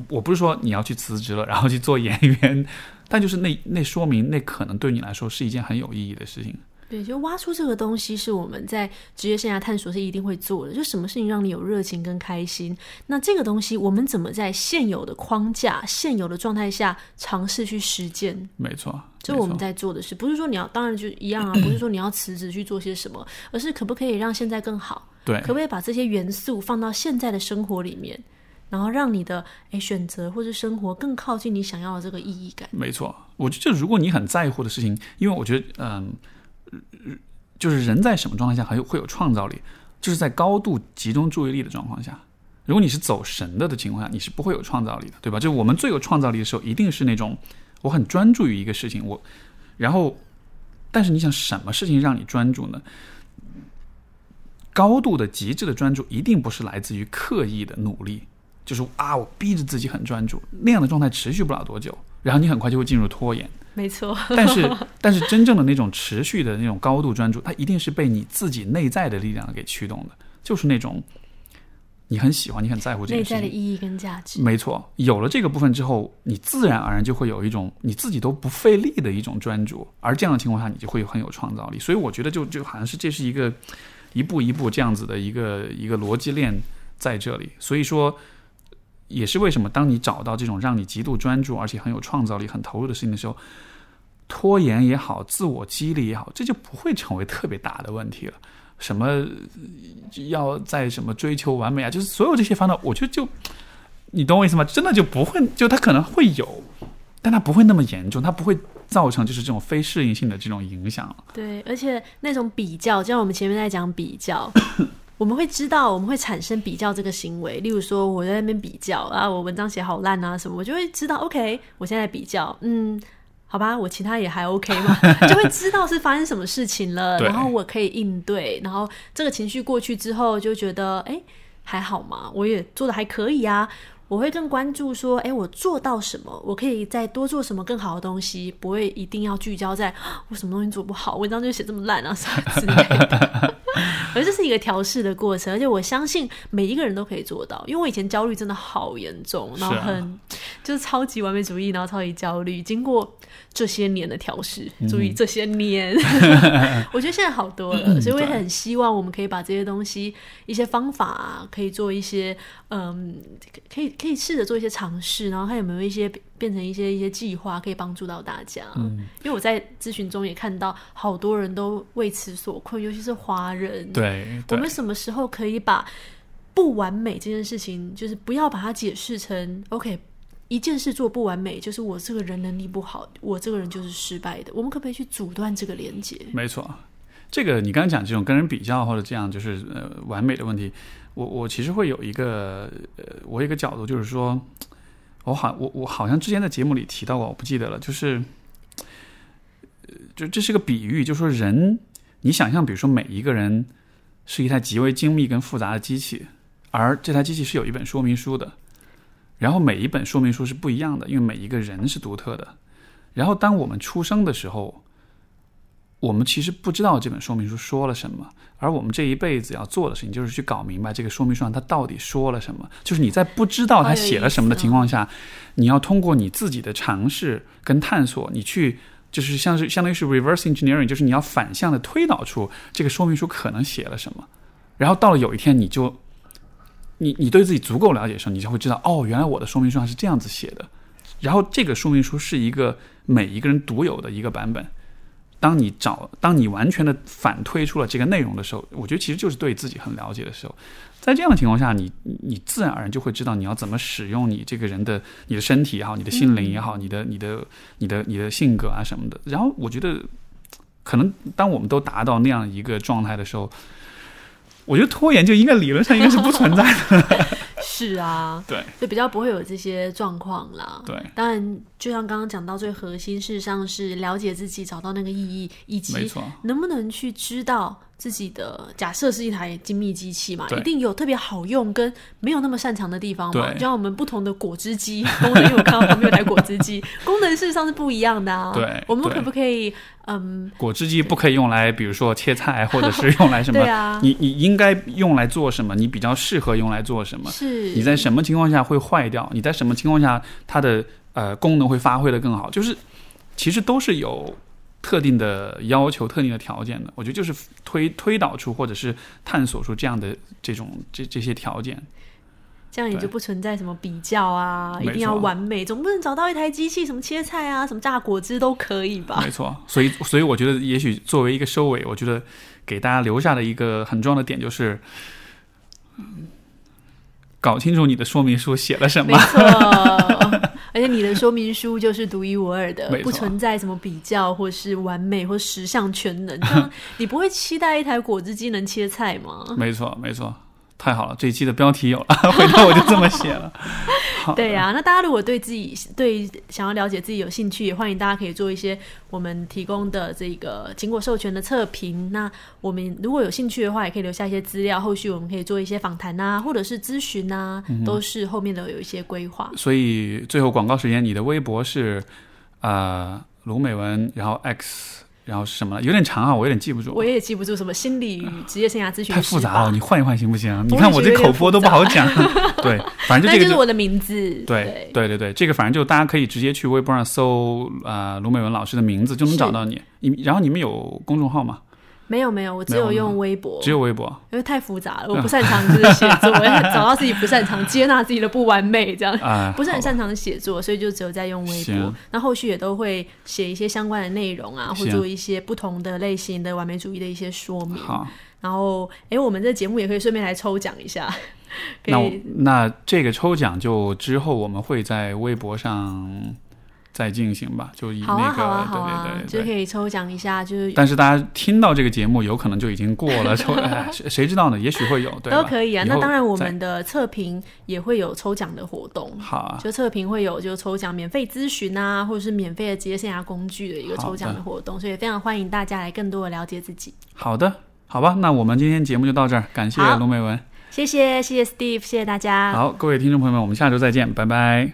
我不是说你要去辞职了，然后去做演员，但就是那那说明那可能对你来说是一件很有意义的事情。对，就挖出这个东西是我们在职业生涯探索是一定会做的。就什么事情让你有热情跟开心？那这个东西我们怎么在现有的框架、现有的状态下尝试去实践？没错，这我们在做的事，不是说你要，当然就一样啊，不是说你要辞职去做些什么，而是可不可以让现在更好？对，可不可以把这些元素放到现在的生活里面？然后让你的诶选择或者生活更靠近你想要的这个意义感。没错，我觉得如果你很在乎的事情，因为我觉得嗯，就是人在什么状态下还有会有创造力，就是在高度集中注意力的状况下。如果你是走神的的情况下，你是不会有创造力的，对吧？就我们最有创造力的时候，一定是那种我很专注于一个事情，我然后，但是你想什么事情让你专注呢？高度的极致的专注，一定不是来自于刻意的努力。就是啊，我逼着自己很专注，那样的状态持续不了多久，然后你很快就会进入拖延。没错，但是 但是真正的那种持续的那种高度专注，它一定是被你自己内在的力量给驱动的，就是那种你很喜欢、你很在乎这个内在的意义跟价值。没错，有了这个部分之后，你自然而然就会有一种你自己都不费力的一种专注，而这样的情况下，你就会很有创造力。所以我觉得，就就好像是这是一个一步一步这样子的一个一个逻辑链在这里。所以说。也是为什么，当你找到这种让你极度专注，而且很有创造力、很投入的事情的时候，拖延也好，自我激励也好，这就不会成为特别大的问题了。什么要在什么追求完美啊，就是所有这些烦恼，我觉得就你懂我意思吗？真的就不会，就它可能会有，但它不会那么严重，它不会造成就是这种非适应性的这种影响。对，而且那种比较，就像我们前面在讲比较。我们会知道，我们会产生比较这个行为。例如说，我在那边比较啊，我文章写好烂啊什么，我就会知道，OK，我现在比较，嗯，好吧，我其他也还 OK 嘛，就会知道是发生什么事情了，然后我可以应对，然后这个情绪过去之后，就觉得，哎，还好嘛，我也做的还可以啊。我会更关注说，哎，我做到什么？我可以再多做什么更好的东西？不会一定要聚焦在 我什么东西做不好，文章就写这么烂啊啥之类的。而这是一个调试的过程，而且我相信每一个人都可以做到。因为我以前焦虑真的好严重，然后很就是超级完美主义，然后超级焦虑。经过这些年的调试，注意这些年，我觉得现在好多了。所以我也很希望我们可以把这些东西、一些方法，可以做一些，嗯，可以。可以试着做一些尝试，然后看有没有一些变成一些一些计划，可以帮助到大家。嗯，因为我在咨询中也看到好多人都为此所困，尤其是华人。对，我们什么时候可以把不完美这件事情，就是不要把它解释成 OK，一件事做不完美，就是我这个人能力不好，我这个人就是失败的。我们可不可以去阻断这个连接？没错，这个你刚刚讲这种跟人比较或者这样就是呃完美的问题。我我其实会有一个呃，我有一个角度，就是说，我好我我好像之前在节目里提到过，我不记得了，就是，就这是个比喻，就说人，你想象，比如说每一个人是一台极为精密跟复杂的机器，而这台机器是有一本说明书的，然后每一本说明书是不一样的，因为每一个人是独特的，然后当我们出生的时候。我们其实不知道这本说明书说了什么，而我们这一辈子要做的事情就是去搞明白这个说明书上它到底说了什么。就是你在不知道它写了什么的情况下，你要通过你自己的尝试跟探索，你去就是像是相当于是 reverse engineering，就是你要反向的推导出这个说明书可能写了什么。然后到了有一天，你就你你对自己足够了解的时候，你就会知道哦，原来我的说明书上是这样子写的。然后这个说明书是一个每一个人独有的一个版本。当你找，当你完全的反推出了这个内容的时候，我觉得其实就是对自己很了解的时候。在这样的情况下，你你自然而然就会知道你要怎么使用你这个人的你的身体也好，你的心灵也好，你的你的你的你的性格啊什么的。然后我觉得，可能当我们都达到那样一个状态的时候，我觉得拖延就应该理论上应该是不存在的。是啊，对，就比较不会有这些状况啦。对，当然，就像刚刚讲到，最核心事实上是了解自己，找到那个意义，以及，能不能去知道自己的假设是一台精密机器嘛，一定有特别好用跟没有那么擅长的地方嘛。对就像我们不同的果汁机功能，因为我看到旁边有台果汁机，功能事实上是不一样的啊。对对我们可不可以嗯，果汁机不可以用来，比如说切菜，或者是用来什么？对啊，你你应该用来做什么？你比较适合用来做什么？是你在什么情况下会坏掉？你在什么情况下它的呃功能会发挥的更好？就是其实都是有特定的要求、特定的条件的。我觉得就是推推导出或者是探索出这样的这种这这些条件。这样也就不存在什么比较啊，一定要完美，总不能找到一台机器，什么切菜啊，什么榨果汁都可以吧？没错，所以所以我觉得，也许作为一个收尾，我觉得给大家留下的一个很重要的点就是，嗯搞清楚你的说明书写了什没么。错，而且你的说明书就是独一无二的不存在什么比较或是完美或十项全能。你不会期待一台果汁机能切菜吗？没错，没错，太好了，这一期的标题有了，回头我就这么写了。对呀、那大家如果对自己对想要了解自己有兴趣，也欢迎大家可以做一些我们提供的这个经过授权的测评。那我们如果有兴趣的话，也可以留下一些资料，后续我们可以做一些访谈啊，或者是咨询啊，嗯都是后面的有一些规划。所以最后广告时间，你的微博是呃卢美文，然后 X，然后是什么？有点长啊，我有点记不住我。也记不住什么心理与职业生涯咨询太复杂了，你换一换行不行？你看我这口播都不好讲。对，反正就这个就是我的名字。对对对对，这个反正就大家可以直接去微博上搜呃卢美文老师的名字就能找到你。你然后你们有公众号吗？没有没有，我只有用微博，只有微博。因为太复杂了，我不擅长就是写作，我要找到自己不擅长，接纳自己的不完美，这样。啊、不是很擅长写作，所以就只有在用微博。那后续也都会写一些相关的内容啊，或行做一些不同的类型的完美主义的一些说明。好，然后，哎，我们这节目也可以顺便来抽奖一下，可那那这个抽奖就之后我们会在微博上再进行吧，就以那个、好啊好啊好啊，对对对对。就可以抽奖一下，就是但是大家听到这个节目，有可能就已经过了抽，哎谁谁知道呢？也许会有，对都可以啊。那当然，我们的测评也会有抽奖的活动。好啊，就测评会有就抽奖免费咨询啊，或者是免费的职业生涯工具的一个抽奖的活动，所以非常欢迎大家来更多的了解自己。好的，好吧，那我们今天节目就到这儿，感谢好卢美文。谢谢，谢谢 Steve，谢谢大家。好，各位听众朋友们，我们下周再见，拜拜。